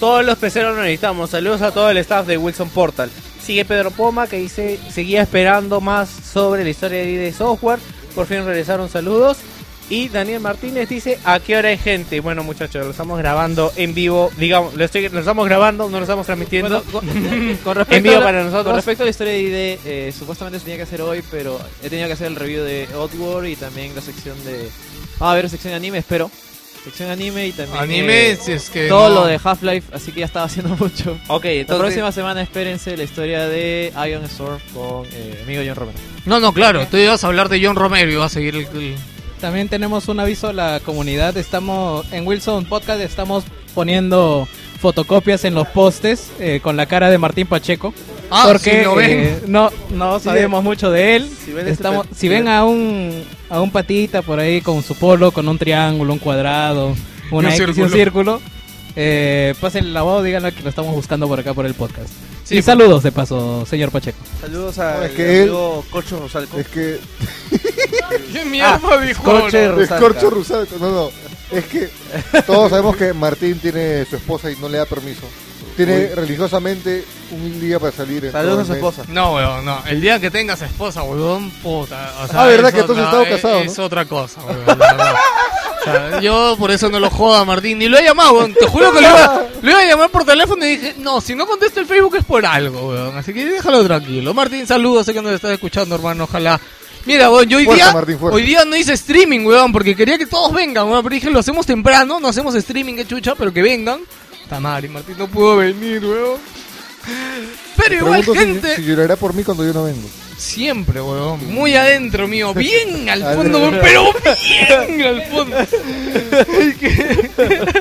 Todos los peceros lo necesitamos. Saludos a todo el staff de Wilson Portal. Sigue Pedro Poma que dice, seguía esperando más sobre la historia de ID Software. Por fin regresaron saludos. Y Daniel Martínez dice, ¿a qué hora hay gente? Bueno muchachos, lo estamos grabando en vivo. Digamos, lo, estoy, lo estamos grabando, no lo estamos transmitiendo. Con [LAUGHS] en respecto, vivo la, para nosotros. con respecto a la historia de ID, eh, supuestamente se tenía que hacer hoy, pero he tenido que hacer el review de Oddworld y también la sección de... Ah, a ver, sección de anime, espero. Sección anime y también... Anime, eh, si es que Todo no. lo de Half-Life, así que ya estaba haciendo [LAUGHS] mucho. Ok, La entonces- próxima semana espérense la historia de Ion Storm con eh, amigo John Romero. No, no, claro, tú ibas a hablar de John Romero y vas a seguir el... el- También tenemos un aviso a la comunidad. Estamos en Wilson Podcast, estamos poniendo fotocopias en los postes eh, con la cara de Martín Pacheco. Ah, porque si lo ven. eh, no, no sabemos mucho de él. si ven Estamos, pe- si ven a un a un patita por ahí con su polo, con un triángulo, un cuadrado, una un X y un círculo. círculo, eh, pasen la voz, díganle que lo estamos buscando por acá por el podcast. Sí, y saludos de paso, señor Pacheco. Saludos [LAUGHS] [LAUGHS] a No, es que él- amigo Corcho Rosalco. Es que. ¿Qué mierda dijo? Ahora? Es Corcho Rusalco. No, no. Es que todos sabemos que Martín tiene su esposa y no le da permiso. Tiene Uy. religiosamente un día para salir. en Saludos a su esposa. No, weón, no. El día que tengas esposa, weón, puta. O sea, Ah, ¿verdad es que entonces otra- estaba casado, Es, no? otra cosa, weón, la verdad. O sea, yo por eso no lo jodo a Martín. Ni lo he llamado, weón. Te juro que lo iba, lo iba a llamar por teléfono y dije, no, si no contesta el Facebook es por algo, weón. Así que déjalo tranquilo. Martín, saludos, sé que nos estás escuchando, hermano. Ojalá. Mira, weón, yo hoy Fuerza, día, Martín, hoy día no hice streaming, weón, porque quería que todos vengan, weón. Pero dije, lo hacemos temprano, no hacemos streaming, que chucha, pero que vengan. Puta madre, Martín no pudo venir, weón. Pero igual, Pregunto si- gente, Si, llorará por mí cuando yo no vengo. siempre, weón. Muy adentro mío, bien [LAUGHS] al fondo, weón, pero bien al [LAUGHS] fondo.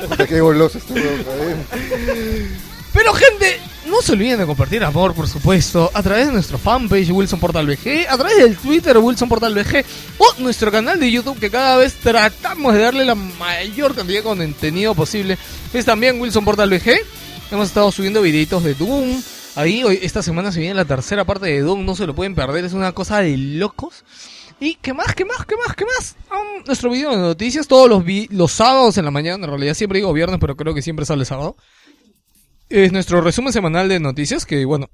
Puta, qué goloso este weón. Pero gente, no se olviden de compartir amor, por supuesto, a través de nuestro fanpage Wilson Portal VG, a través del Twitter Wilson Portal VG o nuestro canal de YouTube que cada vez tratamos de darle la mayor cantidad de contenido posible. Es también Wilson Portal VG. Hemos estado subiendo videitos de Doom. Ahí hoy esta semana se viene la tercera parte de Doom, no se lo pueden perder, es una cosa de locos. ¿Y qué más, qué más, qué más, qué más? Um, nuestro video de noticias todos los, vi- los sábados en la mañana, en realidad siempre digo viernes, pero creo que siempre sale sábado es nuestro resumen semanal de noticias, que bueno,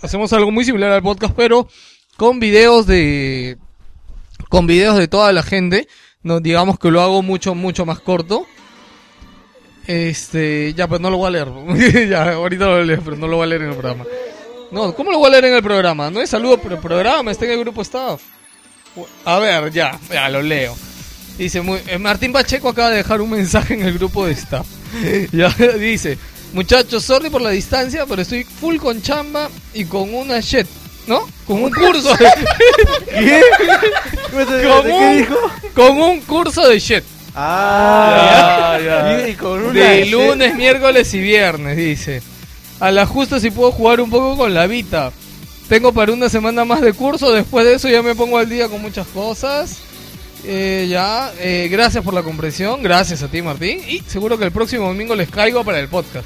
hacemos algo muy similar al podcast, pero con videos de con videos de toda la gente, no digamos que lo hago mucho mucho más corto. Este, ya pues no lo voy a leer. [LAUGHS] ya, ahorita lo leo, pero no lo voy a leer en el programa. No, ¿cómo lo voy a leer en el programa? No es saludo por el programa, está en el grupo staff. A ver, ya, ya lo leo. Dice, muy- eh, Martín Pacheco acaba de dejar un mensaje en el grupo de staff. [LAUGHS] ya dice, muchachos, sorry por la distancia, pero estoy full con chamba y con una shit, ¿no? Con un curso. [LAUGHS] de- ¿Qué? con, ¿Qué un, dijo? con un curso de shit. Ah, Ya, ya. Y, y con una De shit. lunes, miércoles y viernes, dice. A la justa si puedo jugar un poco con la Vita. Tengo para una semana más de curso, después de eso ya me pongo al día con muchas cosas. Eh, ya, eh, gracias por la comprensión, gracias a ti Martín. Y seguro que el próximo domingo les caigo para el podcast.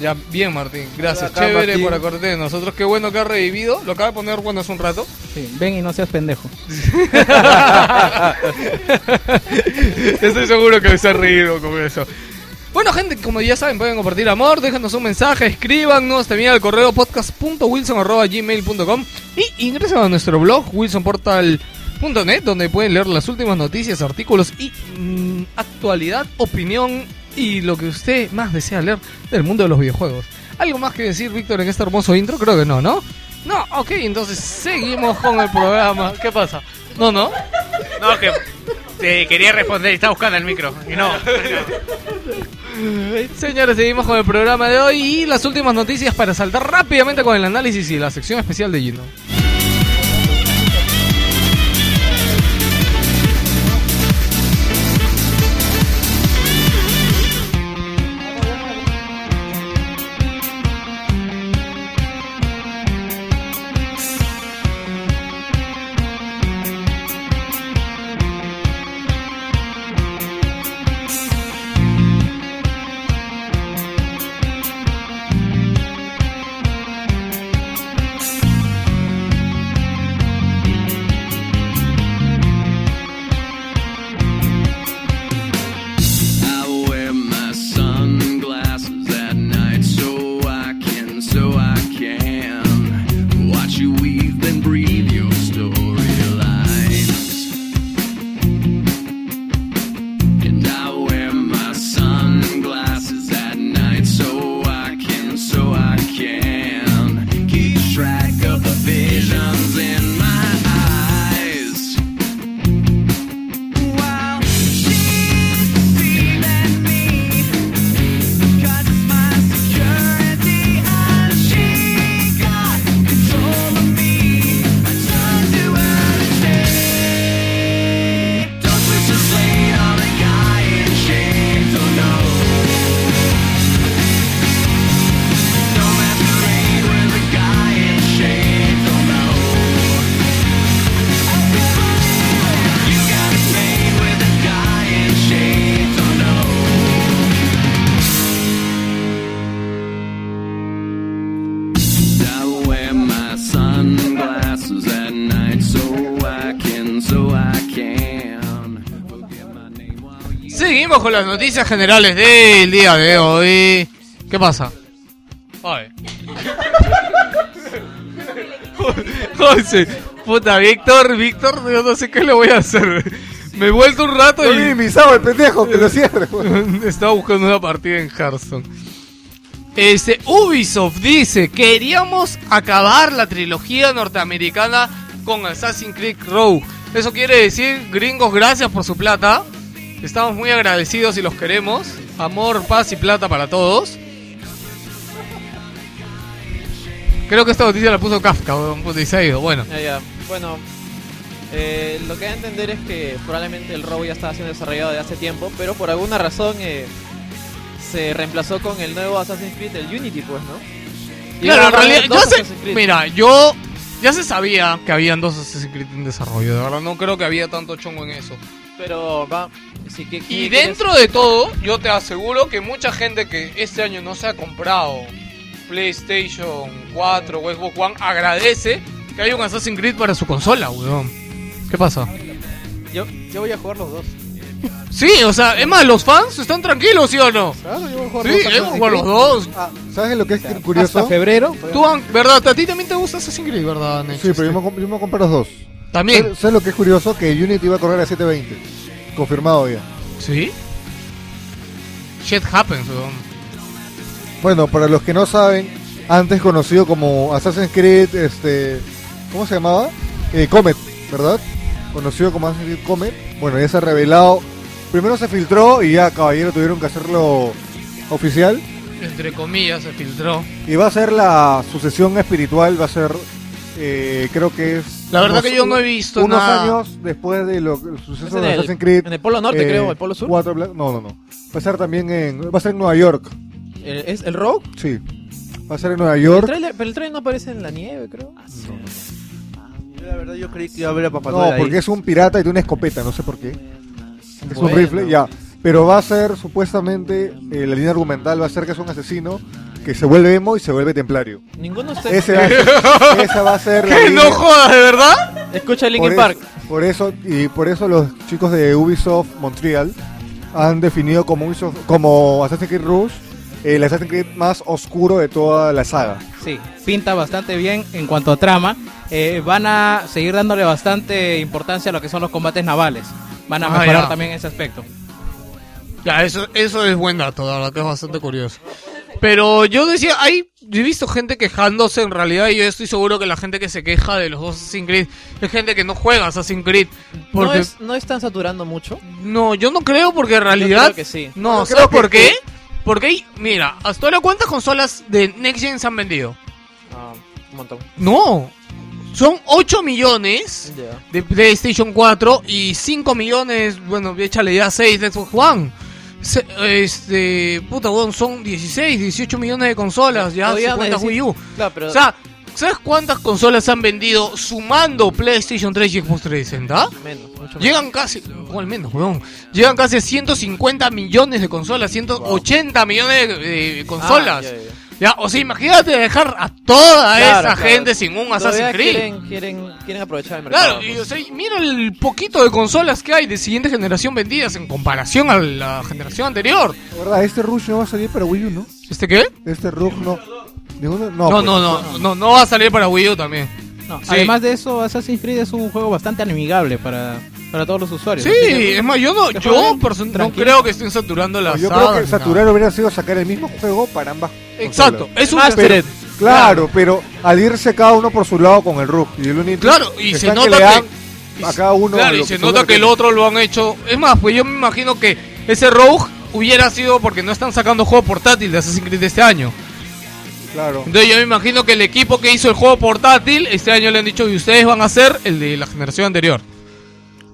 Ya, bien Martín, gracias, Acá, chévere Martín. por acordarte de nosotros. Qué bueno que ha revivido, lo acaba de poner bueno hace un rato. Sí, ven y no seas pendejo. [LAUGHS] Estoy seguro que se ha reído con eso. Bueno, gente, como ya saben, pueden compartir amor, déjanos un mensaje, escríbanos también al correo podcast.wilson.gmail.com y ingresen a nuestro blog wilsonportal.net donde pueden leer las últimas noticias, artículos y mm, actualidad, opinión y lo que usted más desea leer del mundo de los videojuegos. ¿Algo más que decir, Víctor, en este hermoso intro? Creo que no, ¿no? No, ok, entonces seguimos con el programa. [LAUGHS] ¿Qué pasa? No, no. No, que te quería responder y estaba buscando el micro. Y no. [LAUGHS] Señores, seguimos con el programa de hoy y las últimas noticias para saltar rápidamente con el análisis y la sección especial de Gino. Seguimos con las noticias generales del día de hoy. ¿Qué pasa? Ay. [LAUGHS] José, puta, Víctor, Víctor, yo no sé qué le voy a hacer. Me he vuelto un rato y... minimizado el pendejo, que lo cierre. weón. [LAUGHS] Estaba buscando una partida en Hearthstone. Este, Ubisoft dice, queríamos acabar la trilogía norteamericana con Assassin's Creed Rogue. Eso quiere decir, gringos, gracias por su plata. Estamos muy agradecidos y los queremos. Amor, paz y plata para todos. Creo que esta noticia la puso Kafka, pues, y. Bueno. Bueno, eh, lo que hay que entender es que probablemente el robo ya estaba siendo desarrollado de hace tiempo, pero por alguna razón eh, se reemplazó con el nuevo Assassin's Creed, el Unity, pues, ¿no? Y claro, en realidad, mira, yo ya se sabía que habían dos Assassin's Creed en desarrollo, de verdad, no creo que había tanto chongo en eso. Pero va. Sí, que, Y dentro de todo, yo te aseguro que mucha gente que este año no se ha comprado PlayStation 4 o Xbox One agradece que haya un Assassin's Creed para su consola, weón. ¿Qué pasa? Yo, yo voy a jugar los dos. Sí, o sea, es más, los fans están tranquilos, ¿sí o no? Claro, yo voy a jugar Sí, yo voy a jugar los dos. Ah, ¿Sabes lo que es curioso? Hasta febrero. Tú, ¿verdad? ¿A ti también te gusta Assassin's Creed, verdad, Nex? Sí, pero yo me, yo me compré los dos. También. ¿Sabes, lo que es curioso? Que Unity va a correr a 720. Confirmado ya. ¿Sí? Shit happens, weón. Bueno, para los que no saben, antes conocido como Assassin's Creed, este, ¿cómo se llamaba? Eh, Comet, ¿verdad? Conocido como Assassin's Creed Comet. Bueno, ya se ha revelado. Primero se filtró y ya, caballero, tuvieron que hacerlo oficial. Entre comillas, se filtró. Y va a ser la sucesión espiritual, va a ser, eh, creo que es... La verdad unos- que yo no he visto Unos nada. años después de lo, el Es suceso en de el- Assassin's Creed. eh, en el Polo Norte, creo, ¿el Polo Sur? cuatro no, no, no. Va a ser también en... Va a ser en Nueva York. ¿El, ¿Es el Rogue? Sí. Va a ser en Nueva El York. trailer, pero el trailer no aparece en la nieve, creo. Yo, la verdad, yo creí que iba a haber a Papá No, Noel ahí. porque es un pirata y tiene una escopeta, no sé por qué. Es un rifle, ya. Pero va a ser, supuestamente, eh, la línea argumental va a ser que es un asesino que se vuelve emo y se vuelve templario. Ninguno está. Ese va a ser- esa va a ser la [LAUGHS] ¿Qué? línea. ¿No jodas, de verdad? Escucha Linkin Park. Por eso, y por eso los chicos de Ubisoft Montreal han definido como, Ubisoft- como Assassin's Creed Rouge el Assassin's Creed más oscuro de toda la saga. Sí, pinta bastante bien en cuanto a trama. Eh, van a seguir dándole bastante importancia a lo que son los combates navales. Van a Ah, mejorar ya. también ese aspecto. Ya, eso, eso es buen dato, la verdad que es bastante curioso. Pero yo decía, hay, yo he visto gente quejándose en realidad y yo estoy seguro que la gente que se queja de los dos Assassin's Creed es gente que no juega Assassin's Creed. ¿No, Porque, es, ¿No están saturando mucho? no, yo no creo porque en realidad... creo que sí. No, ¿sabes por qué? Porque, hay- mira, hasta ahora cuántas consolas de Next Gen se han vendido. Ah, un montón. No, son 8 millones de PlayStation 4 y 5 millones, bueno, échale ya 6 de Xbox One. Se- este, puta, weón, son 16, 18 millones de consolas, ya cuenta necesi- Wii U. Claro, pero. O sea, ¿sabes cuántas consolas se han vendido sumando PlayStation 3 y Xbox 360? menos, mucho menos. Llegan casi, o al menos, weón, llegan casi a 150 millones de consolas, 180 millones de, de consolas. Ah, ya, ya. Ya, o sea, imagínate dejar a toda Claro, esa claro. gente sin un Assassin's Creed. Quieren, quieren, quieren aprovechar el mercado. Claro, y, o sea, mira el poquito de consolas que hay de siguiente generación vendidas en comparación a la generación anterior. La verdad, este Rush no va a salir para Wii U, ¿no? ¿Este qué? Este Rush no. Ninguno, No, no, pues, no, no, no, no va a salir para Wii U también. No, Sí. Además de eso, Assassin's Creed es un juego bastante amigable para, para todos los usuarios. Sí, es más, yo no, yo person- no tranquilo. creo que estén saturando la No, yo creo que saturar hubiera sido sacar el mismo juego para ambas. Exacto, consolas. es un Pero- claro, pero al irse cada uno por su lado con el RUG y el Unity. Claro, y se están nota le dan que- a cada uno. Claro, y lo se nota que el otro lo han hecho. Es más, pues yo me imagino que ese Rogue hubiera sido porque no están sacando juego portátil de Assassin's Creed este año. Claro. Entonces yo me imagino que el equipo que hizo el juego portátil este año le han dicho y ustedes van a hacer el de la generación anterior.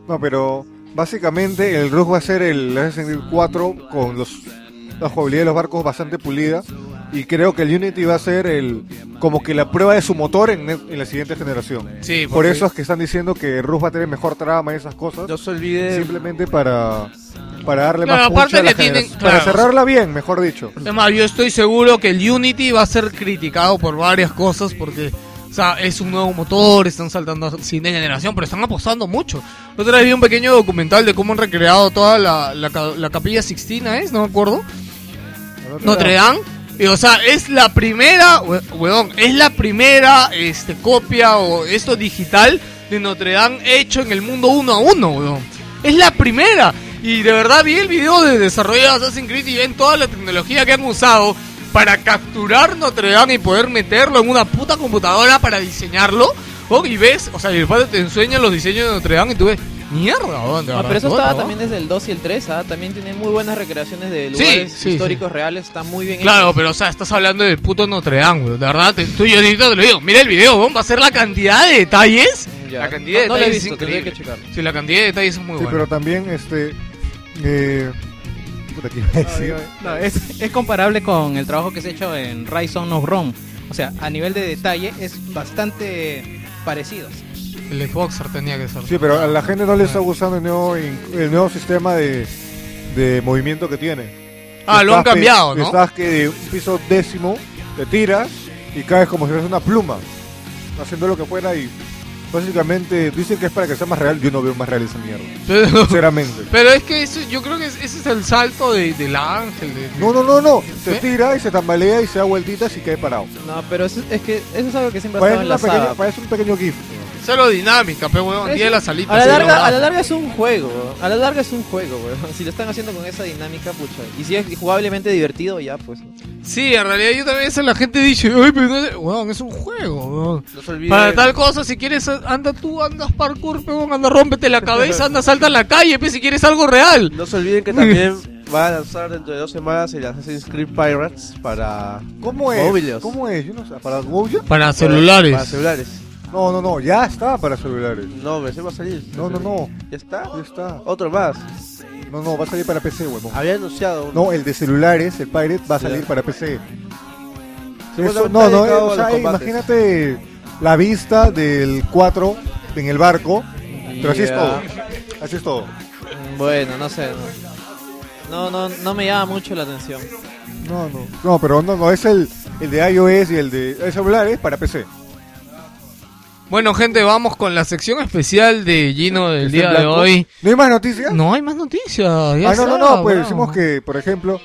No, pero básicamente el RUG va a ser el Assassin's Creed 4 con los, la jugabilidad de los barcos bastante pulida. Y creo que el Unity va a ser el como que la prueba de su motor en, en la siguiente generación. Sí, Por eso es que están diciendo que RUG va a tener mejor trama y esas cosas. No se olvide. Simplemente para, para darle más aparte a la tienen-. Para cerrarla bien, mejor dicho. Es más, yo estoy seguro que el Unity va a ser criticado por varias cosas porque, o sea, es un nuevo motor, están saltando a siguiente generación, pero están apostando mucho. Otra vez vi un pequeño documental de cómo han recreado toda la, la, la capilla Sixtina, ¿es? No me acuerdo. Notre Dame. Y, o sea, es la primera, we- weón, es la primera este, copia o esto digital de Notre Dame hecho en el mundo uno a uno, weón. Es la primera. Y de verdad vi el video de desarrollo de Assassin's Creed y ven toda la tecnología que han usado para capturar Notre Dame y poder meterlo en una puta computadora para diseñarlo. Oh, y ves, o sea, y el padre te enseña los diseños de Notre Dame y tú ves, Mierda, weón, de No, verdad, pero eso estaba también desde el 2 y el 3, ¿ah? También tiene muy buenas recreaciones de Sí, lugares sí, históricos reales, está muy bien Claro, hecho. pero o sea, estás hablando del puto Notre Dame. De verdad, te, tú y yo te lo digo. Mira el video, weón. Va a ser la cantidad de detalles. Ya. La cantidad de No, no lo he detalles visto, es tendría increíble. que checarlo. Sí, la cantidad de detalles es muy Sí, buena. pero también, este. Eh, puta, ¿qué iba a decir? No, es, es comparable con el trabajo que se ha hecho en Rise on of Rome. O sea, a nivel de detalle es bastante parecido. El Xboxer tenía que ser. Sí, pero a la gente no le está gustando el nuevo, el nuevo sistema de, de movimiento que tiene. Ah, lo han que- cambiado, ¿no? Estás que de un piso décimo te tiras y caes como si fueras una pluma, haciendo lo que fuera y básicamente dicen que es para que sea más real. Yo no veo más real esa mierda, Pero, sinceramente. pero es que eso, yo creo que es- ese es el salto de, del ángel. de- No, no, no, no. Se ¿Sí? tira y se tambalea y se da vueltitas y cae parado. No, pero eso- es que eso es algo que siempre ha estado Parece, en la una pequeña- saga. parece un pequeño GIF. Cero dinámica, pero weón. Es- Día de la salita. A la, larga, a la larga es un juego, a la larga es un juego, weón. Si lo están haciendo con esa dinámica, pucha. Y si es jugablemente divertido, ya, pues. Sí, en realidad yo también eso la gente dice, ay, pero no es, weón, es un juego, weón. No se olviden. Para tal cosa, si quieres, anda tú, andas parkour, weón, anda, rómpete la cabeza, anda, salta en la calle, pues, si quieres algo real. No se olviden que también va a lanzar dentro de dos semanas el Assassin's Creed Pirates para ¿Cómo es? móviles. ¿Cómo es? Yo no sé. ¿Para Goya? Para celulares. Para celulares. No, no, no. Ya está para celulares. No, me va a salir. No, no, no. ¿Ya está? Ya está. Otro más. No, no. Va a salir para PC, huevón. Había anunciado. uno. No, el de celulares, el Pirate, va a salir Ya. para PC. Eso- no, no, dedicado o sea, imagínate la vista del 4 en el barco, pero así es Ya. todo. Así es todo. Mm, Bueno, no sé. No, no, no, no me llama mucho la atención. No, no. No, pero no, no, es el, el de iOS y el de el celulares para PC. Bueno, gente, vamos con la sección especial de Gino del ¿Está día de hoy. ¿No hay más noticias? No hay más noticias. ya ah, no, no, no, pues decimos que, por ejemplo,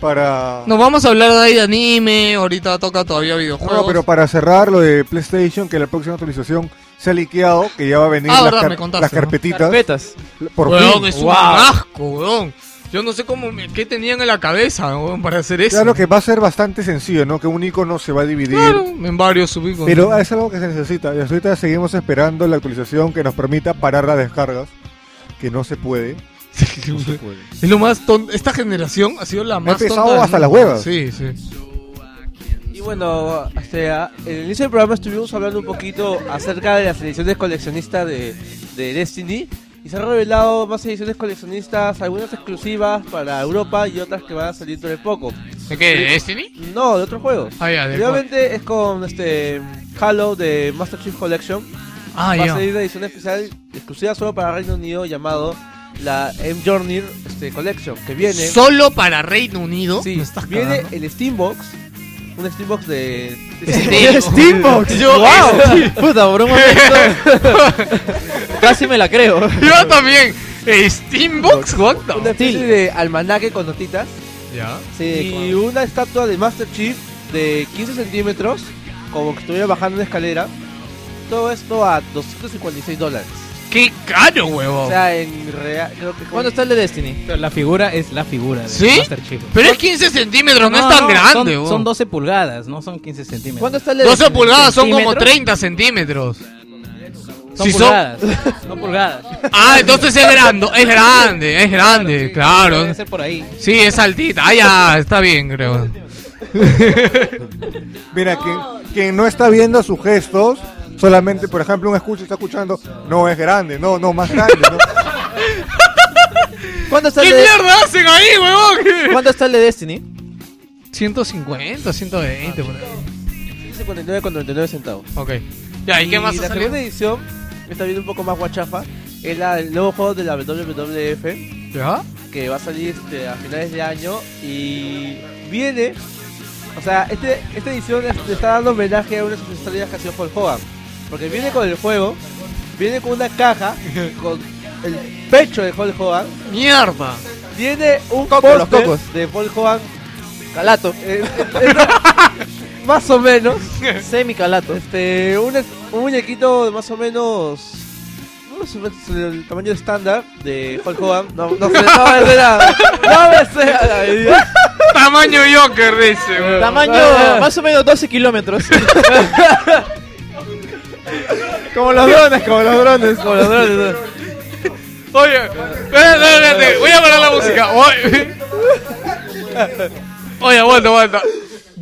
para... Nos vamos a hablar de ahí de anime, ahorita toca todavía videojuegos. No, pero para cerrar lo de PlayStation, que la próxima actualización se ha liqueado, que ya va a venir Ah, las, verdad, car- me contaste, las ¿no? carpetitas. Carpetas. Por Weón, fin. es un asco, weón. Yo no sé cómo, qué tenían en la cabeza, weón, para hacer eso. Claro que va a ser bastante sencillo, ¿no? Que un icono se va a dividir. Claro, en varios subiconos. Pero es algo que se necesita. Y ahorita seguimos esperando la actualización que nos permita parar las descargas. Que no se puede. [LAUGHS] No se puede. Es lo más tonto. Esta generación ha sido la más pesado tonta del hasta las huevas. Sí, sí. Y bueno, hasta en el inicio del programa estuvimos hablando un poquito acerca de las ediciones coleccionistas de, de Destiny. Y se han revelado más ediciones coleccionistas, algunas exclusivas para Europa y otras que van a salir dentro de poco. ¿De qué? ¿De Destiny? No, de otros juegos. Ah, ya, Obviamente es con este Halo de Master Chief Collection. Ah, Va a salir una edición especial exclusiva solo para Reino Unido llamado la M Journey este, Collection, que viene Solo para Reino Unido. Sí, viene cagando. el Steambox, un Steambox de, de [LAUGHS] Steam- Steambox. Yo- wow. [LAUGHS] Puta, por un momento. casi me la creo. Yo también. Eh, Steambox, what the- una especie de almanaque con notitas Ya. Sí, y una estatua de Master Chief de 15 centímetros, como que estuviera bajando una escalera. Todo esto a 256 dólares. Qué caro, huevón. O sea, en real, creo que ¿Cuándo está el de Destiny? Pero la figura es la figura de ¿Sí? Master Chief. Pero es 15 centímetros, no, es tan grande, son, son 12 pulgadas, no son 15 centímetros. ¿Cuándo está el de 12 Destiny? pulgadas son como ¿Centímetros? 30 centímetros. Son Si pulgadas. Son pulgadas. Ah, entonces es grande, es grande, es grande, claro. Debe ser por ahí. Sí, es altita. Ah, ya, está bien, creo. [LAUGHS] Mira, quien, quien no está viendo sus gestos, solamente, por ejemplo, un escucha está escuchando, no es grande, no, no, más grande, ¿no? [LAUGHS] ¿Cuándo está ¿Qué el de mierda hacen ahí, huevón? ¿Cuándo está el de Destiny? 150, 120, por ahí. 59 con 99 centavos. Ok. Ya, ¿y qué más ha la salido? segunda edición, está viendo un poco más guachafa, es la, el nuevo juego de la WWF. ¿Ya? que va a salir este, a finales de año y viene, o sea, este, esta edición le está dando homenaje a una de sus estrellas que ha sido Hulk Hogan, porque viene con el juego, viene con una caja con el pecho de Hulk Hogan, Mierda. tiene un Coco, los póster cocos. de Hulk Hogan, Calato. eh, eh, [LAUGHS] más o menos, [LAUGHS] Semi calato. este, un, muñequito de más o menos no sé, es el tamaño estándar de Hulk Hogan. No, no sé, no me sé nada. No me sé a la medida. Tamaño Joker, dice, huevón. Tamaño [LAUGHS] más o menos 12 kilómetros. Como los drones, como los drones, como los drones. Oye, espérate, espérate, voy a parar la música. Oye, aguanta, aguanta.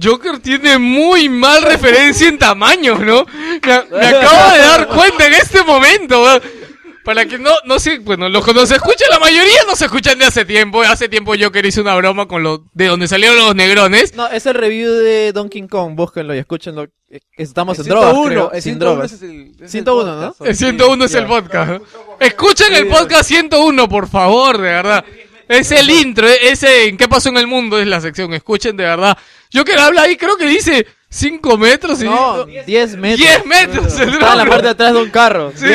Joker tiene muy mal referencia en tamaño, ¿no? Me, me acabo de dar cuenta en este momento. weón. Para que no, no sé, bueno, los que nos escuchan, la mayoría nos escuchan de hace tiempo. Hace tiempo Joker hizo una broma con lo de donde salieron los negrones. No, es el review de Donkey Kong, búsquenlo y escúchenlo. Eh, Estamos en El drogas, 101, creo, el sin 101 drogas. es el- es el 101, ¿no? podcast. El 101 es el podcast. ¿no? Escuchen el podcast 101, por favor, de verdad. Es el intro, eh, ese en qué pasó en el mundo es la sección. Escuchen de verdad. Joker habla ahí, creo que dice 5 metros y... No, 10 metros. 10 metros. el Estaba en la parte de atrás de un carro. Sí.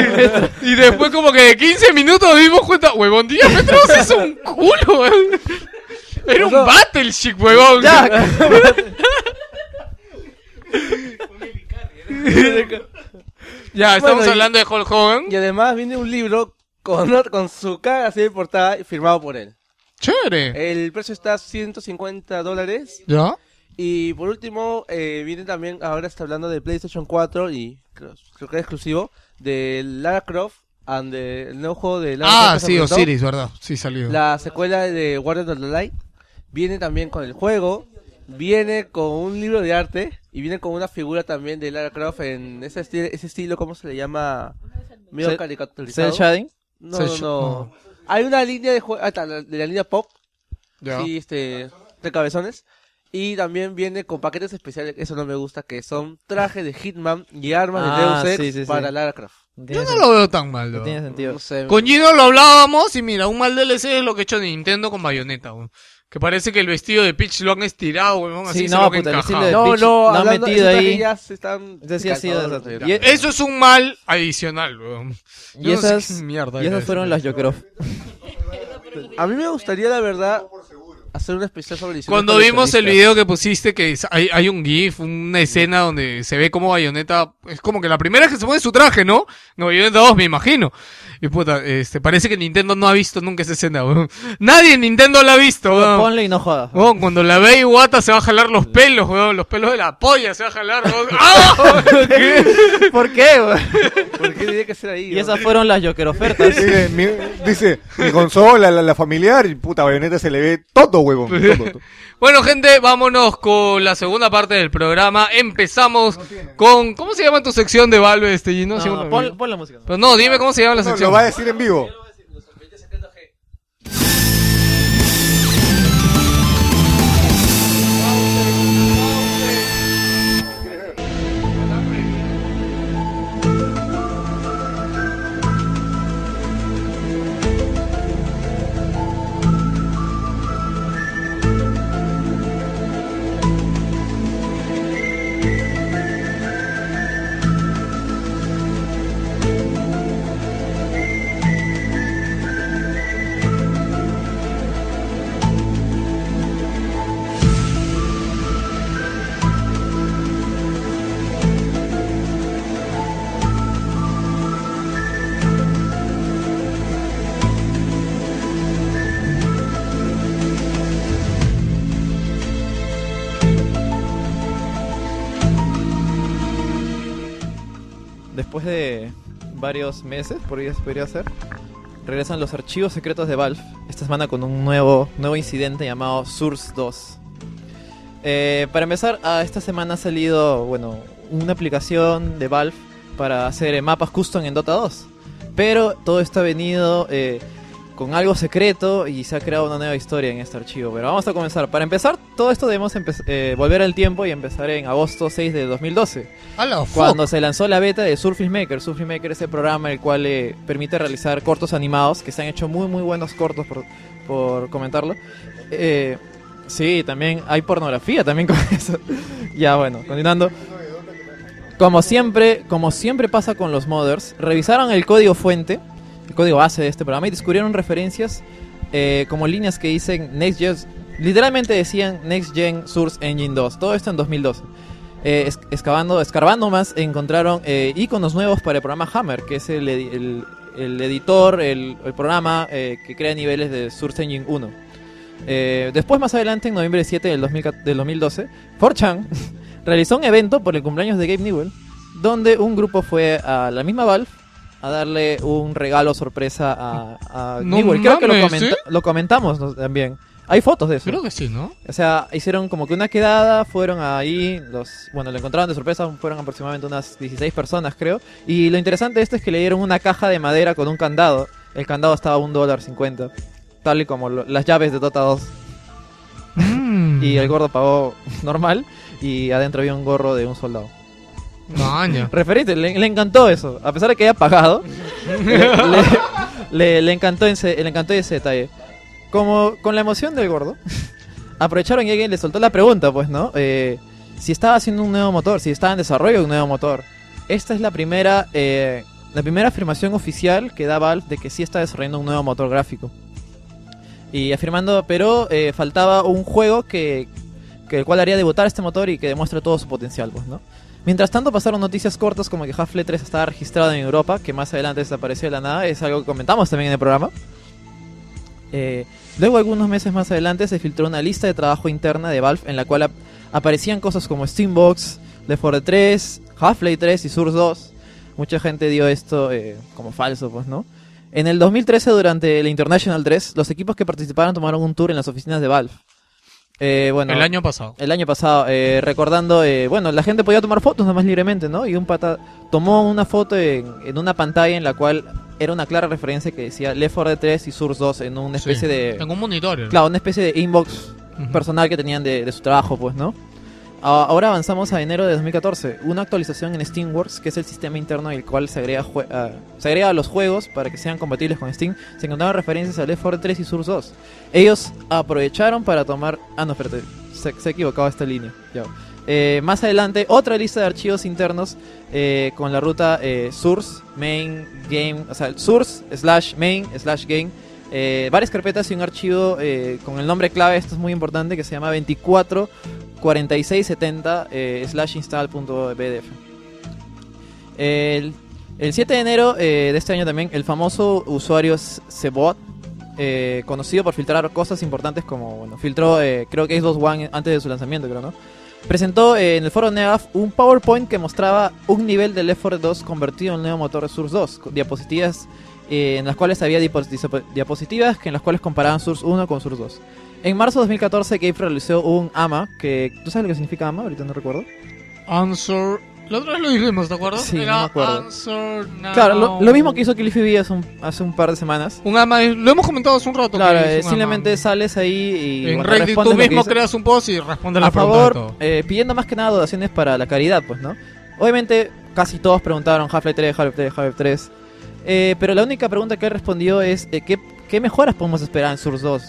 Y después como que de 15 minutos nos dimos cuenta, huevón, 10 metros es un culo, weón. Era un battleship, huevón. Ya. [LAUGHS] Ya, estamos Bueno, y- hablando de Hulk Hogan. Y además viene un libro con, con su cara así de portada firmado por él. Chévere. El precio está a 150 dólares. ¿Ya? Y por último, eh, viene también, ahora está hablando de PlayStation 4 y creo, creo que es exclusivo, de Lara Croft and the- el nuevo juego de Lara Ah, Croft se sí. Osiris, ¿verdad? Sí, salió. La secuela de Guardian of the Light viene también con el juego, viene con un libro de arte y viene con una figura también de Lara Croft en ese, esti- ese estilo, ¿cómo se le llama? Medio caricaturizado. Shading. No, no. Hay una línea de juego, de la línea pop, sí, este, de cabezones. Y también viene con paquetes especiales, eso no me gusta, que son trajes de Hitman y armas Ah, de Deus Ex sí, sí, sí. para Lara Croft. Yo no lo veo tan mal, No ¿no? tiene sentido. No sé. Con Gino lo hablábamos y mira, un mal DLC es lo que ha hecho Nintendo con Bayonetta, weón. Que parece que el vestido de Peach lo han estirado, weón, así Sí, se no, lo han puta, el encajado. No, Peach no, han hablando, metido esos ahí. trajes ya se están Ese sí ha sido calzados, desastre. ya. Y- Eso es un mal adicional, weón. Y Yo no sé esas, qué mierda y era esas eso. fueron las Jokeroff. [LAUGHS] A mí me gustaría, la verdad, hacer una especial sobre ediciones Cuando vimos el video que pusiste, que hay, hay un GIF, una escena donde se ve como Bayonetta. Es como que la primera que se pone su traje, ¿no? No, Bayonetta 2, me imagino. Y puta, este, parece que Nintendo no ha visto nunca esa escena, weón. Nadie en Nintendo la ha visto, weón. Ponle y no jodas. Weón, cuando la ve Iwata se va a jalar los pelos, weón. Los pelos de la polla se va a jalar, weón. [LAUGHS] ¡Ah! ¿Por qué, güey? ¿Por qué tiene que ser ahí? Y esas fueron las Joker ofertas. Dice, mi, dice, mi consola, la, la familiar, y puta, bayoneta se le ve todo, huevón. [LAUGHS] todo, todo. Bueno, gente, vámonos con la segunda parte del programa. Empezamos con. ¿Cómo se llama tu sección de Valve, este Gino? No, bueno, pon, pon la música. Pero no, dime cómo se llama la No, sección. lo va a decir en vivo. De varios meses, podría, podría ser, regresan los archivos secretos de Valve esta semana con un nuevo, nuevo incidente llamado Source 2. Eh, para empezar, esta semana ha salido bueno, una aplicación de Valve para hacer mapas custom en Dota 2. Pero todo esto ha venido eh, con algo secreto y se ha creado una nueva historia en este archivo. Pero vamos a comenzar. Para empezar, todo esto debemos eh, volver al tiempo y empezar en agosto 6 de 2012. Cuando se lanzó la beta de Surface Maker. Surface Maker es el programa el cual eh, permite realizar cortos animados, que se han hecho muy muy buenos cortos por, por comentarlo. Eh, sí, también hay pornografía también con [LAUGHS] eso. ya bueno, continuando. Como siempre, como siempre pasa con los modders, revisaron el código fuente, el código base de este programa y descubrieron referencias eh, como líneas que dicen Next Gen, literalmente decían Next Gen Source Engine 2. Todo esto en 2012. Eh, excavando, escarbando más, encontraron eh, iconos nuevos para el programa Hammer, que es el, el- editor, el, programa que crea niveles de Source Engine 1. Eh, después, más adelante, en noviembre 7 del, 2000 del 2012, 4chan [LAUGHS] realizó un evento por el cumpleaños de Gabe Newell, donde un grupo fue a la misma Valve a darle un regalo sorpresa a, a No Newell. Creo que lo, comenta- ¿sí? lo comentamos ¿no? también. Hay fotos de eso. Creo que sí, ¿no? O sea, hicieron como que una quedada, fueron ahí, los, bueno, lo encontraron de sorpresa, fueron aproximadamente unas 16 personas, creo. Y lo interesante de esto es que le dieron una caja de madera con un candado. El candado estaba a un dólar cincuenta, tal y como lo- las llaves de Dota 2. Mm. [LAUGHS] Y el gordo pagó normal y adentro había un gorro de un soldado. Maña. Referente, le, le encantó eso. A pesar de que haya pagado, le, le- le- encantó ese, le encantó ese detalle. Como con la emoción del gordo, aprovecharon y alguien le soltó la pregunta, pues, ¿no? Eh, si estaba haciendo un nuevo motor, si estaba en desarrollo de un nuevo motor. Esta es la primera, eh, la primera afirmación oficial que da Valve de que sí está desarrollando un nuevo motor gráfico. Y afirmando, pero eh, faltaba un juego que, que el cual haría debutar este motor y que demuestre todo su potencial, pues, ¿no? Mientras tanto pasaron noticias cortas como que Half-Life 3 estaba registrado en Europa, que más adelante desapareció de la nada, es algo que comentamos también en el programa. Eh, luego algunos meses más adelante se filtró una lista de trabajo interna de Valve en la cual ap- aparecían cosas como Steambox, Left 4 Dead 3, Half-Life 3 y Source 2. Mucha gente dio esto eh, como falso, pues, ¿no? En el 2013, durante el International 3, los equipos que participaron tomaron un tour en las oficinas de Valve. Eh, bueno, El año pasado. el año pasado, eh, recordando, eh, bueno, la gente podía tomar fotos nomás libremente, ¿no? Y un pata tomó una foto en, en una pantalla en la cual era una clara referencia que decía Left 4 Dead 3 y Source 2 en una Sí, especie de... En un monitor. Claro, una especie de inbox personal que tenían de, de su trabajo, pues, ¿no? A- Ahora avanzamos a enero de 2014, una actualización en Steamworks, que es el sistema interno en el cual se agrega, jue- ah, se agrega a los juegos para que sean compatibles con Steam. Se encontraron referencias a Left 4 Dead 3 y Source 2. Ellos aprovecharon para tomar... Ah, no, espérate, se, se equivocado esta línea. Eh, más adelante, otra lista de archivos internos eh, con la ruta eh, source, main, game, o sea, source, slash, main, slash, game. varias carpetas y un archivo con el nombre clave, esto es muy importante, que se llama 244670 eh, slash install.bdf. El, el 7 de enero eh, de este año también, el famoso usuario Cebot, eh, conocido por filtrar cosas importantes como, bueno, filtró, eh, creo que Xbox One antes de su lanzamiento, creo, ¿no? Presentó en el foro NEAF un PowerPoint que mostraba un nivel de Left 4 Dead 2 convertido en nuevo motor Source 2, con diapositivas en las cuales había diapos- diapo- diapositivas que en las cuales comparaban Source 1 con Source 2. En marzo de 2014 Gabe realizó un AMA, que ¿tú sabes lo que significa AMA? Ahorita no recuerdo. Answer. La otra vez lo dijimos, ¿te acuerdas? Sí, no Era me acuerdo. Answer now. Claro, lo, lo mismo que hizo Cliffy B hace un, hace un par de semanas. Un ama, lo hemos comentado hace un rato. Claro, que eh, es simplemente ama. sales ahí y En Reddit tú mismo creas un post y respondes la a pregunta favor, eh, pidiendo más que nada donaciones para la caridad, pues, ¿no? Obviamente, casi todos preguntaron Half-Life 3, Half-Life 3, Half-Life 3. Eh, pero la única pregunta que él respondió es: eh, ¿qué, ¿qué mejoras podemos esperar en Source 2?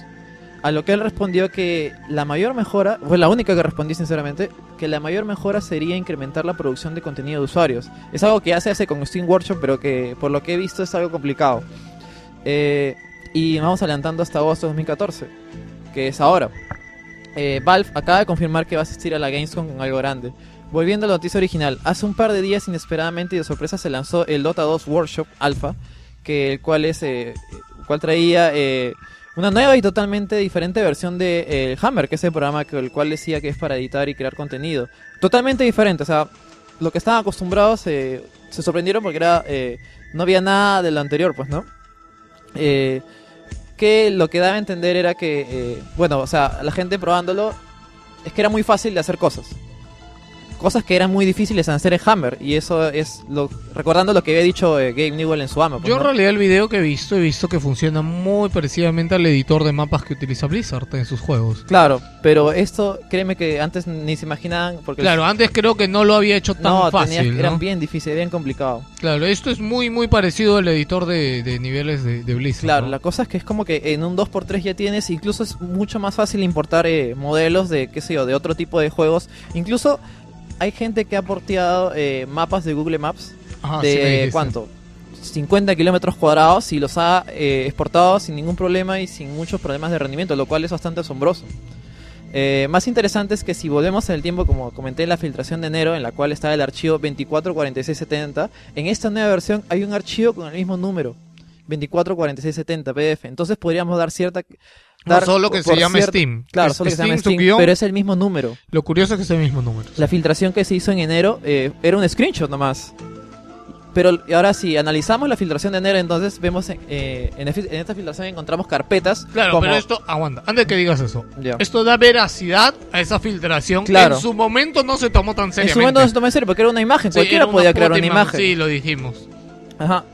A lo que él respondió que la mayor mejora, fue la única que respondí sinceramente, que la mayor mejora sería incrementar la producción de contenido de usuarios. Es algo que ya se hace con Steam Workshop, pero que por lo que he visto es algo complicado. Eh, y vamos adelantando hasta agosto de 2014, que es ahora. Eh, Valve acaba de confirmar que va a asistir a la Gamescom con algo grande. Volviendo a la noticia original, hace un par de días inesperadamente y de sorpresa se lanzó el Dota 2 Workshop Alpha, que el cual es, eh, cual traía eh, una nueva y totalmente diferente versión de eh, Hammer, que es el programa que el cual decía que es para editar y crear contenido. Totalmente diferente, o sea, lo que estaban acostumbrados eh, se sorprendieron porque era eh, no había nada de lo anterior, pues, ¿no? Eh, que lo que daba a entender era que, bueno, o sea, la gente probándolo es que era muy fácil de hacer cosas. Cosas que eran muy difíciles de hacer en Hammer. Y eso es lo recordando lo que había dicho eh, Gabe Newell en su ama. pues, Yo en ¿no? realidad el video que he visto, he visto que funciona muy parecidamente al editor de mapas que utiliza Blizzard en sus juegos. Claro, pero esto, créeme que antes ni se imaginaban. Porque Claro, antes creo que no lo había hecho tan no, fácil. tenías- ¿no? eran bien difíciles, bien complicado. Claro, esto es muy muy parecido al editor de, de niveles de, de Blizzard. Claro, la cosa es que es como que en un 2x3 ya tienes, incluso es mucho más fácil importar eh, modelos de, qué sé yo, de otro tipo de juegos. Incluso hay gente que ha porteado eh, mapas de Google Maps Ajá, de cuánto 50 kilómetros cuadrados y los ha eh, exportado sin ningún problema y sin muchos problemas de rendimiento, lo cual es bastante asombroso. Eh, más interesante es que si volvemos en el tiempo, como comenté en la filtración de enero, en la cual está el archivo 244670, en esta nueva versión hay un archivo con el mismo número, 244670 PDF. Entonces podríamos dar cierta... No, dar solo que se por llame cierta- Steam. Claro, Es solo que se llama Steam, guion. pero es el mismo número. Lo curioso es que es el mismo número. La filtración que se hizo en enero eh, era un screenshot nomás. Pero ahora si analizamos la filtración de enero, entonces vemos en, eh, en, en esta filtración encontramos carpetas. Claro, como- pero esto, aguanta, antes que digas eso. Esto da veracidad a esa filtración. Claro. En su momento no se tomó tan En seriamente. su momento no se tomó en serio porque era una imagen, Sí, cualquiera era podía crear una imagen. Sí, lo dijimos. Ajá.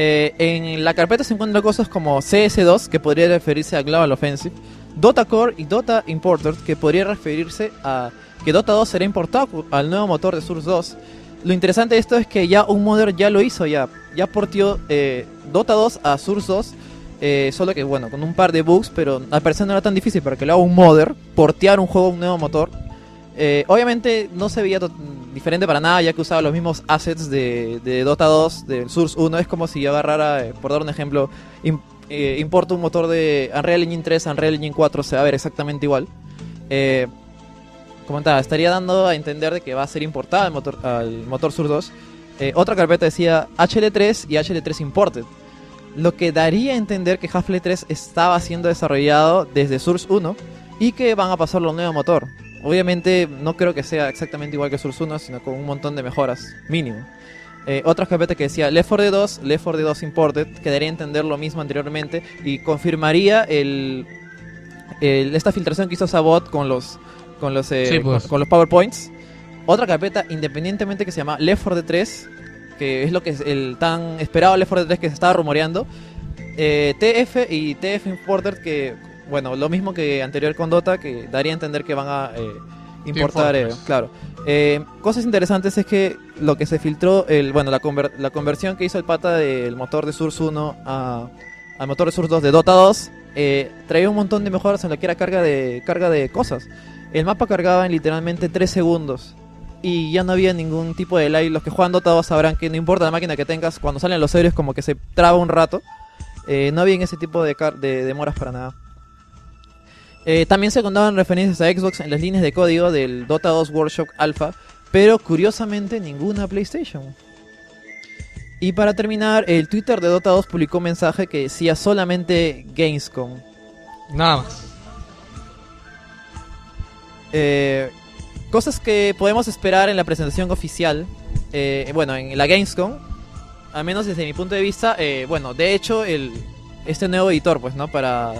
Eh, en la carpeta se encuentran cosas como CS2, que podría referirse a Global Offensive, Dota Core y Dota Imported, que podría referirse a que Dota 2 será importado al nuevo motor de Source 2. Lo interesante de esto es que ya un modder ya lo hizo, ya, ya portió eh, Dota 2 a Source 2, eh, solo que bueno, con un par de bugs, pero al parecer no era tan difícil para que lo haga un modder, portear un juego a un nuevo motor. Eh, obviamente no se veía diferente para nada, ya que usaba los mismos assets de, de Dota 2, del Source 1. Es como si yo agarrara, eh, por dar un ejemplo, im- eh, importo un motor de Unreal Engine 3 a Unreal Engine 4, se va a ver exactamente igual. Eh, comentaba, estaría dando a entender de que va a ser importada al motor, al motor Source 2. Eh, otra carpeta decía HL3 y HL3 Imported. Lo que daría a entender que Half-Life 3 estaba siendo desarrollado desde Source 1 y que van a pasarlo a un nuevo motor. Obviamente no creo que sea exactamente igual que Source 1, sino con un montón de mejoras, mínimo. Eh, otra carpeta que decía Left 4 Dead 2, Left 4 Dead 2 Imported, que daría a entender lo mismo anteriormente y confirmaría el, el- esta filtración que hizo Sabot con los con los eh, Sí, pues. con, con los PowerPoints. Otra carpeta independientemente que se llama Left 4 Dead 3, que es lo que es el tan esperado Left 4 Dead 3 que se estaba rumoreando. Eh, TF y TF Importer que bueno, lo mismo que anterior con Dota que daría a entender que van a eh, importar, eh, claro. Eh, cosas interesantes es que lo que se filtró, el, bueno, la, conver- la conversión que hizo el pata del motor de Source 1 a, al motor de Source 2 de Dota 2, eh, traía un montón de mejoras en lo que era carga de, carga de cosas. El mapa cargaba en literalmente 3 segundos. Y ya no había ningún tipo de lag. Los que juegan Dota 2 sabrán que no importa la máquina que tengas, cuando salen los héroes como que se traba un rato. Eh, no había ese tipo de, car- de demoras para nada. Eh, también se contaban referencias a Xbox en las líneas de código del Dota 2 Workshop Alpha, pero curiosamente ninguna PlayStation. Y para terminar, el Twitter de Dota 2 publicó un mensaje que decía solamente Gamescom. Nada más. Eh, cosas que podemos esperar en la presentación oficial. eh, bueno, en la Gamescom, al menos desde mi punto de vista, eh, bueno, de hecho, el, este nuevo editor, pues, ¿no? Para,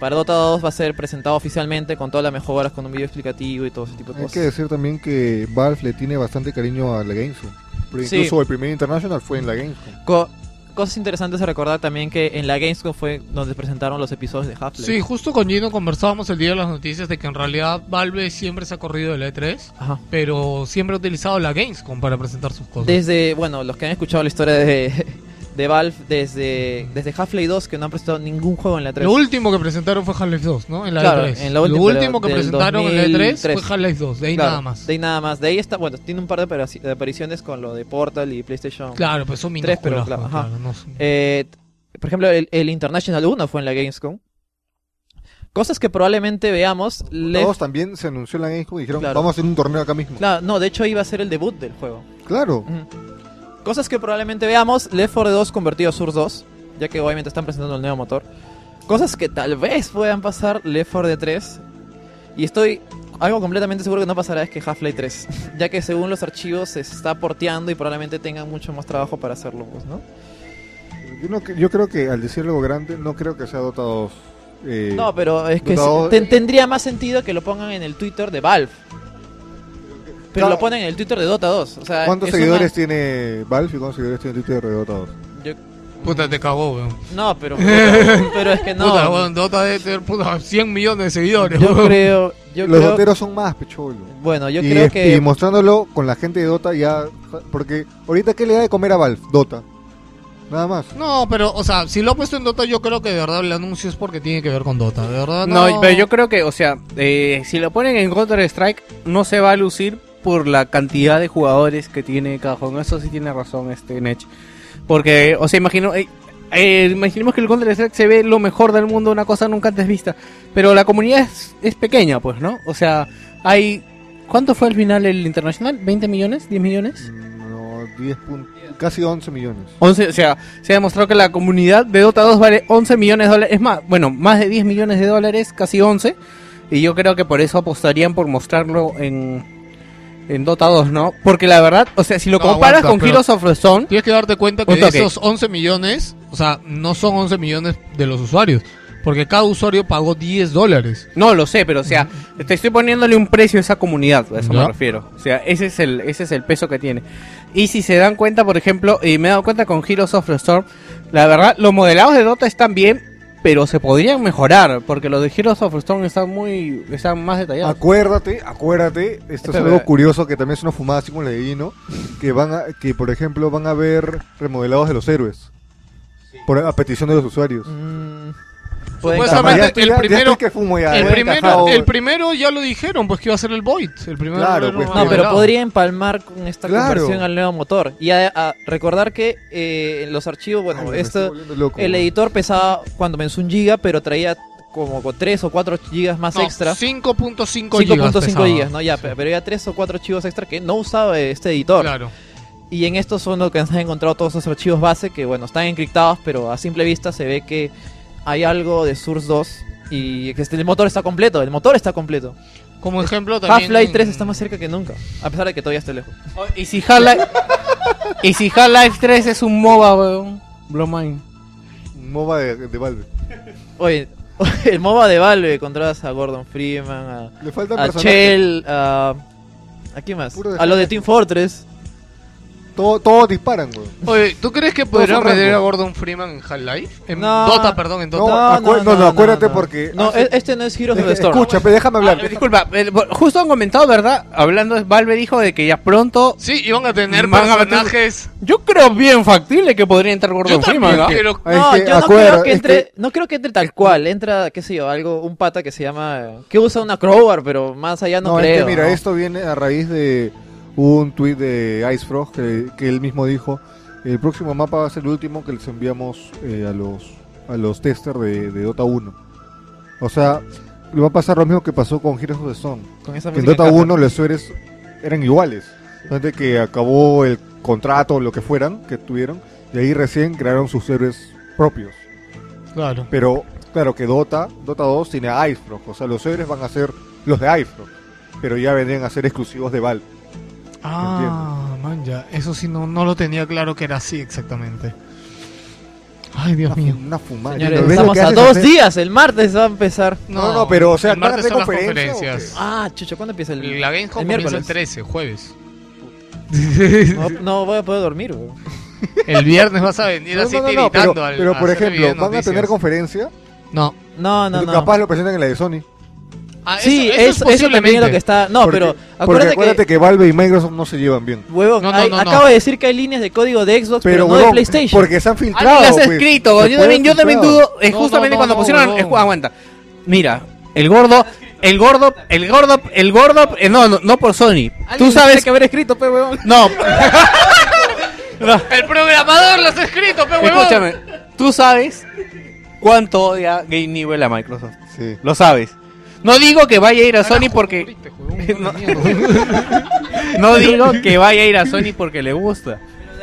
para Dota 2 va a ser presentado oficialmente con todas las mejoras, con un video explicativo y todo ese tipo de Hay cosas. que decir también que Valve le tiene bastante cariño a la Gamescom. Porque Sí. incluso el primer International fue en la Gamescom. Co- cosas interesantes a recordar también que en la Gamescom fue donde presentaron los episodios de Half-Life. Sí, justo con Gino conversábamos el día de las noticias de que en realidad Valve siempre se ha corrido del E3, Ajá. pero siempre ha utilizado la Gamescom para presentar sus cosas. Desde, bueno, los que han escuchado la historia de, [LAUGHS] de Valve desde, desde Half-Life 2 que no han presentado ningún juego en la 3. Lo último que presentaron fue Half-Life 2, ¿no? En la Claro, E3. en la Lo última, último que presentaron en la E3 2003. fue Half-Life 2, de ahí Claro, nada más. De ahí nada más. De ahí está, bueno, tiene un par de, aparici- de apariciones con lo de Portal y PlayStation Claro, pues son 3, pero minúsculas, claro, ajá. claro, no son- Eh, por ejemplo, el, el International 1 fue en la Gamescom. Cosas que probablemente veamos. Left- Todos también se anunció en la Gamescom y dijeron, Claro. vamos a hacer un torneo acá mismo. Claro, no, de hecho iba a ser el debut del juego. Claro. Cosas que probablemente veamos, Left 4 Dead 2 convertido a Source 2, ya que obviamente están presentando el nuevo motor. Cosas que tal vez puedan pasar, Left 4 Dead 3. Y estoy algo completamente seguro que no pasará es que Half-Life 3, [LAUGHS] ya que según los archivos se está porteando y probablemente tengan mucho más trabajo para hacerlo, pues, ¿no? Yo, no, yo creo que al decir algo grande, no creo que sea Dota 2. eh, No, pero es que Dota sí, 2, ten- tendría más sentido que lo pongan en el Twitter de Valve. Pero lo ponen en el Twitter de Dota 2. O sea, ¿Cuántos es seguidores una- tiene Valve y cuántos seguidores tiene Twitter de Dota 2? Yo- Puta, te cagó, weón. No, pero, [LAUGHS] pero, pero es que no. Puta, weón, Dota debe tener puta, 100 millones de seguidores, Yo weón. creo, yo Los creo- doteros son más, pecholo. Bueno, yo y, creo es- que y mostrándolo con la gente de Dota ya... Porque ahorita, ¿qué le da de comer a Valve? Dota. Nada más. No, pero, o sea, si lo ha puesto en Dota, yo creo que de verdad el anuncio es porque tiene que ver con Dota. De verdad, no. No, pero yo creo que, o sea, eh, si lo ponen en Counter Strike, no se va a lucir por la cantidad de jugadores que tiene cada juego. Eso sí tiene razón este Nech. Porque, o sea, imagino, eh, eh, imaginemos que el Counter Strike se ve lo mejor del mundo, una cosa nunca antes vista. Pero la comunidad es, es pequeña, pues, ¿no? O sea, hay. ¿Cuánto fue al final el internacional? ¿20 millones? ¿10 millones? No, 10 pun- casi 11 millones. 11, o sea, se ha demostrado que la comunidad de Dota 2 vale 11 millones de dólares. Es más, bueno, más de 10 millones de dólares, casi 11. Y yo creo que por eso apostarían por mostrarlo en, en Dota 2, ¿no? Porque la verdad, o sea, si lo No, comparas aguanta, con Heroes of the Storm, Tienes que darte cuenta que de esos 11 millones, o sea, no son 11 millones de los usuarios. Porque cada usuario pagó 10 dólares. no lo sé, pero o sea, te estoy poniéndole un precio a esa comunidad, a eso Ya. me refiero. O sea, ese es el ese es el peso que tiene. Y si se dan cuenta, por ejemplo, y me he dado cuenta con Heroes of the Storm, la verdad, los modelados de Dota están bien, pero se podrían mejorar, porque los de Heroes of Storm están muy están más detallados. Acuérdate, acuérdate, esto es algo curioso que también es una fumada así como la de Guino, que van a, que por ejemplo van a ver remodelados de los héroes. Por, a petición de los usuarios. Mm, pueden Supuestamente Ya estoy- el ya- primero, estoy que fumo ya, el, primero, encajado. el primero ya lo dijeron, pues que iba a ser el Void. El primero Claro, pues, No, Claro. pero podría empalmar con esta Claro. conversión al nuevo motor. Y a, a recordar que eh, en los archivos, bueno, Ay, esto, loco, el editor pesaba cuando menos un giga, pero traía como con 3 o 4 gigas más No, extra. 5.5 gigas. 5.5 pesaba. gigas, ¿no? Ya, Sí. pero ya 3 o 4 archivos extra que no usaba este editor. Claro. Y en estos son lo que han encontrado todos esos archivos base que, bueno, están encriptados, pero a simple vista se ve que hay algo de Source 2 y que este- el motor está completo. El motor está completo. Como ejemplo también... Half-Life 3 está más cerca que nunca, a pesar de que todavía esté lejos. Y si Half-Life y si Half-Life 3 es un MOBA, weón. Blow mind. Un MOBA de, de Valve. Oye, [LAUGHS] el MOBA de Valve encontrabas a Gordon Freeman, a, Le a. Shell, a... ¿A quién más? A lo de. Team Fortress. Todo- Todos disparan, weón. Oye, ¿tú crees que son meter a. Gordon Freeman en Half-Life? En No. Dota, perdón, en No, Dota. no, no, acuérdate porque No, hace- e- este no es Heroes of the Storm. Escucha, pe, déjame hablar. Ah, disculpa, eh, bo- justo han comentado, ¿verdad? Hablando, Valve dijo de que ya pronto. Sí, iban a tener Van a personajes... Yo creo bien factible que podría entrar Gordon Yo Freeman, ¿no? Ay, No, es que, yo no creo que es entre, que- no creo que entre tal cual, entra, qué sé yo, algo, un pata que se llama, que usa una crowbar, pero más allá no, No, creo. es que mira, ¿no? esto viene a raíz de un tweet de Icefrog que, que él mismo dijo, el próximo mapa va a ser el último que les enviamos eh, a los a los testers de, de Dota 1. O sea, le va a pasar lo mismo que pasó con Heroes of the Storm. Con esa Que en Dota encaja. 1 los sueres eran iguales. Antes que acabó el contrato o lo que fueran que tuvieron, y ahí recién crearon sus héroes propios. Claro. Pero claro que Dota, Dota 2 tiene a Icefrog, o sea, los héroes van a ser los de Icefrog, pero ya vendrían a ser exclusivos de Valve. Ah, man, ya. Eso sí, no, no lo tenía claro que era así exactamente. Ay, Dios Una, mío. una fumada. Señores, ¿Ves lo estamos a dos hacer? días, el martes va a empezar. No, no, pero, o sea, el martes ¿van son las conferencias. Ah, chucho, ¿cuándo empieza el, La Gamescom el comienza el miércoles? 13, jueves. No, no voy a poder dormir, güey. El viernes vas a venir No, así no, no, no, tiritando pero, al- pero por ejemplo, ¿van a tener conferencia? No. No, no, no. Capaz lo presentan en la de Sony. Ah, Sí, eso, eso, eso también es lo que está. No, Porque- pero porque acuérdate, acuérdate que... Valve y Microsoft no se llevan bien. Huevón, No, no, hay- no, no. acabo de decir que hay líneas de código de Xbox, pero, Pero, no de huevón, PlayStation. porque se han filtrado. Las ha pues. escrito, Se yo también, yo también dudo, eh, No, justamente no, cuando no, pusieron, no. eh, aguanta, mira, el gordo, el gordo, el gordo, el gordo, eh, no, no, no por Sony, tú sabes que haber escrito, pe, weón. no, [LAUGHS] no, El programador lo has escrito, pe huevón. escúchame, tú sabes cuánto odia Game Newell a Microsoft, Sí. lo sabes, no digo que vaya a ir a Sony porque, [LAUGHS] no. [LAUGHS] no digo que vaya a ir a Sony porque le gusta,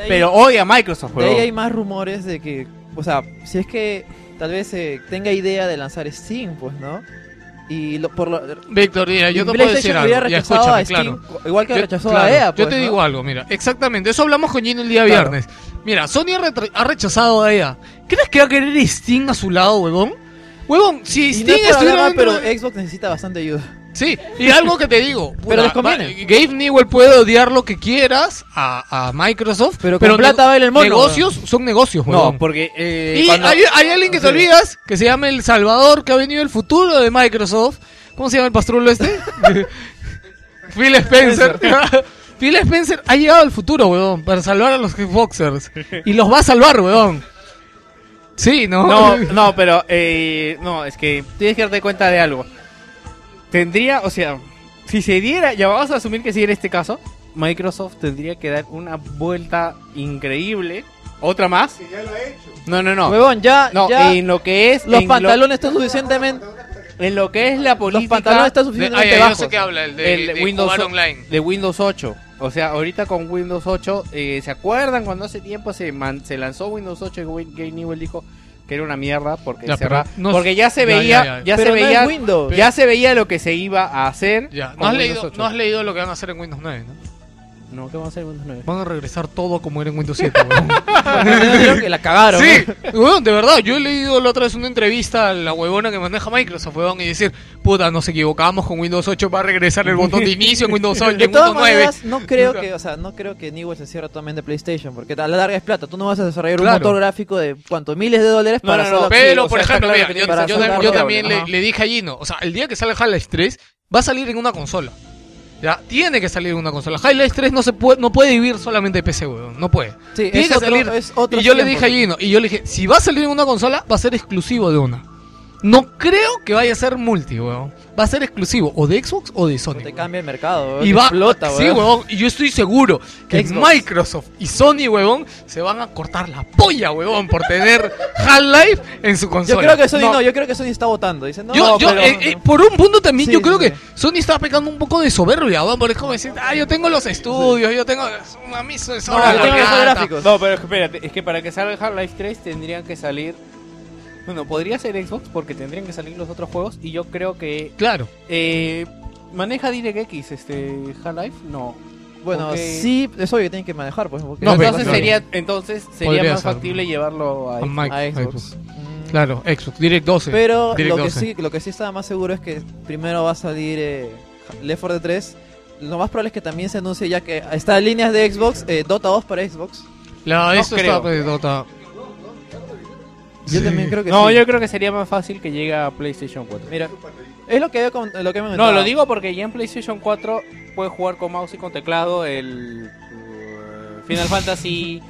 pero odia a Microsoft, De ahí hay más rumores de que, o sea, si es que tal vez eh, tenga idea de lanzar Steam, pues, ¿no? Y lo, por lo, Víctor, mira, yo te puedo decir algo. Ya escúchame, Steam, claro. igual que Yo- rechazó claro, a EA, Yo pues, te ¿no? digo algo, mira, exactamente, eso hablamos con Gino el día Claro. viernes. Mira, Sony ha rechazado a EA. ¿Crees que va a querer Steam a su lado, huevón? Huevón, si Y no Steam es estuviera dentro pero Xbox necesita bastante ayuda. Sí, y algo que te digo. [LAUGHS] Pero les conviene. va- Gabe Newell puede odiar lo que quieras a, a Microsoft, Pero con plata baila el mono, Negocios son negocios, No, huevón. porque eh, Y cuando- hay, hay alguien que te olvidas, que se llama El Salvador, que ha venido el futuro de Microsoft. ¿Cómo se llama el pastrulo este? [LAUGHS] Phil Spencer. [LAUGHS] Phil Spencer ha llegado al futuro, weón, para salvar a los Xboxers. Y los va a salvar, weón. Sí, ¿no? No, [LAUGHS] no, pero eh, no, es que tienes que darte cuenta de algo. Tendría, o sea, si se diera, ya vamos a asumir que si era este caso, Microsoft tendría que dar una vuelta increíble, otra más. No, no, no. Huevón, ya, No, ya en lo que es los en pantalones están suficientemente... lo, en lo que es la política Los pantalones están De- suficientemente ya, yo bajos. sé que habla, el de, el de Windows jugar online. de Windows 8. O sea, ahorita con Windows 8, eh, ¿se acuerdan cuando hace tiempo se, man- se lanzó Windows 8 y Gabe Newell dijo que era una mierda porque Ya, cerra- pero no- porque ya se veía, ya, ya, ya. se no veía, Windows. ya se veía lo que se iba a hacer. Ya, ¿no has, leído, 8. no has leído lo que van a hacer en Windows 9, ¿no? No, ¿qué vamos a hacer en Windows 9? Van a regresar todo como era en Windows 7, [LAUGHS] weón. Creo que la cagaron. Sí, weón, de verdad, yo he leído la otra vez una entrevista a la huevona que maneja Microsoft, weón, y decir, puta, nos equivocamos con Windows 8, va a regresar el botón de inicio en Windows 8, De en todas Windows 9. maneras, no creo que, o sea, no creo que Newell se cierre totalmente PlayStation, porque a la larga es plata. Tú no vas a desarrollar Claro. un motor gráfico de cuánto miles de dólares No, para no, no, Pero, por ejemplo, claro mira, yo, también le dije a Gino, o sea, el día que sale Half-Life 3, va a salir en una consola. Ya, tiene que salir una consola. Half-Life 3 no se puede, no puede vivir solamente de PC, weón, no puede. Sí, Tiene es que otro- salir. y yo le dije a Gino, y yo le dije, si va a salir en una consola, va a ser exclusivo de una. No creo que vaya a ser multi, weón. Va a ser exclusivo o de Xbox o de Sony. Te weón. cambia el mercado, weón, Y te va, explota, sí, weón. huevón, y yo estoy seguro que Xbox. Microsoft y Sony, huevón, se van a cortar la polla, huevón, por tener Half-Life en su Yo consola. creo que Sony no. yo creo que Sony está votando. Dice, no, Yo, yo, pero- eh, eh, por un punto también, Sí, yo creo sí, que Sony está pecando un poco de soberbia, weón, porque es como decir, ah, yo tengo los estudios, yo tengo, a mí No, yo de tengo gráficos. No, pero espérate, es que para que salga Half-Life 3 tendrían que salir. Bueno, podría ser Xbox porque tendrían que salir los otros juegos y yo creo que. Claro. Eh, ¿Maneja DirectX este Half-Life? No. Bueno, Porque- sí, es obvio que tienen que manejar, pues. porque- No, entonces claro. sería, entonces sería Podría más ser. factible llevarlo a, A Xbox. Mike- a Xbox. Xbox. Claro, Xbox, Direct 12. Pero Direct lo que, 12. sí, lo que sí estaba más seguro es que primero va a salir eh, Left 4 Dead 3. Lo más probable es que también se anuncie ya que está en líneas de Xbox, eh, Dota 2 para Xbox. No eso creo. está de Dota. Yo también creo que No, sí. yo creo que sería más fácil que llegue a PlayStation 4. Mira, es lo que había com- lo que me No, lo digo porque ya en PlayStation 4 puedes jugar con mouse y con teclado el uh, Final Fantasy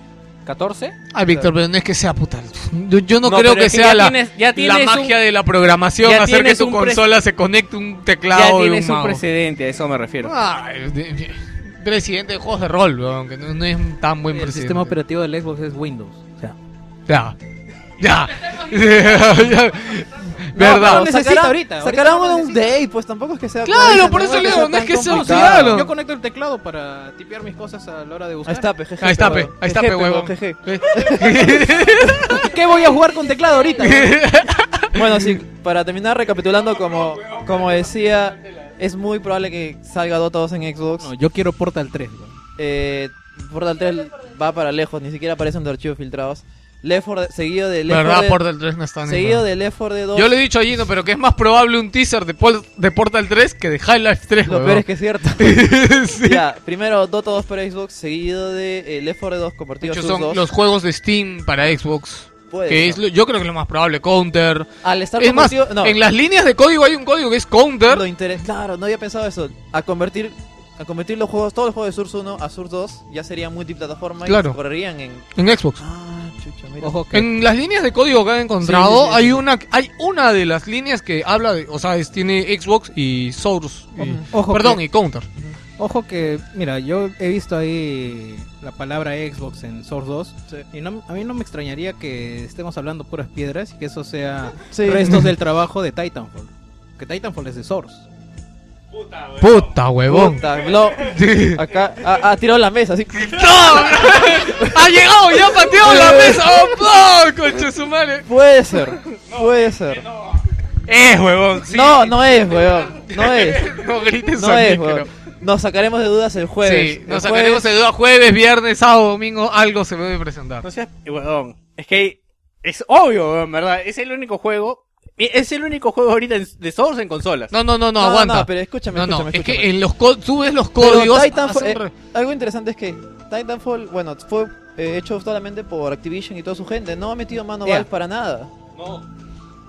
14. Ay, Víctor, pero no es que sea puta. Yo, yo no, No, creo que es que sea ya la, tienes- ya la magia un- de la programación ya hacer que tu consola se conecte un Ya teclado y un tienes un precedente, a eso me refiero. Ay, de- de- presidente de juegos de rol, weón, que no, no es tan buen El presidente. sistema operativo del Xbox es Windows. O sea, Ya. Ya. Ya. [LAUGHS] Verdad. No, necesita ahorita, ahorita Sacarán no lo un update, pues tampoco es que sea. Claro, por eso leo, sea no es que sea claro. Yo conecto el teclado para tipear mis cosas a la hora de buscar. Ahí está, pe, jeje, Ahí está, pe. Ahí está, pe, jeje. [LAUGHS] [LAUGHS] ¿Qué voy a jugar con teclado ahorita? Bueno, sí, para terminar recapitulando, como, como decía, es muy probable que salga Dota 2 en Xbox. no, yo quiero Portal 3. weón. Eh, Portal 3 va para lejos, ni siquiera aparecen de archivos filtrados. Left 4 Dead- seguido de Left 4 Verdad, Dead- Portal 3 no está Seguido nada. de Left 4 Dead 2. Yo le he dicho a Gino, pero que es más probable un teaser de, Pol- de Portal 3 que de Half-Life 3, Lo weón. peor es que es cierto. [LAUGHS] Sí. Ya, primero Dota 2 para Xbox, seguido de eh, Left 4 Dead 2 De convertido Source son 2. los juegos de Steam para Xbox. Puede que ser. es yo creo que es lo más probable. Counter. Al estar Es más, no. en las líneas de código hay un código que es Counter. Lo Claro, no había pensado eso. A convertir a convertir los juegos, todos los juegos de Source 1 a Source 2, ya serían multiplataforma Claro. y correrían en En Xbox. Ah, chucha, mira. Ojo que En las líneas de código que han encontrado, Sí, sí, sí, hay sí. una hay una de las líneas que habla de, o sea, es- tiene Xbox y Source, y- Ojo perdón, que- y Counter. Ojo que, mira, yo he visto ahí la palabra Xbox en Source 2 Sí. y no, a mí no me extrañaría que estemos hablando puras piedras y que eso sea Sí. restos del trabajo de Titanfall. Que Titanfall es de Source. Puta, huevón. Puta, lo- acá ha, ha tirado la mesa así. [LAUGHS] ¡No! ¡Ha llegado! ¡Ya pateó la mesa! ¡Oh, no! ¡Conche su madre! Puede ser, puede ser. ¡Es, huevón! sí. No, no es, weón. No es. [LAUGHS] No grites No es, micro. weón. Nos sacaremos de dudas el jueves. Sí, nos El sacaremos jueves- de duda jueves, viernes, sábado, domingo, algo se debe presentar. No seas, weón. Es que es obvio, weón, ¿verdad? Es el único juego. Es el único juego ahorita de Source en consolas. No, no, no, no, No, aguanta. no, pero escúchame, No, no, escúchame, es que escúchame. en los ves los códigos. Eh, algo interesante es que Titanfall, bueno, fue eh, hecho solamente por Activision y toda su gente. No ha metido mano Ya. Valve para nada.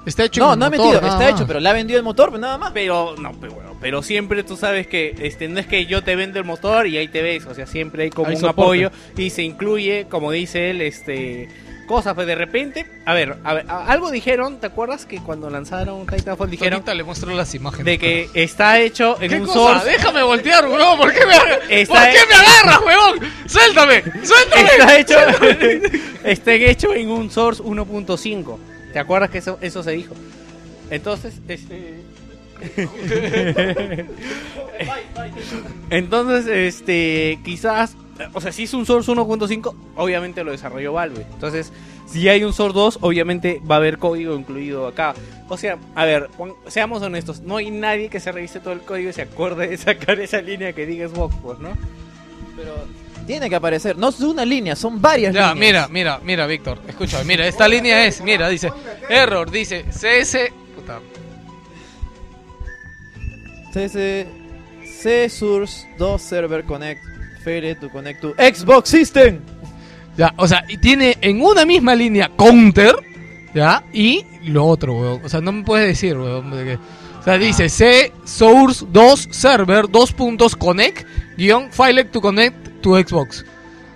Está hecho No, no ha metido, nada está más. hecho, pero le ha vendido el motor, pero nada más. Pero, no, pero, bueno, pero siempre tú sabes que este no es que yo te vendo el motor y ahí te ves, o sea, siempre hay como Hay un soporte. apoyo y se incluye, como dice él, este cosas, pues de repente, a ver, a ver, a- algo dijeron, ¿te acuerdas que cuando lanzaron Titanfall dijeron Ahorita le muestro las imágenes. de que está hecho en ¿Qué un cosa? source Déjame voltear, bro. ¿Por qué me, Está ¿Por qué me agarras, huevón? ¡Suéltame! ¡Suéltame! está hecho [LAUGHS] [LAUGHS] está hecho en un source 1.5. ¿Te acuerdas que eso eso se dijo? Entonces, este [LAUGHS] Entonces, este, quizás o sea, si es un Source 1.5, obviamente lo desarrolló Valve. Entonces, si hay un Source 2, obviamente va a haber código incluido acá. O sea, a ver, seamos honestos, no hay nadie que se revise todo el código y se acorde de sacar esa línea que diga Xbox, pues, ¿no? Pero tiene que aparecer. No es una línea, son varias Ya, líneas. mira, mira, mira, Víctor. Escucha, mira, esta línea es, mira, dice, error, dice CS. Puta. CS C Source 2 Server Connect. Failed to connect to Xbox System. Ya, o sea, y tiene en una misma línea counter, ¿ya? Y lo otro, weón. O sea, no me puedes decir, weón. que- o sea, dice C source 2 server 2 puntos connect guion file to connect to Xbox.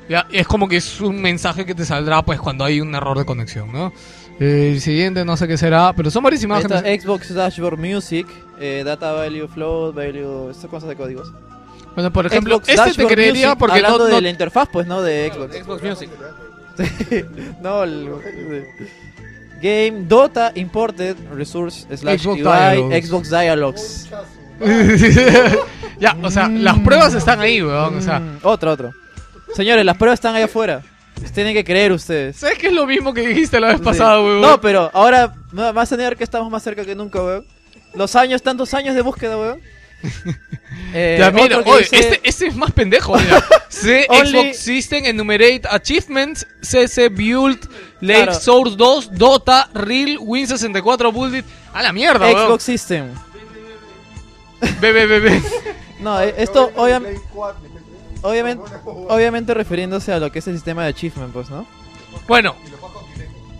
Ya, es como que es un mensaje que te saldrá pues cuando hay un error de conexión, ¿no? Eh, el siguiente no sé qué será, pero son varias imágenes. Xbox Dashboard Music. eh, data Value Flow, Value. Estas cosas de códigos. Bueno, por ejemplo, Xbox este te creería Music, porque no- hablando no- de la interfaz, pues, ¿no? De Xbox. Xbox Music. [LAUGHS] no, el, Game Dota Imported Resource slash Xbox UI Dialogues. Xbox Dialogues. [LAUGHS] ya, o sea, las pruebas están ahí, weón. O sea, Mm, otro, otro. Señores, las pruebas están allá afuera. Tienen que creer ustedes. ¿sabes qué es lo mismo que dijiste la vez Sí. pasada, weón? No, pero ahora vas a negar que estamos más cerca que nunca, weón. Los años, tantos años de búsqueda, weón. Eh, Ya, mira, otro que oye, dice- este, este es más pendejo, mira. [LAUGHS] C Only- Xbox System Enumerate Achievements, CC Build, Lake Claro. Source 2, Dota, Real, Win64 Build. A la mierda, weón. Xbox System. BBBB. [LAUGHS] No, eh, esto obviamente, obviamente, obviamente refiriéndose a lo que es el sistema de achievement, pues, ¿no? Bueno,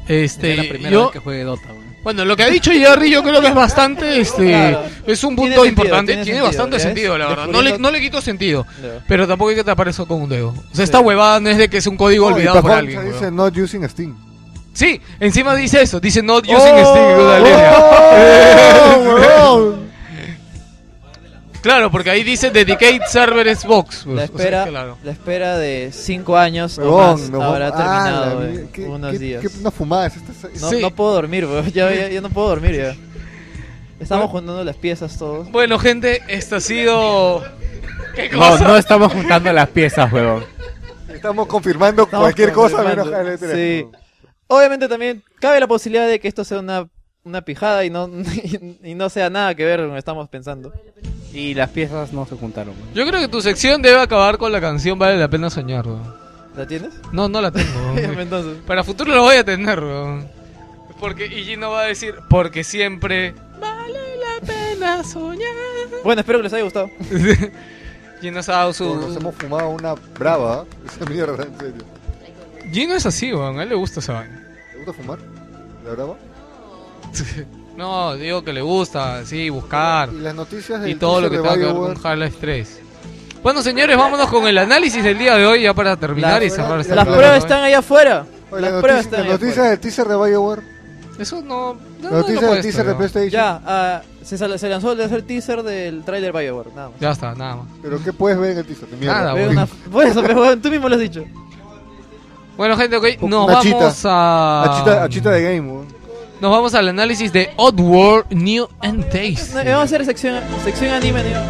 este, es la primera yo, vez que juegue Dota, weón. Bueno, lo que ha dicho Jerry yo creo que es bastante, este, Claro. es un Tiene punto sentido, importante, tiene tiene, sentido, bastante ¿ya sentido, la verdad. No le, no le quito sentido, pero tampoco hay que tapar eso con un dedo. O sea, esta huevada no es de que es un código No, y olvidado por alguien. weón. dice not using Steam. Sí, encima dice eso, dice not using Oh, Steam, oh, [LAUGHS] huevón. Claro, porque ahí dice dedicate server Xbox. pues, La o sea, espera, claro. la espera de 5 años o más no, habrá ah, terminado en mierda, ¿qué- unos qué- días. qué- una fumada es esta. No, Sí. no puedo dormir, weón. Ya, ya, ya no puedo dormir ya. Estamos juntando las piezas todos. Bueno, gente, esto ha sido... ¿Qué No, cosa? no estamos juntando las piezas, huevón. Estamos confirmando Estamos cualquier cosa menos confirmando. Halo 3. Sí. Obviamente también cabe la posibilidad de que esto sea una, una pijada y no, [LAUGHS] y no sea nada que ver con lo que estamos pensando. Y las piezas no se juntaron. Yo creo que tu sección debe acabar con la canción Vale la pena soñar, weón. ¿La tienes? No, no la tengo. [LAUGHS] weón. Entonces, Para futuro lo voy a tener, weón. Porque y no va a decir, porque siempre vale la pena soñar. bueno, espero que les haya gustado. [LAUGHS] Gino se ha dado Nos su... hemos fumado una brava. ¿eh? Esa mierda, en serio. Gino es así, weón. A él le gusta esa vaina. ¿Te gusta fumar? ¿La brava? [LAUGHS] No, digo que le gusta, sí, buscar. Y las noticias del y todo lo que tenga de que ver con Half-Life 3. Bueno, señores, vámonos con el análisis del día de hoy ya para terminar y Las- cerrar esta Las pruebas están allá afuera. Oye, Las la pruebas noticia, están la allá noticia afuera. del teaser de BioWare. Eso no... no, La no noticia del teaser de. PlayStation. Ya, ah, se, sal- se lanzó el tercer teaser del trailer BioWare. Nada más. Ya está, nada más. Pero ¿qué puedes ver en el teaser? De. Nada, Veo una- [LAUGHS] eso, pero, tú mismo lo has dicho. Bueno, gente, ok, nos vamos chita. a... Achita, achita de game. Nos vamos al análisis de Oddworld New and Taste. No, vamos a hacer sección, sección anime, tío.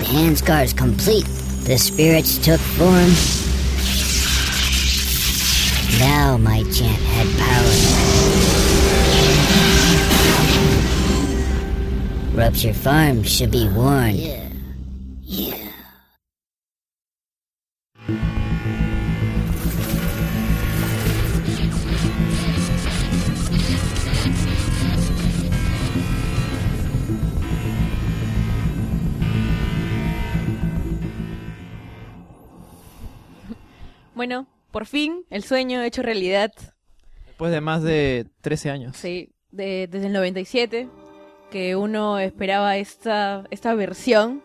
The hand scar is complete. The spirits took form. Now my chant had power. Rupture Farm should be warned. Bueno, por fin, el sueño hecho realidad. Después de más de 13 años. Sí, de- desde el 97, que uno esperaba esta, esta versión,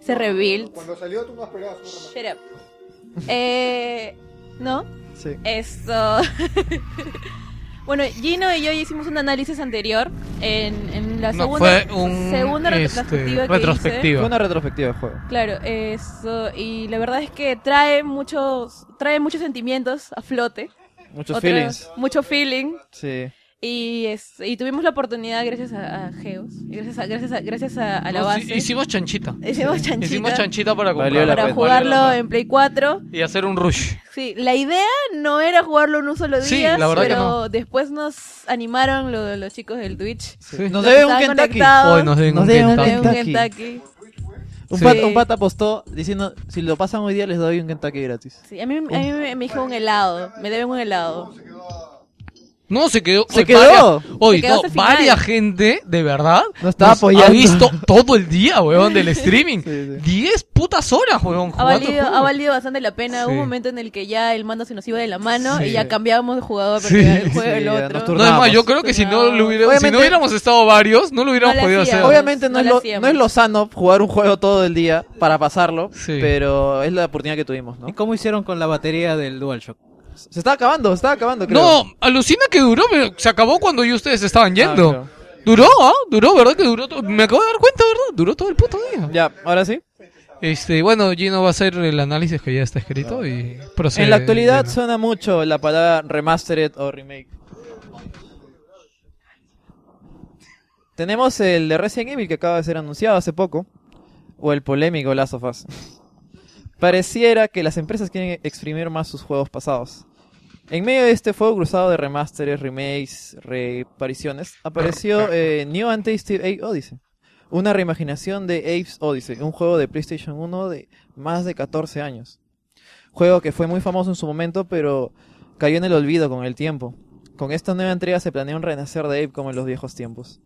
ese rebuild. Cuando salió tú no esperabas. Shut up. Eh, ¿No? Sí. Esto. [LAUGHS] bueno, Gino y yo ya hicimos un análisis anterior en, en la No, segunda, fue un, segunda este, retrospectiva que hice. Fue una retrospectiva del juego. Claro, eso, y la verdad es que trae muchos, trae muchos sentimientos a flote. Muchos Otros- feelings. Mucho feeling. Sí. Y, es- y tuvimos la oportunidad gracias a, a Geos, y gracias a, gracias a, gracias a, a la sí, base. hicimos chanchita. Hicimos chanchita. Hicimos chanchita para para pena. jugarlo en Play 4. Y hacer un rush. Sí, la idea no era jugarlo en un solo Sí, día, la verdad que pero no. después nos animaron lo- los chicos del Twitch. Nos Los deben un Kentucky. Hoy nos deben Nos un deben Nos Kentucky. deben un Kentucky. Un, Sí. pata, un pata postó diciendo, si lo pasan hoy día les doy un Kentucky gratis. Sí, a mí, a mí me, me dijo un helado, me deben un helado. No, se quedó. Se quedó. Varias, oye, Se quedó no, varias gente, de verdad. No estaba apoyando. Ha visto todo el día, weón, del streaming. [LAUGHS] Sí, sí. 10 putas horas, weón. Ha valido, ha valido bastante la pena. Hubo Sí. un momento en el que ya el mando se nos iba de la mano Sí. y ya cambiábamos de jugador Sí. porque el juego Sí, el otro. No, turnamos. además, yo creo que si no, lo hubiera- si no hubiéramos estado varios, no lo hubiéramos No podido hacer. Obviamente no, No es lo hacíamos. no es lo sano jugar un juego todo el día para pasarlo, Sí. pero es la oportunidad que tuvimos, ¿no? ¿Y cómo hicieron con la batería del DualShock? Se está acabando, se está acabando, creo. No, alucina que duró, pero se acabó cuando y ustedes estaban yendo. claro. Duró, ¿ah? Duró, ¿verdad? Que duró. Me acabo de dar cuenta, ¿verdad? Duró todo el puto día. Ya, ahora sí. Este, bueno, Gino va a hacer el análisis que ya está escrito y procede. En la actualidad suena mucho la palabra remastered o remake. Tenemos el de Resident Evil que acaba de ser anunciado hace poco, o el polémico Last of Us. [LAUGHS] Pareciera que las empresas quieren exprimir más sus juegos pasados. En medio de este fuego cruzado de remasteres, remakes, reapariciones, apareció [COUGHS] eh, New and Tasty Ape Odyssey. Una reimaginación de Apes Odyssey, un juego de PlayStation 1 de más de 14 años. Juego que fue muy famoso en su momento, pero cayó en el olvido con el tiempo. Con esta nueva entrega se planea un renacer de Ape como en los viejos tiempos.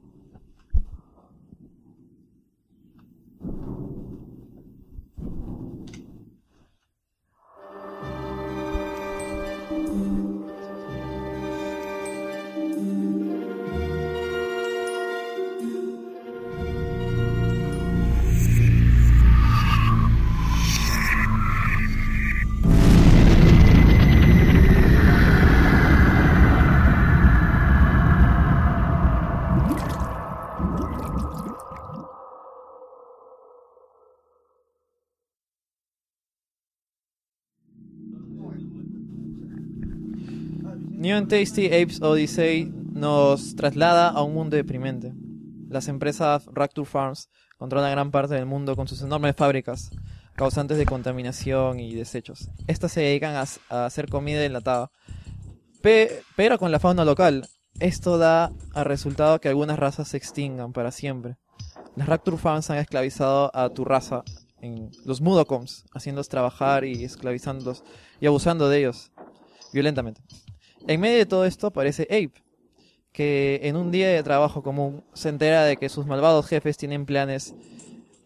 New and Tasty Apes Odyssey nos traslada a un mundo deprimente. Las empresas Rapture Farms controlan gran parte del mundo con sus enormes fábricas, causantes de contaminación y desechos. Estas se dedican a, hacer comida enlatada, Pe- pero con la fauna local. Esto da a resultado que algunas razas se extingan para siempre. Las Rapture Farms han esclavizado a tu raza en los Mudocoms, haciéndolos trabajar y esclavizándolos y abusando de ellos violentamente. En medio de todo esto aparece Ape, que en un día de trabajo común se entera de que sus malvados jefes tienen planes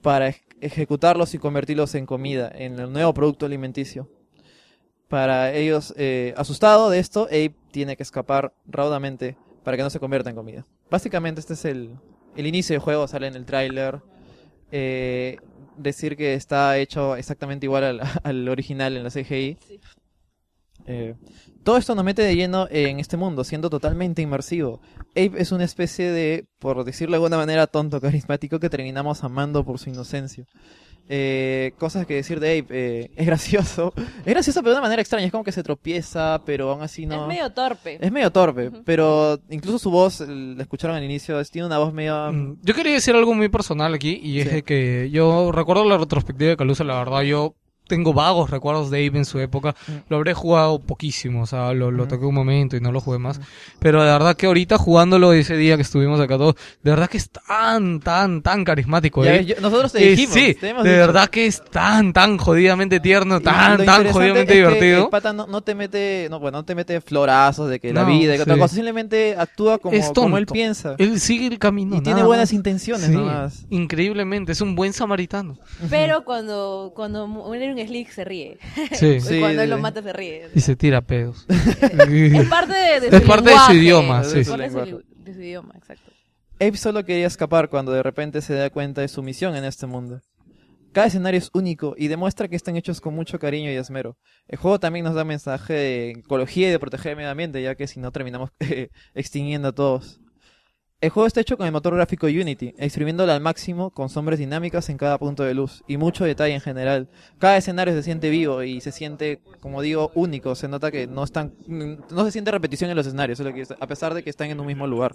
para ej- ejecutarlos y convertirlos en comida, en el nuevo producto alimenticio. Para ellos, eh, asustado de esto, Ape tiene que escapar raudamente para que no se convierta en comida. Básicamente este es el, el inicio del juego, sale en el tráiler. Eh, decir que está hecho exactamente igual al, [LAUGHS] al original en la CGI. Eh, todo esto nos mete de lleno en este mundo, siendo totalmente inmersivo. Ape es una especie de, por decirlo de alguna manera, tonto carismático que terminamos amando por su inocencia. Eh, cosas que decir de Ape, eh, es gracioso. [LAUGHS] Es gracioso pero de una manera extraña, es como que se tropieza, pero aún así no... Es medio torpe. Es medio torpe, pero incluso su voz, la escucharon al inicio, es- tiene una voz medio... Mm, Yo quería decir algo muy personal aquí y es de que yo recuerdo la retrospectiva de Calusa, la verdad yo tengo vagos recuerdos de Ape en su época, lo habré jugado poquísimo, o sea, lo, lo toqué un momento y no lo jugué más, pero de verdad que ahorita jugándolo ese día que estuvimos acá todos, de verdad que es tan, tan, tan carismático. Ya ves, yo- nosotros te Que dijimos, sí, te hemos de dicho. verdad que es tan, tan jodidamente tierno, Y tan, tan jodidamente es que divertido. El pata no, no te mete, no, bueno, no te mete florazos de que la No, vida y que otra sí. cosa, simplemente actúa como, Es como él piensa. Él sigue el camino. Y tiene buenas más. intenciones Sí, nomás. Increíblemente, es un buen samaritano. Pero cuando, cuando muere Slick se ríe. Sí. [LAUGHS] Y Sí, cuando él lo mata se ríe. Y se tira pedos. [LAUGHS] Es parte de, de Es su parte de su lenguaje. idioma, sí. Es parte de su, de su idioma, exacto. Abe solo quería escapar cuando de repente se da cuenta de su misión en este mundo. Cada escenario es único y demuestra que están hechos con mucho cariño y esmero. El juego también nos da mensaje de ecología y de proteger el medio ambiente, ya que si no terminamos [LAUGHS] eh, extinguiendo a todos. El juego está hecho con el motor gráfico Unity, exprimiéndolo al máximo con sombras dinámicas en cada punto de luz y mucho detalle en general. Cada escenario se siente vivo y se siente, como digo, único. Se nota que no están, no se siente repetición en los escenarios, a pesar de que están en un mismo lugar.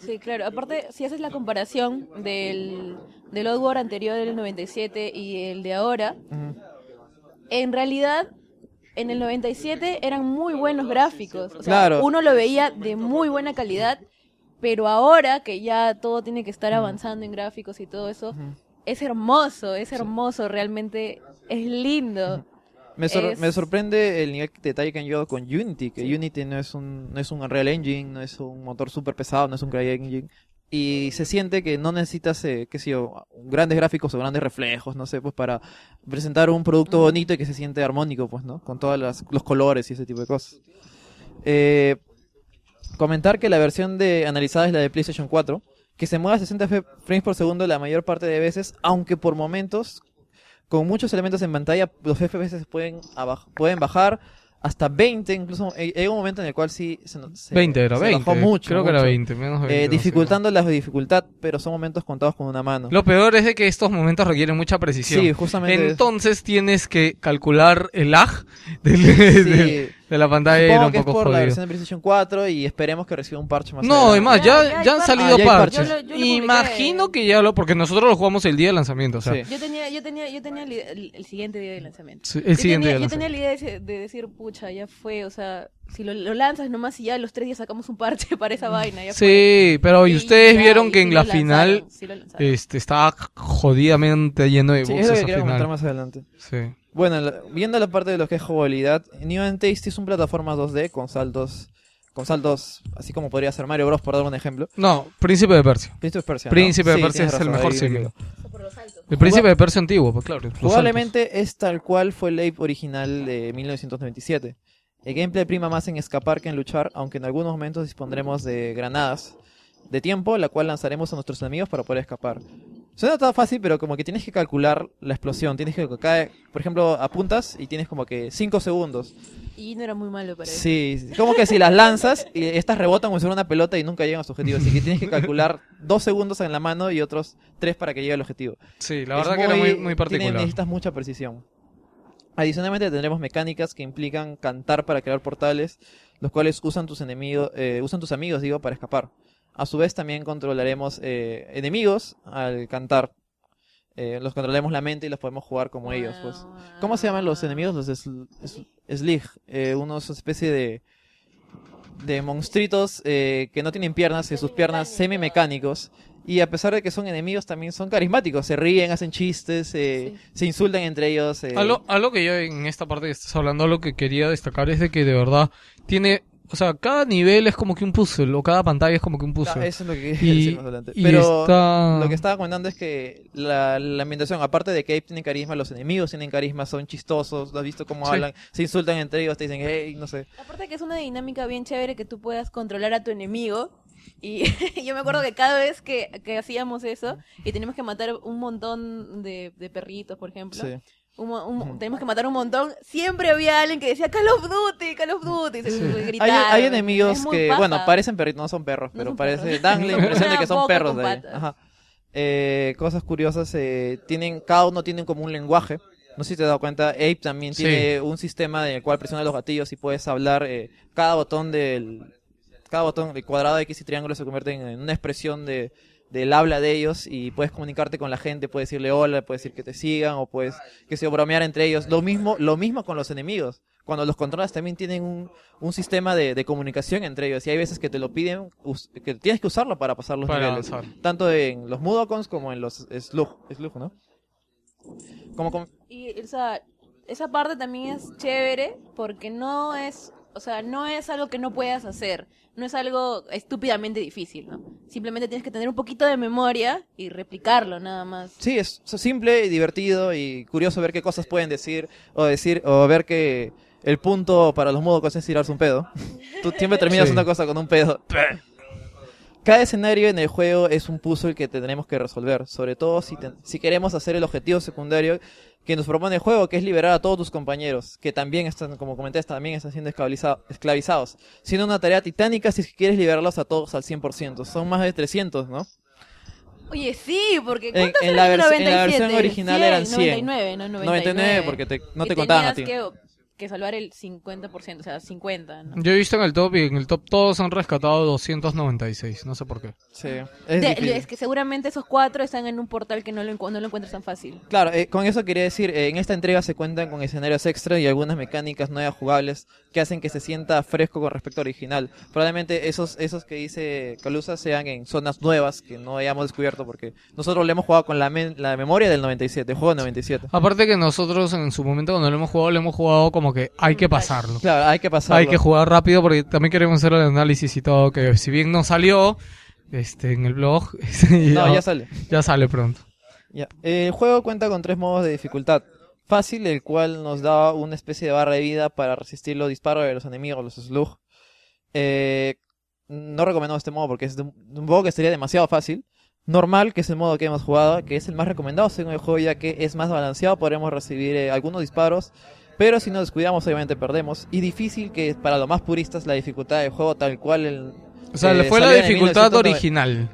Sí, claro. Aparte, si haces la comparación del, del Old War anterior del 97 y el de ahora, en realidad, en el 97 eran muy buenos gráficos. O sea, Claro. uno lo veía de muy buena calidad, pero ahora que ya todo tiene que estar avanzando en gráficos y todo eso, es hermoso, es hermoso, realmente es lindo. Me, sor- Es- me sorprende el nivel de detalle que han llevado con Unity, que Unity no es un, no es un Unreal Engine, no es un motor súper pesado, no es un CryEngine. Y se siente que no necesitas, eh, qué sé yo, grandes gráficos o grandes reflejos, no sé, pues para presentar un producto bonito y que se siente armónico, pues, ¿no? Con todos los colores y ese tipo de cosas. Eh, comentar que la versión de analizada es la de PlayStation 4, que se mueve a 60 f- frames por segundo la mayor parte de veces, aunque por momentos con muchos elementos en pantalla, los FPS pueden, pueden bajar hasta 20, incluso hay hay un momento en el cual sí se, se- 20 era, se 20. bajó mucho. Creo que era mucho. 20, menos de 20, Eh, dificultando la dificultad, pero son momentos contados con una mano. Lo peor es de que estos momentos requieren mucha precisión. Sí, justamente. Entonces tienes que calcular el lag del- Sí. de, de la pantalla Supongo era un que es poco por la jodido. versión de PlayStation 4 y esperemos que reciba un parche más No, adelante. además, ya, ya, han salido Ah, ya hay parches. Yo lo- yo lo publiqué. Imagino que ya lo... Porque nosotros lo jugamos el día del lanzamiento, o sea... Yo tenía, yo tenía, yo tenía el, el- el siguiente día de lanzamiento. Sí, el Yo siguiente tenía- día de Yo tenía la idea de, de- de decir, pucha, ya fue, o sea, si lo, lo lanzas nomás y ya los tres días sacamos un parche para esa vaina, ya fue. Sí, pero y Y ustedes ya, vieron y que sí en lo la final lanzaron, sí lo lanzaron. este estaba jodidamente lleno de Sí, bugs es lo que esa quería comentar final. más adelante. Sí. Bueno, viendo la parte de lo que es jugabilidad, New and Tasty es una plataforma 2D con saltos, con saltos, así como podría ser Mario Bros, por dar un ejemplo. No, Príncipe de Persia. Príncipe de Persia. ¿no? Príncipe de Sí, Persia es el mejor me El Príncipe de Persia antiguo, pues claro. Probablemente es tal cual fue el Ape original de 1997. El gameplay prima más en escapar que en luchar, aunque en algunos momentos dispondremos de granadas de tiempo, la cual lanzaremos a nuestros enemigos para poder escapar. Suena tan fácil, pero como que tienes que calcular la explosión. Tienes que cae, por ejemplo, apuntas y tienes como que 5 segundos. Y no era muy malo para eso. Sí, como que si las lanzas y estas rebotan como si fuera una pelota y nunca llegan a su objetivo. Así que tienes que calcular dos segundos en la mano y otros tres para que llegue al objetivo. Sí, la verdad que era muy- muy tiene- particular. necesitas mucha precisión. Adicionalmente tendremos mecánicas que implican cantar para crear portales, los cuales usan tus enemigos, eh, usan tus amigos, digo, para escapar. A su vez también controlaremos eh, enemigos al cantar. Eh, los controlaremos la mente y los podemos jugar como ellos, pues. ¿Cómo se llaman los enemigos? Los sl- sl- Slig, eh, unos especie de de monstruitos eh, que no tienen piernas, y sus piernas semi-mecánicos. Y a pesar de que son enemigos, también son carismáticos. Se ríen, hacen chistes, eh, se insultan entre ellos. eh. Algo, algo que yo en esta parte que estás hablando, lo que quería destacar es de que de verdad tiene, o sea, cada nivel es como que un puzzle, o cada pantalla es como que un puzzle. Ah, eso es lo que quería Y- decir más adelante. Pero está- lo que estaba comentando es que la, la ambientación, aparte de que Ape tiene carisma, los enemigos tienen carisma, son chistosos. ¿Lo has visto cómo Sí. hablan? Se insultan entre ellos, te dicen, hey, no sé. Aparte que es una dinámica bien chévere que tú puedas controlar a tu enemigo. Y [LAUGHS] yo me acuerdo que cada vez que, que hacíamos eso y teníamos que matar un montón de, de perritos, por ejemplo. Sí. Un mo- un- Teníamos que matar un montón. Siempre había alguien que decía Call of Duty, Call of Duty. Se Hay, gritaban. hay enemigos que, paja. bueno, parecen perritos, no son perros, pero son parece, perros. dan la [LAUGHS] impresión de que son perros de ahí. Ajá. Eh, cosas curiosas, eh, tienen, cada uno tiene como un lenguaje. No sé si te has dado cuenta, Ape también Sí. tiene un sistema en el cual presionas los gatillos y puedes hablar. eh, cada botón del cada botón de cuadrado, X y triángulo se convierten en una expresión de del habla de ellos y puedes comunicarte con la gente, puedes decirle hola, puedes decir que te sigan o puedes que se bromear entre ellos. Lo mismo, lo mismo con los enemigos. Cuando los controlas también tienen un, un sistema de, de comunicación entre ellos y hay veces que te lo piden, que tienes que usarlo para pasar los Para niveles. avanzar. Tanto en los Mudokons como en los Slug, Slug ¿no? Como con- Y o sea, esa parte también es chévere porque no es, o sea, no es algo que no puedas hacer, no es algo estúpidamente difícil, ¿no? Simplemente tienes que tener un poquito de memoria y replicarlo nada más. Sí, es es simple y divertido y curioso ver qué cosas pueden decir o decir o ver que el punto para los Mudokons es tirarse un pedo. [LAUGHS] Tú siempre terminas Sí. una cosa con un pedo. Cada escenario en el juego es un puzzle que tendremos que resolver, sobre todo si, te- si queremos hacer el objetivo secundario, que nos propone el juego, que es liberar a todos tus compañeros, que también están, como comenté, también están siendo esclaviza- esclavizados. Siendo una tarea titánica si quieres liberarlos a todos al 100%. Son más de 300, ¿no? Oye, sí, porque En- ¿cuántos en la eran vers- en la 97? versión original eran 100. 99, no 99. 99 porque te- no te contaban a ti. Que, que salvar el 50%, o sea, 50, ¿no? Yo he visto en el top y en el top todos han rescatado 296, no sé por qué. Sí. De- es que seguramente esos cuatro están en un portal que no lo, no lo encuentras tan fácil. Claro, eh, con eso quería decir, eh, en esta entrega se cuentan con escenarios extra y algunas mecánicas nuevas jugables que hacen que se sienta fresco con respecto al original. Probablemente esos esos que dice Calusa sean en zonas nuevas que no hayamos descubierto porque nosotros lo hemos jugado con la, la memoria del 97, el juego del 97. Aparte que nosotros en su momento cuando lo hemos jugado, lo hemos jugado como que hay que pasarlo. Claro, hay que pasarlo. Hay que jugar rápido porque también queremos hacer el análisis y todo, que si bien no salió este en el blog, [LAUGHS] No, ya sale. Ya sale pronto. Ya. El juego cuenta con tres modos de dificultad. Fácil, el cual nos da una especie de barra de vida para resistir los disparos de los enemigos, los slug. Eh, no recomiendo este modo porque es de un, de un modo que sería demasiado fácil. Normal, que es el modo que hemos jugado, que es el más recomendado según el juego, ya que es más balanceado, podremos recibir eh, algunos disparos, pero si nos descuidamos obviamente perdemos. Y difícil, que para los más puristas la dificultad del juego tal cual el... O sea, eh, fue la dificultad 1990. original.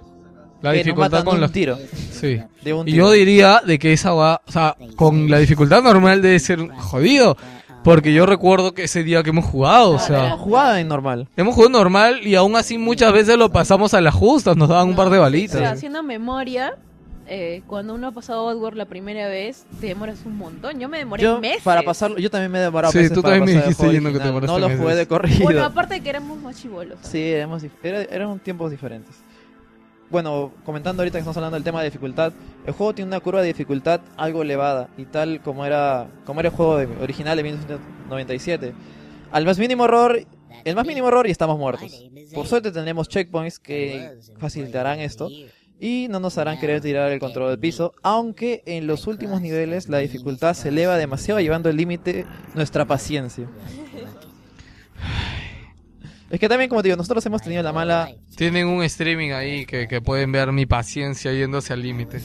La dificultad con un los tiro. Sí. De un y tiro. yo diría de que esa va, o sea, con la dificultad normal debe ser jodido, porque yo recuerdo que ese día que hemos jugado, o sea, jugada en normal. hemos jugado normal y aún así muchas veces lo pasamos a las justas, nos daban un par de O balitas. sea, haciendo memoria, eh, cuando uno ha pasado Oddworld la primera vez, te demoras un montón. Yo me demoré Yo, meses. para pasarlo, yo también me he demorado Sí, meses tú para también me dijiste yendo que te demoraste No lo jugué meses. de corrido. Bueno, aparte de que éramos más chivolos. Sí, éramos era- eran tiempos diferentes. Bueno, comentando ahorita que estamos hablando del tema de dificultad, el juego tiene una curva de dificultad algo elevada y tal como era como era el juego de- original de 1997. Al más mínimo error, el más mínimo error y estamos muertos. Por suerte tendremos checkpoints que facilitarán esto y no nos harán querer tirar el control del piso, aunque en los últimos niveles la dificultad se eleva demasiado llevando al límite nuestra paciencia. Es que también, como te digo, nosotros hemos tenido la mala Tienen un streaming ahí que, que pueden ver mi paciencia yéndose al límite.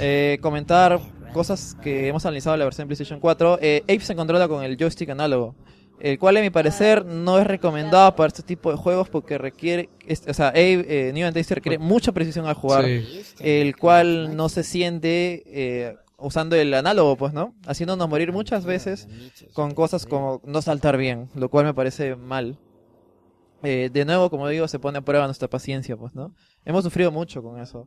eh, comentar cosas que hemos analizado en la versión PlayStation 4. Eh, Ape se controla con el joystick análogo, el cual a mi parecer no es recomendado para este tipo de juegos porque requiere, es- o sea, Ape, eh, New Fantasy requiere mucha precisión al jugar, Sí. el cual no se siente eh, usando el análogo, pues, ¿no? Haciéndonos morir muchas veces con cosas como no saltar bien, lo cual me parece mal. Eh, de nuevo, como digo, se pone a prueba nuestra paciencia, pues, ¿no? Hemos sufrido mucho con eso.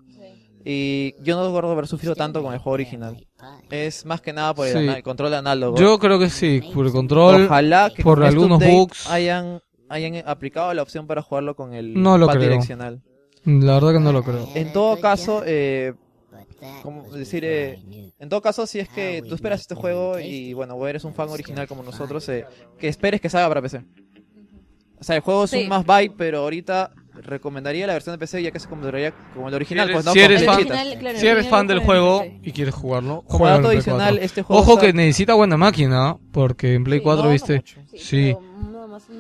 Y yo no recuerdo haber sufrido tanto con el juego original. Es más que nada por el, Sí. ana- el control análogo. Yo creo que sí, por el control, Ojalá que por con algunos bugs. hayan, hayan aplicado la opción para jugarlo con el No lo pad creo. direccional. La verdad que no lo creo. En todo caso, eh, como decir, eh, en todo caso, si es que tú esperas este juego y bueno, vos eres un fan original como nosotros, eh, que esperes que salga para PC. O sea, el juego es Sí. un más byte, pero ahorita recomendaría la versión de PC ya que se consideraría como el original. Si eres, pues, ¿no? si eres fan, original, claro, si eres fan del juego y quieres jugarlo, Como dato en Play adicional, 4. este juego Ojo está- que necesita buena máquina, porque en Play 4, no, no viste, mucho. sí,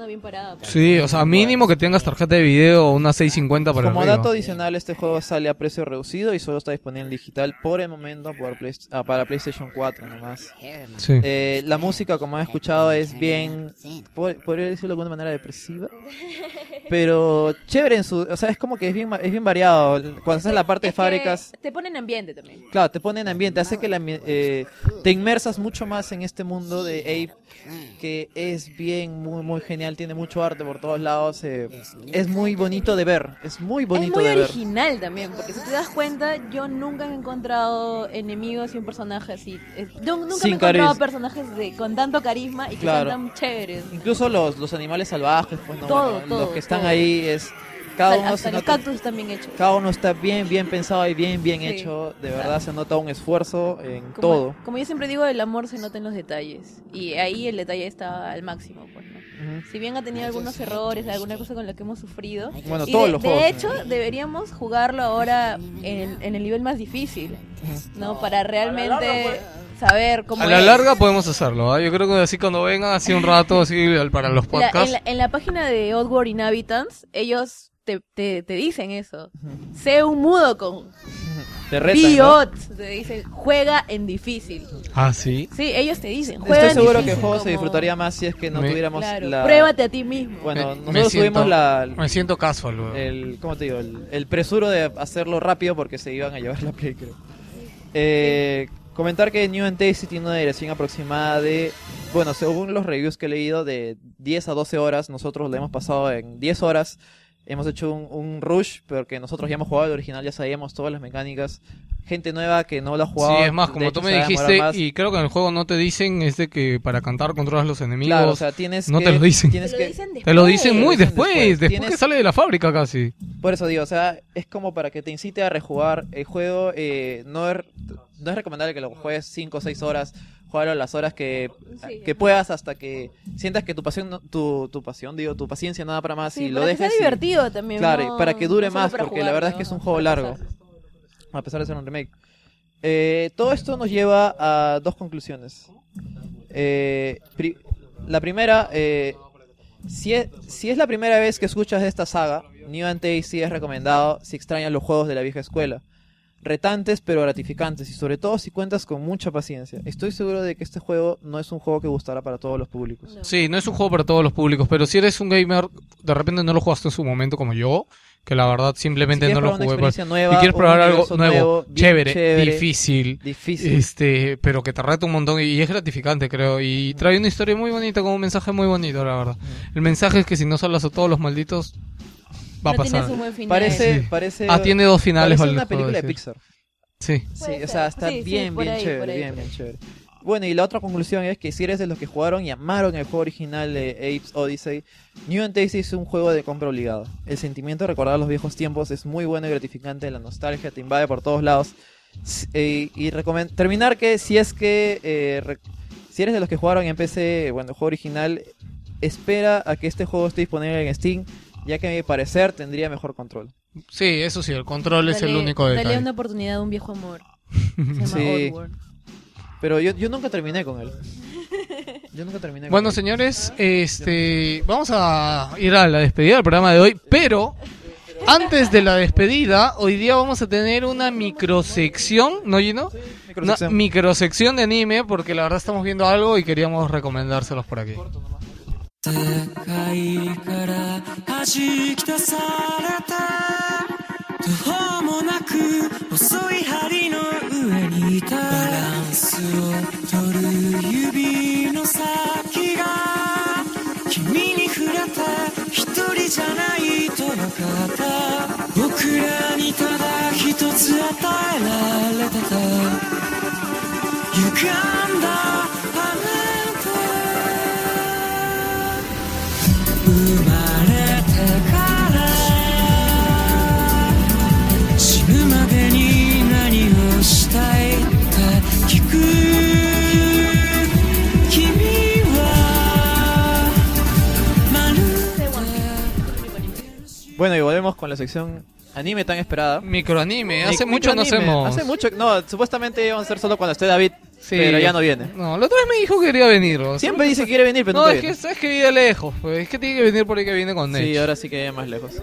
bien parada. pues. sí, o sea, mínimo que tengas tarjeta de video o una 650 para Como arriba. dato adicional, este juego sale a precio reducido y solo está disponible en digital por el momento por Play- ah, para PlayStation 4 nomás. Sí. Eh, la música, como han escuchado, es bien, po- podría decirlo de alguna manera depresiva, [LAUGHS] pero chévere en su, o sea, es como que es bien, es bien variado. Cuando estás en la parte de Es fábricas, Te ponen ambiente también. Claro, te pone en ambiente, hace que la eh, te inmersas mucho más en este mundo de Ape, que es bien, muy, muy genial, tiene mucho arte por todos lados, eh, es muy bonito de ver, es muy bonito es muy de ver. original también, porque si te das cuenta, yo nunca he encontrado enemigos y un personaje así. Eh, yo nunca Sin me he encontrado personajes de, con tanto carisma y que Claro. sean tan chéveres. Incluso los, los animales salvajes, pues no, Todo, bueno, todo, los que están todo. ahí es cada uno hasta los nota- cactus están bien hechos. cada uno está bien bien pensado y bien bien Sí. hecho, de verdad se nota un esfuerzo en Como, todo. como yo siempre digo, el amor se nota en los detalles. Y ahí el detalle está al máximo, pues, ¿no? Ujú. Si bien ha tenido algunos errores, alguna cosa con la que hemos sufrido. Bueno, y todos de, los de juegos, hecho, deberíamos jugarlo ahora en, en el nivel más difícil, ¿no? Para realmente saber cómo A la es. larga podemos hacerlo, ¿ah? yo creo que así cuando vengan, así un rato, así para los La- podcasts. en, la, en la página de Oddworld Inhabitants, ellos te, te, te dicen eso. Sé un mudo con... Te retan, ¿no? Biots te dicen, juega en difícil. Ah, sí. Sí, ellos te dicen, juega Estoy en seguro que difícil, el juego se como- disfrutaría más si es que no Me- tuviéramos Claro, la... pruébate a ti mismo. Bueno, Me- me nosotros siento- tuvimos la... Me siento casual. El, ¿Cómo te digo? El, el presuro de hacerlo rápido porque se iban a llevar la play, creo. Eh, comentar que New and Tasty tiene una dirección aproximada de... Bueno, según los reviews que he leído, de 10 a 12 horas. Nosotros lo hemos pasado en 10 horas. Hemos hecho un, un rush, porque nosotros ya hemos jugado el original, ya sabíamos todas las mecánicas. Gente nueva que no lo ha jugado. Sí, es más, como hecho, tú me dijiste, y creo que en el juego no te dicen, es de que para cantar controlas los enemigos. Claro, o sea, tienes no que- te lo dicen. tienes Te lo que- dicen Te lo dicen muy después. después, Después. después, Tienes- que sale de la fábrica casi. Por eso digo, o sea, es como para que te incite a rejugar el juego. eh, no, es, no es recomendable que lo juegues 5 o 6 horas. Jugarlo las horas que, que puedas hasta que sientas que tu pasión, tu, tu pasión, digo, tu paciencia nada para más Sí, y lo para que sea dejes. y- divertido también, Claro, no- para que dure no más, para porque la verdad es que es un juego Para largo. A pesar de ser un remake. Eh, todo esto nos lleva a dos conclusiones. Eh, pri- la primera, eh, si, es, si es la primera vez que escuchas de esta saga, New and Tasty es recomendado si extrañas los juegos de la vieja escuela. Retantes pero gratificantes y sobre todo si cuentas con mucha paciencia. Estoy seguro de que este juego no es un juego que gustará para todos los públicos. Sí, no es un juego para todos los públicos, pero si eres un gamer, de repente no lo jugaste en su momento como yo, que la verdad simplemente Si no lo jugué. para- nueva, y quieres probar algo nuevo, chévere, chévere, difícil, difícil. este, pero que te reta un montón y, y es gratificante, creo. Y trae una historia muy bonita, con un mensaje muy bonito, la verdad. El mensaje es que si no salas a todos los malditos, va a No pasar. un buen final. Parece, Sí. parece. Ah, tiene dos finales, Parece una película de. Pixar. Sí. Sí, o sea, está Sí, bien, bien ahí, chévere, ahí, bien, bien chévere. Bueno, y la otra conclusión es que si eres de los que jugaron y amaron el juego original de Apes Odyssey, New and Tasty es un juego de compra obligado. El sentimiento de recordar los viejos tiempos es muy bueno y gratificante, la nostalgia te invade por todos lados. Eh, y terminar que si es que eh, si eres de los que jugaron en PC, bueno, el juego original, espera a que este juego esté disponible en Steam, ya que a mi parecer tendría mejor control. Sí, eso sí, el control es el Dale- único Dale detalle. una oportunidad a un viejo amor. [LAUGHS] Se llama Sí. Pero yo, yo nunca terminé con él. [LAUGHS] Yo nunca terminé con Bueno, él. señores, este, vamos a ir a la despedida del programa de hoy, pero antes de la despedida, hoy día vamos a tener una microsección, ¿no, Gino? Microsección. Una microsección de anime, porque la verdad estamos viendo algo y queríamos recomendárselos por aquí. 世界から弾き出された。途方もなく細い針の上にいた。バランスを取る指の先が。君に触れた一人じゃないと分かった僕らにただ一つ与えられてた。歪んだ Bueno, y volvemos con la sección anime tan esperada. Microanime, hace mucho no hacemos. Hace mucho, no, supuestamente íbamos a hacer solo cuando esté David, Sí. pero ya no viene. No, la otra vez me dijo que quería venir. o sea, Siempre dice que quiere venir, pero no, nunca es que, viene. es que vive lejos, pues, es que tiene que venir por ahí que viene con Nech. Sí, ahora sí que viene más lejos.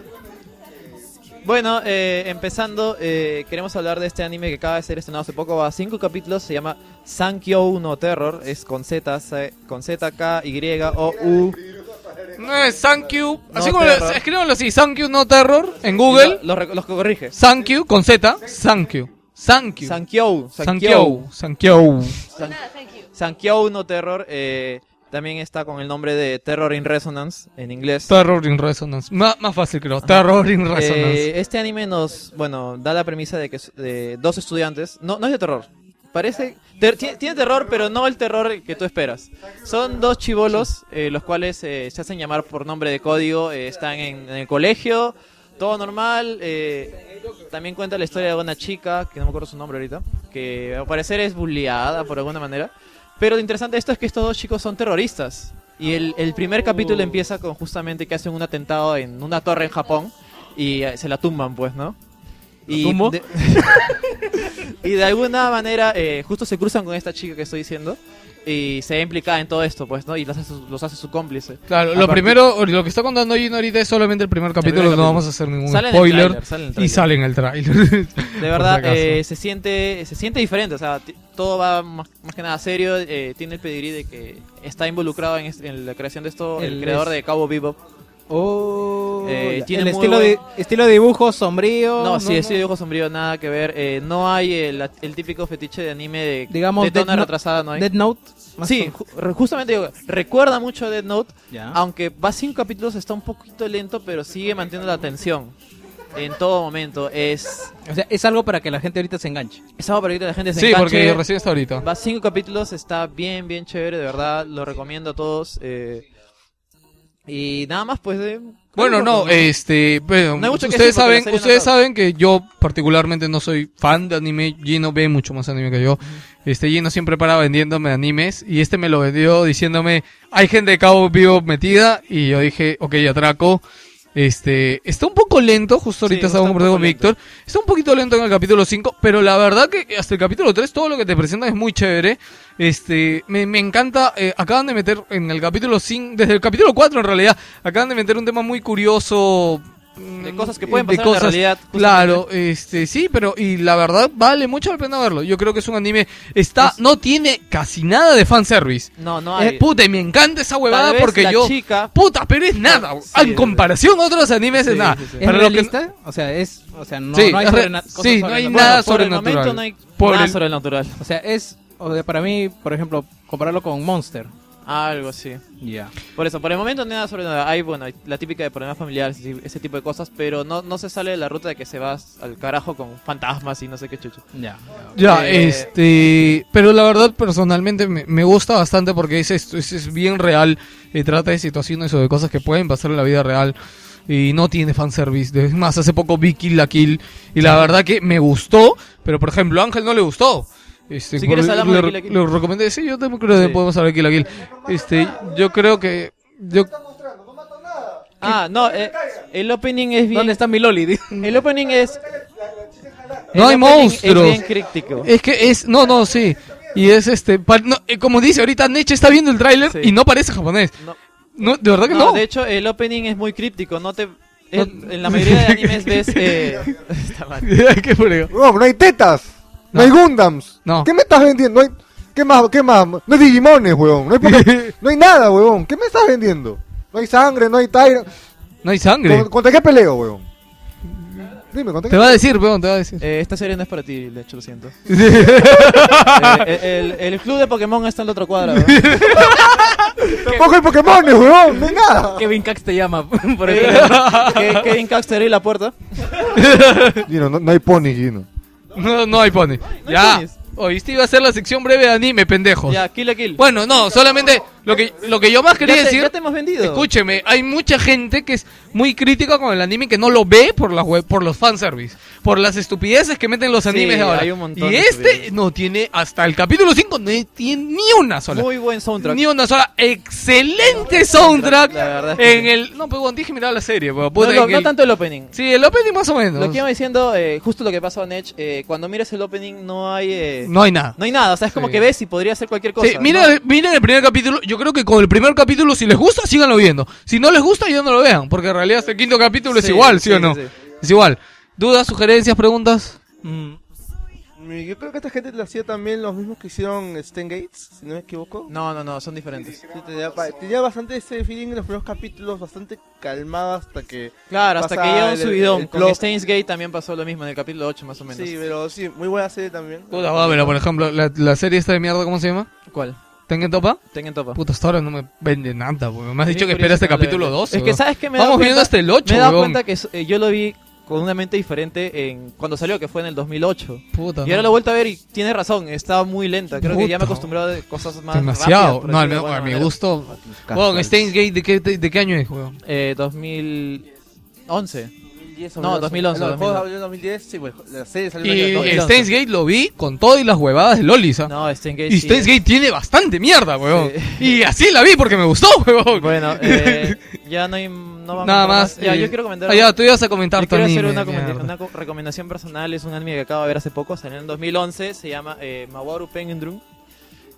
Bueno, eh, empezando, eh, queremos hablar de este anime que acaba de ser estrenado hace poco, va a cinco capítulos, se llama Sankyo no Terror, es con Z, con Z, K, Y, O, U. No es Thank you. No así como lo- escríbanlo así, Thank you, no terror, en Google. Los, los, los que corrige. Thank you, con Z, Thank you. Thank you. Sankyo, Sankyo. Sankyo. San- Sankyo no Terror eh, también está con el nombre de Terror in Resonance en inglés. Terror in Resonance. Má- más fácil creo. Terror in Resonance. Eh, este anime nos, bueno, da la premisa de que de dos estudiantes, no, no es de terror, parece, ter- ti- tiene terror, pero no el terror que tú esperas. Son dos chivolos, eh, los cuales eh, se hacen llamar por nombre de código, eh, están en, en el colegio, todo normal. eh, también cuenta la historia de una chica, que no me acuerdo su nombre ahorita, que al parecer es bulliada por alguna manera. Pero lo interesante de esto es que estos dos chicos son terroristas. Y el, el primer capítulo empieza con justamente que hacen un atentado en una torre en Japón y eh, se la tumban, pues, ¿no? Y de, [LAUGHS] y de alguna manera eh, justo se cruzan con esta chica que estoy diciendo y se ve implicada en todo esto, pues, ¿no? Y los hace su, los hace su cómplice. Claro, lo primero, lo que está contando Gino ahorita es solamente el primer capítulo, primer no capítulo. vamos a hacer ningún Sale spoiler. sale y sale en el trailer. [LAUGHS] De verdad, eh, se siente se siente diferente, o sea, todo va más, más que nada serio, eh, tiene el pedigrí de que está involucrado en, la creación de esto el, El creador es- de Cabo Bebop. Oh, Eh, tiene el estilo, buen- de, estilo de dibujo sombrío. No, sí, ese dibujo sombrío nada que ver. eh, no hay el, el típico fetiche de anime de, Digamos, de tona retrasada, no hay. Death Note. Sí, ju- justamente digo, recuerda mucho a Death Note, Ya. aunque va cinco capítulos, está un poquito lento, pero sigue manteniendo la atención en todo momento. Es, O sea, es algo para que la gente ahorita se enganche. es algo para que la gente se Sí, enganche. porque recién está ahorita. Va cinco capítulos, está bien, bien chévere, de verdad, lo recomiendo a todos. eh, y nada más, pues de... Bueno, no, este, bueno, No mucho que ustedes decir saben, no ustedes saben que yo particularmente no soy fan de anime, Gino ve mucho más anime que yo. Este Gino siempre para vendiéndome animes y este me lo vendió diciéndome, hay gente de Cabo Vivo metida y yo dije, ok, atraco. Este, está un poco lento, justo ahorita Sí, estaba conversando con Víctor. Está un poquito lento en el capítulo 5, pero la verdad que hasta el capítulo 3 todo lo que te presentan es muy chévere. Este, me, me encanta, eh, acaban de meter en el capítulo 5, desde el capítulo 4 en realidad, acaban de meter un tema muy curioso. Mm, De cosas que pueden de pasar en la cosas- realidad, justamente. Claro, este, sí, pero y la verdad vale mucho la pena verlo. Yo creo que es un anime, está, no tiene casi nada de fanservice. No, no hay. Eh, puta, y me encanta esa huevada porque la yo... chica- Puta, pero es nada. en comparación a otros animes es nada. ¿Es Para lo que- realista? O sea, es... O sea, no, Sí, no hay es re- sobrena- cosas sí, no hay nada por el sobrenatural. momento no hay Por nada el- sobrenatural. O sea, es... O sea, para mí, por ejemplo, compararlo con Monster. Algo así. Ya. Por eso, por el momento nada sobrenatural. Hay, bueno, hay la típica de problemas familiares, ese ese tipo de cosas, pero no, no se sale de la ruta de que se va al carajo con fantasmas y no sé qué chucho. Ya. Ya, Eh, este, pero la verdad personalmente me, me gusta bastante porque es, esto, es, es bien real, eh, trata de situaciones o de cosas que pueden pasar en la vida real y no tiene fanservice. Es más, hace poco vi Kill la Kill y la verdad que me gustó, pero por ejemplo a Ángel no le gustó. Este, Si quieres hablamos de le, Kill la Kill. le recomendé, sí, yo también creo que Sí. podemos hablar de Kill la Kill. Este, yo creo que yo Ah, no, eh, el opening es bien... ¿Dónde está mi Loli? [LAUGHS] El opening es... no hay opening monstruos. Es bien crítico. Es que es, no, no, sí. Y es este, pa- no, eh, como dice ahorita, Neche está viendo el tráiler Sí. y no parece japonés. No. No, de verdad que No, no. de hecho, el opening es muy críptico. No te... en- en la mayoría de animes [LAUGHS] ves... Eh, [LAUGHS] está mal. Qué no hay tetas. No, No. hay Gundams. No. ¿Qué me estás vendiendo? No hay... ¿Qué más? ¿Qué más? No hay Digimones, huevón. No hay, Poké- [LAUGHS] no hay nada, huevón. ¿Qué me estás vendiendo? No hay sangre, no hay Tyra. No hay sangre. ¿Con- ¿Contra qué peleo, huevón? Dime, ¿contra Te va a decir, weón, te va a decir. Eh, esta serie no es para ti, de hecho, lo siento. [LAUGHS] Eh, el, el- el club de Pokémon está en la otra cuadra. ¿no? [LAUGHS] Tampoco hay Pokémon, huevón. No hay nada. Kevin Cax te llama. Por Kevin Cax te abre la puerta. Gino, no, no hay pony, Gino. No, no hay pony. hay ya. ponis. Oíste, iba a ser la sección breve de anime, pendejos. Ya, kill a kill. Bueno, no, solamente lo que, lo que yo más quería ya, te, decir. ya te hemos vendido. Escúcheme, hay mucha gente que es muy crítica con el anime que no lo ve por la web, por los fanservice, por las estupideces que meten los Sí, animes de ahora. hay un montón y este no tiene hasta el capítulo 5 no tiene ni una sola. Muy buen soundtrack. Ni una sola. Excelente soundtrack. La verdad es que en sí. el. No, pero bueno, dije mirar la serie. pero, No, tanto el opening. Sí, el opening más o menos. Lo que iba diciendo, eh, justo lo que pasó en Edge, eh, cuando miras el opening no hay... eh, No hay nada. No hay nada, o sea, es como Sí. que ves y podría ser cualquier cosa. Sí, ¿no? miren el primer capítulo. Yo creo que con el primer capítulo, si les gusta, síganlo viendo. Si no les gusta, ya no lo vean. Porque en realidad el quinto capítulo es igual, ¿sí, sí, o no? sí. Es igual. ¿Dudas, sugerencias, preguntas? Mm, Yo creo que esta gente lo hacía también los mismos que hicieron Stan Gates, si no me equivoco. No, no, no, son diferentes. Sí, tenía, bastante ese feeling en los primeros capítulos, bastante calmado hasta que... Claro, hasta que llega un subidón. el Con plot. Steins Gate también pasó lo mismo en el capítulo 8 más o menos. Sí, pero sí, muy buena serie también. Puta, por ejemplo, la, la serie esta de mierda, ¿cómo se llama? ¿Cuál? ¿Tengen Topa? Tengen Topa. Puta, hasta ahora no me vende nada, weón. Me has Sí, dicho que por espera eso este capítulo vende. 12. Es que. ¿sabes qué? Me Vamos viendo cuenta- hasta el 8, Me he dado weón. cuenta que eh, yo lo vi con una mente diferente en cuando salió, que fue en el 2008. Puta, y ahora no. lo he vuelto a ver y tiene razón, estaba muy lenta. Creo que ya me he acostumbrado a cosas más Demasiado. rápidas, no, al a mi gusto. Weón, Steins Gate, ¿de qué, de, de qué año es, weón? Eh, 2011. 2010 o No, 2011, No, el juego 2011. salió en 2010, sí, pues la serie salió en Y el 2011. Steins Gate lo vi con todo y las huevadas de Lolis, ¿ah? No, Steins Gate Y sí Steins es- Gate tiene bastante mierda, weón. [LAUGHS] Y así la vi porque me gustó, weón. Bueno, [LAUGHS] eh, ya no hay, no a Nada más. Ya, eh, yo quiero comentar. ah, ya, tú ibas a comentar Yo quiero hacer una, una co- recomendación personal. Es un anime que acabo de ver hace poco. Salió en 2011. Se llama eh, Mawaru Penguin Drum.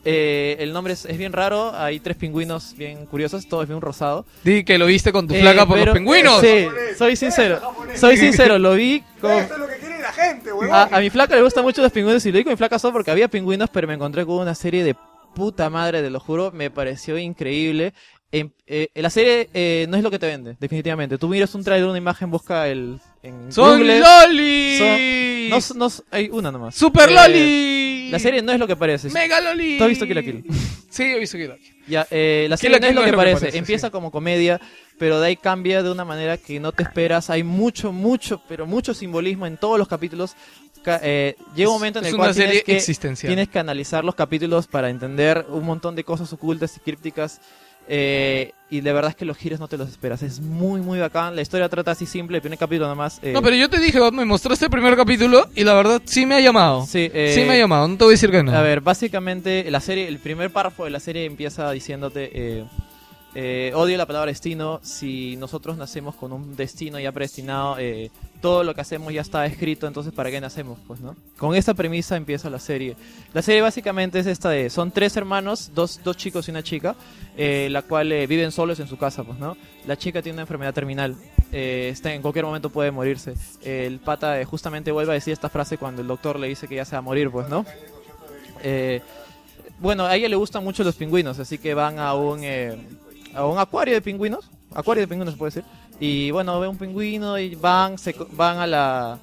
Eh, el nombre es, es bien raro. Hay tres pingüinos bien curiosos. Todos bien rosado. Di que lo viste con tu Eh, flaca por pero- los pingüinos. Sí, soy sincero. Soy sincero, lo vi [LAUGHS] con... Esto es lo que quiere la gente. A, a mi flaca le gustan mucho los pingüinos y lo vi con mi flaca solo porque había pingüinos, pero me encontré con una serie de puta madre, te lo juro, me pareció increíble. En- eh, la serie eh, no es lo que te vende, definitivamente. Tú miras un trailer, una imagen, busca el... En ¡Son Google, lolis! son- no, no hay una nomás. ¡Super Eh, loli! La serie no es lo que parece. ¡Mega loli! ¿Tú has visto Kill la Kill? [LAUGHS] Sí, he visto Kill la Kill. Ya, eh, la Kill serie no es lo no que es lo que parece. parece, Empieza como comedia, pero de ahí cambia de una manera que no te esperas. Hay mucho, mucho, pero mucho simbolismo en todos los capítulos. Ca- eh, llega un momento en el cual que, tienes que analizar los capítulos para entender un montón de cosas ocultas y crípticas. eh, y de verdad es que los giros no te los esperas. Es muy, muy bacán. La historia trata así simple. El primer capítulo nomás. eh, No, pero yo te dije, me mostraste el primer capítulo y la verdad sí me ha llamado. Sí, eh, Sí me ha llamado, no te voy a decir que no. A ver, básicamente la serie, el primer párrafo de la serie empieza diciéndote eh, eh, odio la palabra destino. Si nosotros nacemos con un destino ya predestinado, eh, todo lo que hacemos ya está escrito. Entonces, ¿para qué nacemos? Pues, ¿no? Con esta premisa empieza la serie. La serie básicamente es esta de son tres hermanos, dos, dos chicos y una chica, eh, la cual eh, viven solos en su casa, pues, ¿no? La chica tiene una enfermedad terminal. eh, está en cualquier momento puede morirse. el pata eh, justamente vuelve a decir esta frase cuando el doctor le dice que ya se va a morir, pues, ¿no? Bueno, a ella le gustan mucho los pingüinos, así que van a un, a un acuario de pingüinos. Acuario de pingüinos se puede decir. Y bueno, ve un pingüino y van, se, van a la,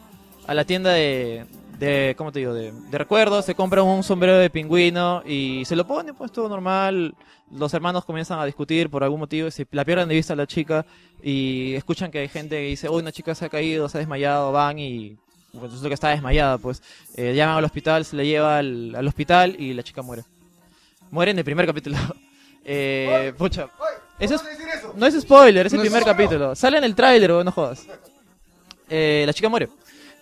a la tienda de, de ¿cómo te digo? De, de recuerdos, se compran un sombrero de pingüino y se lo ponen, pues todo normal. Los hermanos comienzan a discutir por algún motivo, y se la pierden de vista a la chica y escuchan que hay gente que dice, uy, una chica se ha caído, se ha desmayado, van y pues resulta que está desmayada, pues eh, llaman al hospital, se la lleva al, al hospital y la chica muere. Muere en el primer capítulo. [LAUGHS] eh, pucha. Eso es- no es spoiler, es el primer capítulo. Sale en el tráiler, no jodas. Eh, la chica muere.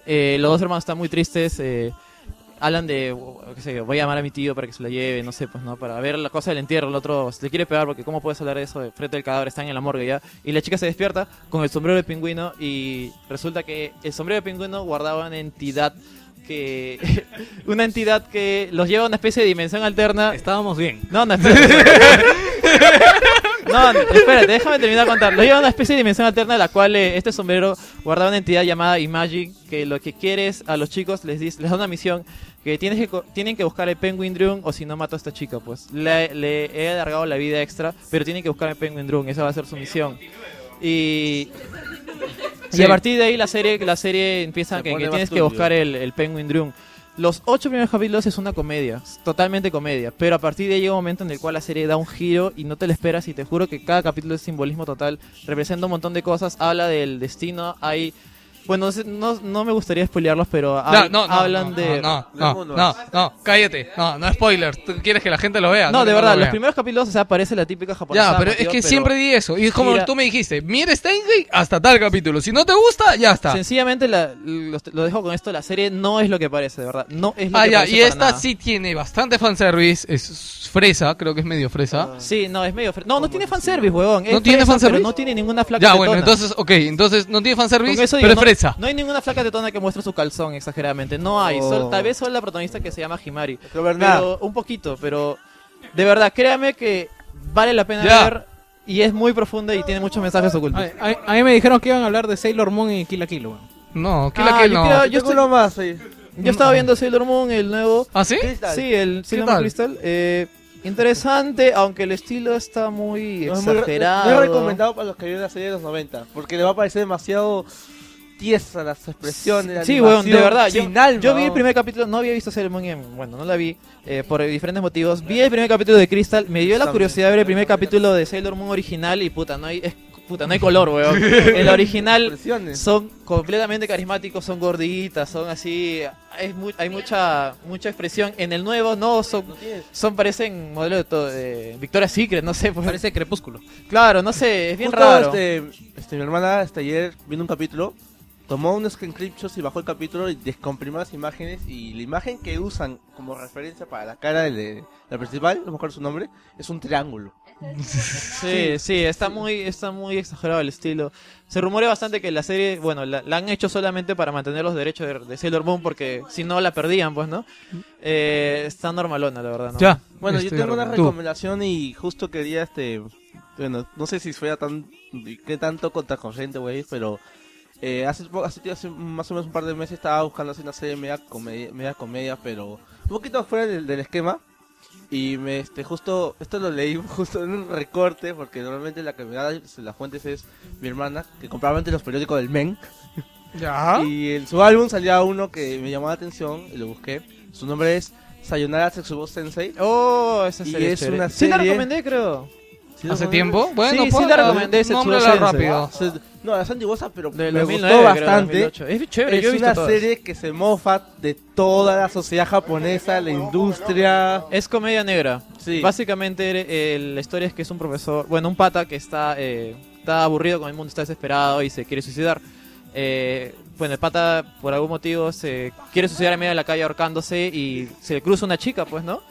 Eh, los dos hermanos están muy tristes. eh, hablan de, qué sé yo, voy a llamar a mi tío para que se la lleve, no sé, pues no, para ver la cosa del entierro. El otro se le quiere pegar porque cómo puedes hablar de eso de frente al cadáver, están en la morgue ya. Y la chica se despierta con el sombrero de pingüino y resulta que el sombrero de pingüino guardaba una entidad que una entidad que los lleva a una especie de dimensión alterna. Estábamos bien. No, no, espérate. No, no, espérate, déjame terminar de contar. Lo lleva a una especie de dimensión alterna en la cual eh, este sombrero guardaba una entidad llamada Imagine, que lo que quiere es a los chicos les dice, les da una misión que tienes que tienen que buscar el Penguin Drum o si no mato a esta chica, pues le, le he alargado la vida extra, pero tienen que buscar el Penguin Drum, esa va a ser su misión. Y Sí. [LAUGHS] y a partir de ahí la serie la serie empieza Se que, tienes que buscar el, el Penguin Drum. Los ocho primeros capítulos es una comedia, es totalmente comedia, pero a partir de ahí llega un momento en el cual la serie da un giro y no te lo esperas y te juro que cada capítulo es simbolismo total, representa un montón de cosas, habla del destino, hay... Bueno, no, no, no me gustaría spoilearlos, pero hab- no, no, hablan no, de... No, no, no, no, no, cállate. No, no spoiler. Tú quieres que la gente lo vea. No, de verdad, lo los primeros capítulos, o sea, parece la típica japonesa. Ya, pero es que siempre di eso. Y es como Mira- tú me dijiste, mira Steingate hasta tal capítulo. Si no te gusta, ya está. Sencillamente la- lo, lo dejo con esto, la serie no es lo que parece, de verdad. No es lo Ah, que ya, parece y para esta nada. sí tiene bastante fanservice. Es fresa, creo que es medio fresa. Sí, no, es medio... fre- No, no tiene fanservice, huevón. Es ¿No tiene fresa, fanservice? pero no tiene ninguna flaca Ya, bueno, entonces, ok, entonces no tiene fanservice, pero es no- fresa. No, hay ninguna flaca tetona que muestre su calzón exageradamente. No hay. Oh. Sol- tal vez solo la protagonista que se llama Himari. verdad. Pero un poquito, pero de verdad, créame que vale la pena Ya. ver y es muy profunda y tiene muchos mensajes ocultos. A, a- a mí me dijeron que iban a hablar de Sailor Moon y Kill la Kill, weón. No, Kill la Kill no. Yo estoy- Yo estaba viendo Sailor Moon, el nuevo. ¿Ah, sí? Sí, el ¿Qué Sailor Moon tal? Crystal. Eh, interesante, aunque el estilo está muy No, es muy re- exagerado. Muy recomendado para los que vieron la serie de los 90, porque le va a parecer demasiado tiesa las expresiones. la Sí, weón, de verdad. Yo, alma, yo vi el primer capítulo, no había visto Sailor Moon, en- bueno, no la vi eh, por diferentes motivos. Vi el primer capítulo de Crystal, me dio la curiosidad de ver el primer capítulo de Sailor Moon original y puta, no hay, es- puta, no hay color, weón. El original son completamente carismáticos, son gorditas, son así, es mu- hay mucha mucha expresión. En el nuevo no, son, son parecen modelos de, todo, de Victoria's Secret, no sé. Parece Crepúsculo. Claro, no sé, es bien Justo, raro. Este, este, mi hermana este, ayer viendo un capítulo tomó un screenshot y bajó el capítulo y descomprimió las imágenes y la imagen que usan como referencia para la cara de, la principal, no me acuerdo su nombre, es un triángulo. [LAUGHS] Sí, sí, está muy, está muy exagerado el estilo. Se rumorea bastante que la serie, bueno, la, la han hecho solamente para mantener los derechos de, de Sailor Moon porque si no la perdían, pues, ¿no? Eh, está normalona, la verdad, ¿no? Ya. Bueno, yo tengo una recomendación y justo quería este bueno, no sé si fuera tan qué tanto contracorriente, güey, pero eh, hace, hace, hace más o menos un par de meses estaba buscando hacer una serie media comedia, media comedia pero un poquito fuera del, del esquema y me este justo esto lo leí [LAUGHS] justo en un recorte porque normalmente la que me da las fuentes es mi hermana que compraba antes los periódicos del Men [LAUGHS] Ya. y en su álbum salía uno que me llamó la atención y lo busqué su nombre es Sayonara Setsubo Sensei Oh, esa y serie es chévere. una Sí la serie recomendé, creo. ¿Sí la ¿Hace tiempo? Bueno, sí, sí la recomendé, nómbrala Sensei. rápido. No, la Sandy Bosa, pero Del me 2009, gustó creo, bastante. 2008. Es chévere, es yo he visto una todas. serie que se mofa de toda la sociedad japonesa, la industria. Es comedia negra. Sí. Básicamente eh, la historia es que es un profesor, bueno, un pata que está, eh, está aburrido con el mundo, está desesperado y se quiere suicidar. Eh, bueno, el pata por algún motivo se quiere suicidar en medio de la calle ahorcándose y se le cruza una chica, pues, ¿no?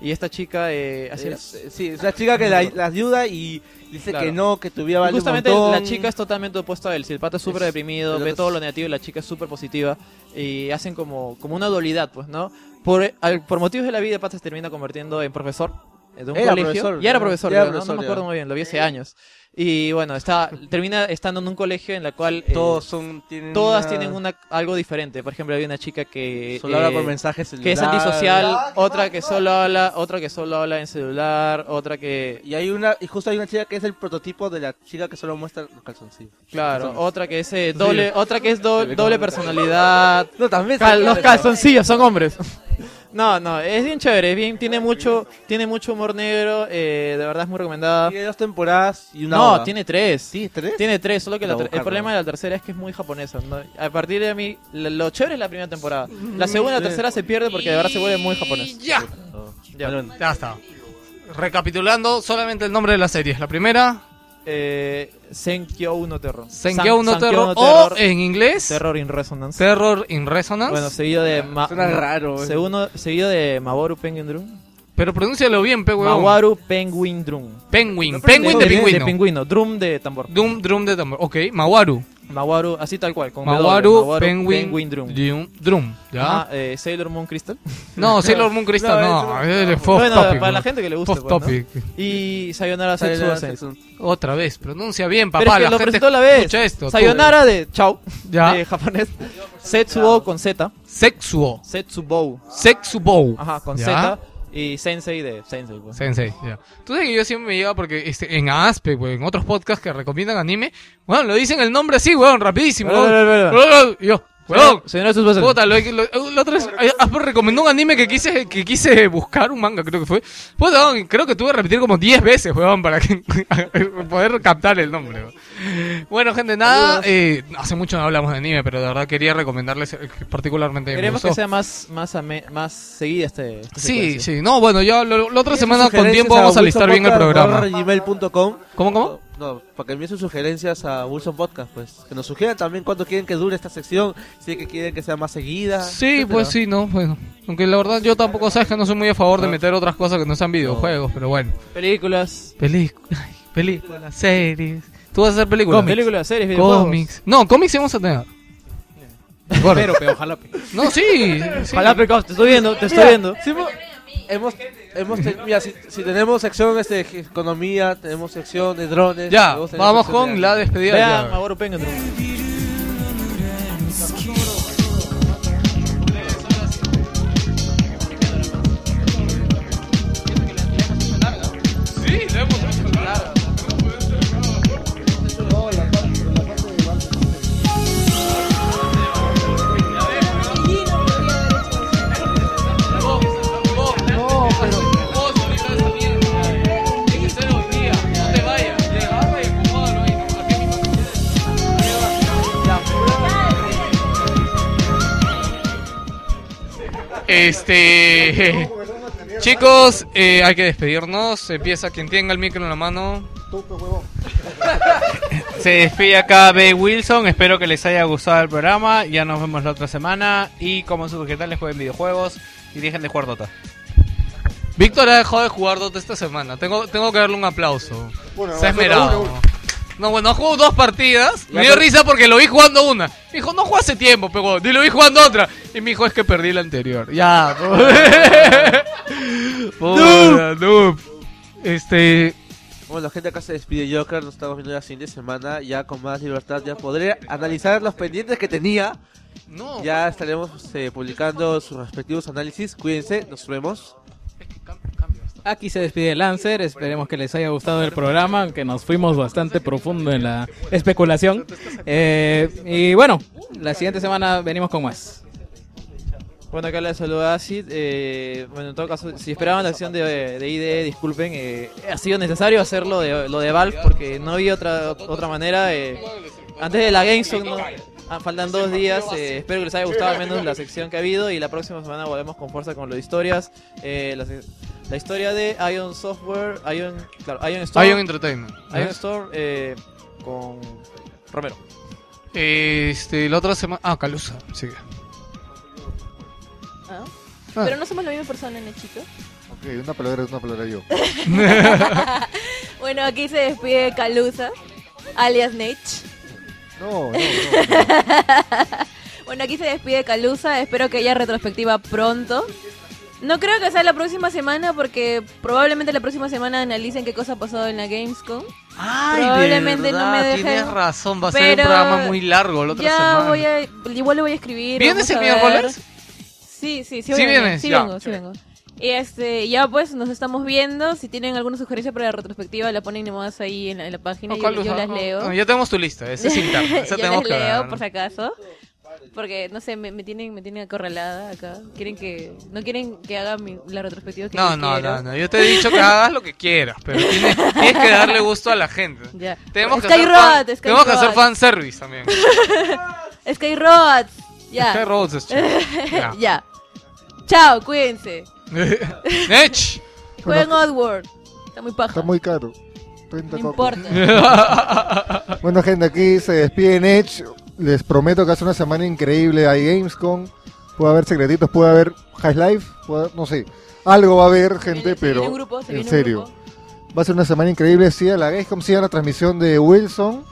Y esta chica eh, hace- Es- eh, sí, es la chica que la, la ayuda y dice Claro. que no, que tu vida Y vale justamente un la chica es totalmente opuesta a él. Si el pata es súper deprimido, ve todo lo negativo y la chica es súper positiva. Y hacen como, como una dualidad, pues, ¿no? Por, al- por motivos de la vida, el pata se termina convirtiendo en profesor eh, de un Era colegio. profesor, ya era ¿no? profesor, Ya era creo, ¿no? profesor, no me acuerdo muy bien, lo vi hace años. Y bueno, está termina estando en un colegio en la cual eh, Todos son, tienen todas una- tienen una, algo diferente. Por ejemplo, había una chica que Solo habla eh, por mensajes que es antisocial, otra que solo habla, otra que solo habla en celular, otra que Y hay una, y justo hay una chica que es el prototipo de la chica que solo muestra los calzoncillos. Claro, otra que es eh, doble, Sí. otra que es do- [LAUGHS] doble personalidad. [LAUGHS] No, también Cal- los calzoncillos son hombres. [LAUGHS] No, no, es bien chévere, es bien, tiene mucho, tiene mucho humor negro, eh, de verdad es muy recomendada. Tiene dos temporadas y una No, tiene tres. ¿Sí, tres? Tiene tres, solo que la el problema de la tercera es que es muy japonesa. ¿no? A partir de mí, lo chévere es la primera temporada. La segunda y la tercera se pierde porque de verdad se vuelve muy japonés. Ya. Ya. Ya está. Recapitulando, solamente el nombre de la serie. La primera, Eh, Senkyo no Terror. Senkyo no Terror. O en inglés, Terror in Resonance. Terror in Resonance. Bueno, seguido de Ma- Suena raro, segundo- seguido de Mawaru Penguin Drum. Pero pronúncialo bien, pe huevón. Mawaru Penguin Drum. Penguin. Penguin de De pingüino. pingüino. Drum de tambor. Drum, drum de tambor. Ok, Mawaru. Mawaru, así tal cual. Con Mawaru, W, Penguin, Drum. Drum. Drum, ¿ya? Ah, eh, Sailor Moon Crystal. No, Sailor Moon Crystal, no. No, es eso- off bueno, topic. para la ¿no? gente que le gusta. Pues, ¿no? topic. Y Sayonara Sayonara Setsuo Setsuo. Sensei. Otra vez, pronuncia bien, papá. Pero es que la lo gente presentó la vez. escucha esto. tú. Sayonara de chao. Ya. De japonés. Setsuo con Z. Sexuo. Setsubou. Sexubou. Ajá, con. Z. Y Sensei de Sensei. Pues. Sensei, ya. Tú sabes que yo siempre me lleva porque este, en ASPE, güey, en otros podcasts que recomiendan anime, bueno, lo dicen el nombre así, weón, rapidísimo. Weón. Yo, weón. Sayonara Setsuo Sensei. Puta, lo, lo- la otra vez, eh, recomendó un anime que quise, que quise buscar, un manga creo que fue. Puta, creo que tuve que repetir como 10 veces, weón, para que, [LAUGHS] poder captar el nombre. weón. Bueno, gente, nada, eh, hace mucho no hablamos de anime, pero de verdad quería recomendarles eh, particularmente. me Queremos que sea más, más, más seguida este. esta Sí, secuencia. sí, no, bueno, ya lo- la otra semana con tiempo a vamos a listar bien el programa. ¿Cómo, cómo? No, para que envíen sus sugerencias a Wilson Podcast, pues. Que nos sugieran también cuánto quieren que dure esta sección, si es que quieren que sea más seguida. Sí, etcétera. pues sí, no, bueno. Aunque la verdad yo tampoco sabes que no soy muy a favor de meter otras cosas que no sean videojuegos, pero bueno. Películas. Películas, películas, series. ¿Tú vas a hacer películas? Películas, series, videojuegos. Cómics. No, cómics sí vamos a tener. Pero, pero, ojalá. No, sí. [LAUGHS] sí. Ojalá, Pecos, te estoy viendo, te estoy Mira, viendo. sí, hemos, hemos, hemos te- mira, si, si tenemos sección este, de economía, tenemos sección de drones. Ya, vamos con de- la despedida. Vean, ya. Este. [LAUGHS] Chicos, eh, hay que despedirnos. Empieza quien tenga el micro en la mano. [LAUGHS] Se despide acá B. Wilson. Espero que les haya gustado el programa. Ya nos vemos la otra semana. Y como sus vegetales jueguen videojuegos y dejen de jugar Dota. Víctor ha dejado de jugar Dota esta semana. Tengo, tengo que darle un aplauso. Bueno, Se ha esmerado. No, bueno, jugó dos partidas. Ya, Me dio pero- risa porque lo vi jugando una. Me dijo, no juega hace tiempo, pero y lo vi jugando otra. Y me dijo, es que perdí la anterior. Ya. [LAUGHS] Puta, noob. Este. Bueno, la gente acá se despide Joker, nos estamos viendo la siguiente semana, ya con más libertad, ya podré analizar los pendientes que tenía. No. Ya estaremos eh, publicando sus respectivos análisis, cuídense, nos vemos. Aquí se despide Lancer, esperemos que les haya gustado el programa, aunque nos fuimos bastante profundo en la especulación. Eh, y bueno, la siguiente semana venimos con más. Bueno, acá les saluda Acid. Eh, bueno, en todo caso, si esperaban la acción de, de IDE, disculpen. eh, ha sido necesario hacerlo de, lo de Valve porque no había otra otra manera. eh, antes de la Gamescom, ¿no? Ah, faltan dos días. eh, espero que les haya gustado al menos la sección que ha habido. Y la próxima semana volvemos con fuerza con lo de historias. eh, la, historia de Ion Software, Ion, claro, Ion Store. Ion Entertainment. Ion ¿Eh? Store eh, con Romero. Este, la otra semana. Ah, Calusa. Sigue. ¿Ah? Ah. Pero no somos la misma persona, Nachito. Ok, una palabra, una palabra yo. [LAUGHS] bueno, aquí se despide Calusa, alias Nate. No, no, [LAUGHS] bueno, aquí se despide Calusa. Espero que haya retrospectiva pronto. No creo que sea la próxima semana porque probablemente la próxima semana analicen qué cosa ha pasado en la Gamescom. Ay, probablemente no me verdad, dejen. Tienes razón, va a ser un programa muy largo la otra ya semana. voy a, igual le voy a escribir. ¿Vienes el a miércoles? Sí, sí, sí. ¿Sí voy a venir, vienes? Sí Ya, vengo, sí vengo. Y este, ya pues nos estamos viendo. Si tienen alguna sugerencia para la retrospectiva, la ponen nomás ahí en la, en la página. No, yo, yo las leo. ah, ya tenemos tu lista, esa es interna. [LAUGHS] Esa yo las que leo ver. por si acaso. Porque, no sé, me, me tienen me tienen acorralada acá. Quieren que no quieren que haga mi- la retrospectiva que No, yo no, quiero. no, no. Yo te he dicho que hagas lo que quieras, pero [LAUGHS] tienes, tienes que darle gusto a la gente. Ya. Tenemos que Sky hacer Road, fan, Sky tenemos que hacer fanservice también. [LAUGHS] Skyroads. Ya. Skyroads es chido. Ya. [LAUGHS] ya. Chao, cuídense. Nech. Jueguen Oddworld. Está muy paja. Está muy caro. 30 No importa. bueno, gente, aquí se despide Edge. Les prometo que hace una semana increíble. Hay Gamescom. Puede haber secretitos, puede haber High Life. puede haber- no sé. Algo va a haber, gente, pero. un grupo, se en viene un serio. grupo. Va a ser una semana increíble. Siga la Gamescom, siga la transmisión de Wilson.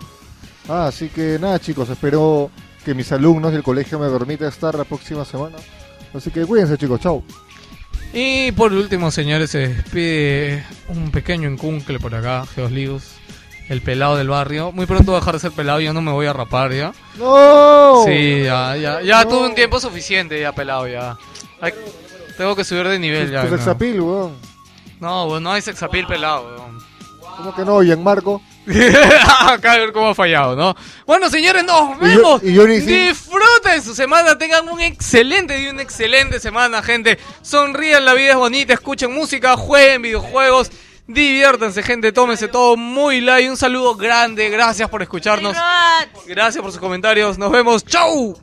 Ah, así que nada, chicos. Espero que mis alumnos del colegio me permita estar la próxima semana. Así que cuídense, chicos. Chao. Y por último, señores, se despide un pequeño encuncle por acá, Geoslius, el pelado del barrio. Muy pronto va a dejar de ser pelado, yo no me voy a rapar ya. ¡No! Sí, ya, ya, ya No. tuve un tiempo suficiente ya pelado ya. Tengo que subir de nivel ya. Tu ¿no? sexapil, weón. No, weón, no hay sexapil pelado, weón. ¿Cómo que no, Gianmarco? [LAUGHS] Acá a ver cómo ha fallado, ¿no? Bueno, señores, nos Y yo- vemos. y yo ni si- Disfruten su semana, tengan un excelente día, una excelente semana, gente. Sonrían, la vida es bonita, escuchen música, jueguen videojuegos, diviértanse, gente, tómense todo muy light. Un saludo grande, gracias por escucharnos. Gracias por sus comentarios, nos vemos, chau.